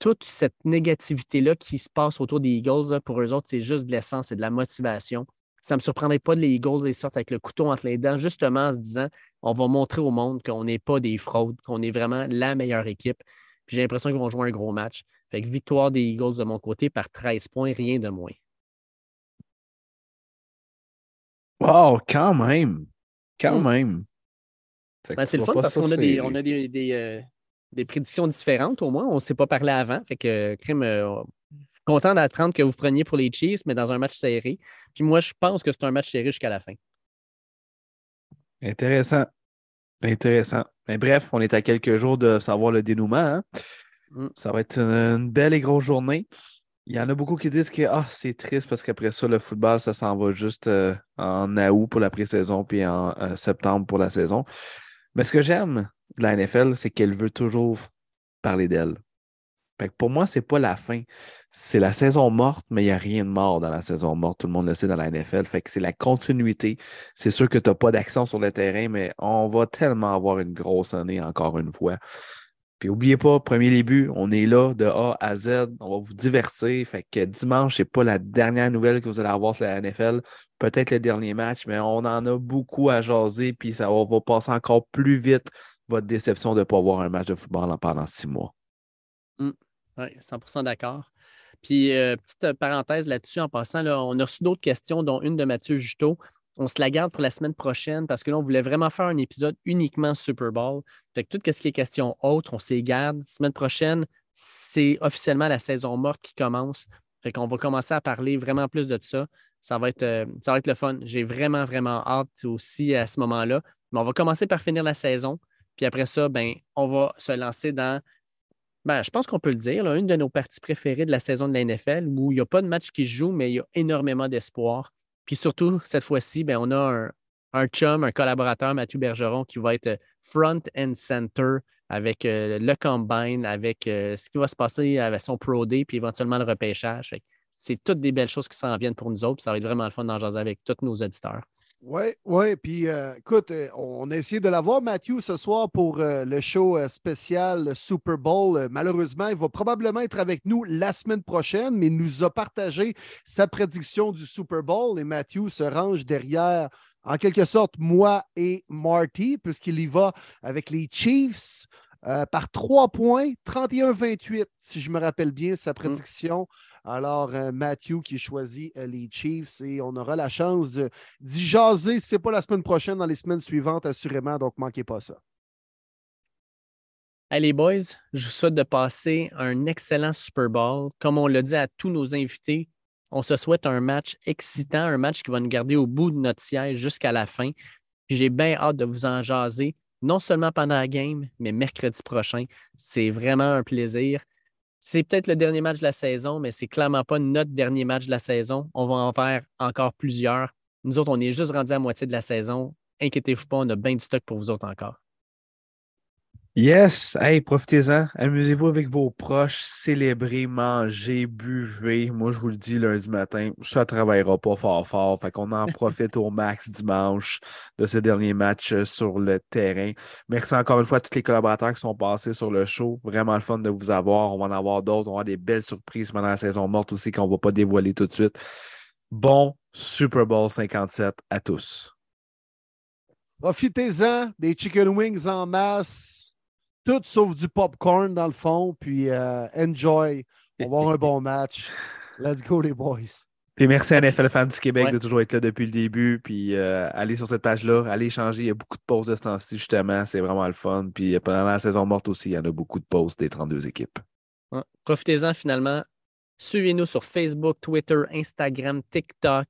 Toute cette négativité-là qui se passe autour des Eagles, pour eux autres, c'est juste de l'essence, c'est de la motivation. Ça ne me surprendrait pas de les Eagles les sortent avec le couteau entre les dents, justement en se disant on va montrer au monde qu'on n'est pas des fraudes, qu'on est vraiment la meilleure équipe. Puis j'ai l'impression qu'ils vont jouer un gros match. Fait que victoire des Eagles de mon côté par 13 points, rien de moins. Wow, quand même. Quand Mm. même. Ben, c'est le fun parce qu'on a, des, on a des, des, euh, des prédictions différentes au moins. On ne s'est pas parlé avant. Fait que, crime, euh, content d'apprendre que vous preniez pour les Chiefs, mais dans un match serré. Puis moi, je pense que c'est un match serré jusqu'à la fin. Intéressant. Intéressant. Mais bref, on est à quelques jours de savoir le dénouement. hein. Mm. Ça va être une, une belle et grosse journée. Il y en a beaucoup qui disent que ah, c'est triste parce qu'après ça, le football, ça s'en va juste euh, en août pour la pré-saison puis en euh, septembre pour la saison. Mais ce que j'aime de la NFL, c'est qu'elle veut toujours parler d'elle. Fait que pour moi, c'est pas la fin. C'est la saison morte, mais il n'y a rien de mort dans la saison morte. Tout le monde le sait dans la NFL. Fait que c'est la continuité. C'est sûr que tu n'as pas d'action sur le terrain, mais on va tellement avoir une grosse année encore une fois. Puis n'oubliez pas, premier début, on est là de A à Z. On va vous divertir. Fait que dimanche, c'est pas la dernière nouvelle que vous allez avoir sur la NFL. Peut-être le dernier match, mais on en a beaucoup à jaser. Puis ça va, passer encore plus vite votre déception de ne pas avoir un match de football en pendant six mois. Oui, 100% d'accord. Puis, euh, petite euh, parenthèse là-dessus, en passant, là, on a reçu d'autres questions, dont une de Mathieu Juteau. On se la garde pour la semaine prochaine parce que là, on voulait vraiment faire un épisode uniquement Super Bowl. Fait que tout ce qui est question autre, on s'y garde. Semaine prochaine, c'est officiellement la saison morte qui commence. Fait qu'on va commencer à parler vraiment plus de ça. Ça va être, euh, ça va être le fun. J'ai vraiment, vraiment hâte aussi à ce moment-là. Mais on va commencer par finir la saison. Puis après ça, ben, on va se lancer dans ben, je pense qu'on peut le dire, une de nos parties préférées de la saison de la NFL où il n'y a pas de match qui se joue, mais il y a énormément d'espoir. Puis surtout, cette fois-ci, ben, on a un, un chum, un collaborateur, Mathieu Bergeron, qui va être front and center avec euh, le combine, avec euh, ce qui va se passer avec son Pro Day, puis éventuellement le repêchage. C'est toutes des belles choses qui s'en viennent pour nous autres. puis Ça va être vraiment le fun d'en jaser avec tous nos auditeurs. Oui, oui. Puis, euh, écoute, euh, on a essayé de l'avoir, Matthew, ce soir pour euh, le show spécial Super Bowl. Malheureusement, il va probablement être avec nous la semaine prochaine, mais il nous a partagé sa prédiction du Super Bowl et Matthew se range derrière, en quelque sorte, moi et Marty, puisqu'il y va avec les Chiefs. euh, par trois points, 31-28, si je me rappelle bien sa prédiction. Alors, euh, Matthew qui choisit euh, les Chiefs et on aura la chance d'y jaser, si ce n'est pas la semaine prochaine, dans les semaines suivantes, assurément. Donc, manquez pas ça. Allez, boys, je vous souhaite de passer un excellent Super Bowl. Comme on l'a dit à tous nos invités, on se souhaite un match excitant, un match qui va nous garder au bout de notre siège jusqu'à la fin. J'ai bien hâte de vous en jaser, non seulement pendant la game, mais mercredi prochain. C'est vraiment un plaisir. C'est peut-être le dernier match de la saison, mais c'est clairement pas notre dernier match de la saison. On va en faire encore plusieurs. Nous autres, on est juste rendus à moitié de la saison. Inquiétez-vous pas, on a bien du stock pour vous autres encore. Yes! Hey, profitez-en. Amusez-vous avec vos proches. Célébrez, mangez, buvez. Moi, je vous le dis lundi matin, ça ne travaillera pas fort fort. Fait qu'on en profite au max dimanche de ce dernier match euh, sur le terrain. Merci encore une fois à tous les collaborateurs qui sont passés sur le show. Vraiment le fun de vous avoir. On va en avoir d'autres. On va avoir des belles surprises pendant la saison morte aussi qu'on ne va pas dévoiler tout de suite. Bon Super Bowl 57 à tous. Profitez-en des chicken wings en masse, tout sauf du popcorn dans le fond, puis euh, enjoy. On va avoir un bon match. Let's go, les boys. Puis merci à NFL Fans du Québec Ouais. de toujours être là depuis le début. Puis euh, allez sur cette page-là, allez changer. Il y a beaucoup de pauses de ce temps-ci, justement. C'est vraiment le fun. Puis euh, pendant la saison morte aussi, il y en a beaucoup de pauses des 32 équipes. Ouais. Profitez-en finalement. Suivez-nous sur Facebook, Twitter, Instagram, TikTok.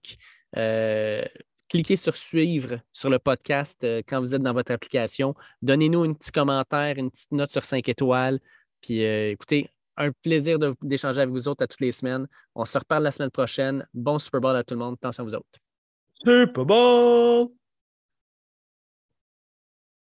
Euh, cliquez sur suivre sur le podcast euh, quand vous êtes dans votre application. Donnez-nous un petit commentaire, une petite note sur 5 étoiles. Puis euh, écoutez, un plaisir d'échanger avec vous autres à toutes les semaines. On se reparle la semaine prochaine. Bon Super Bowl à tout le monde. Attention à vous autres. Super Bowl!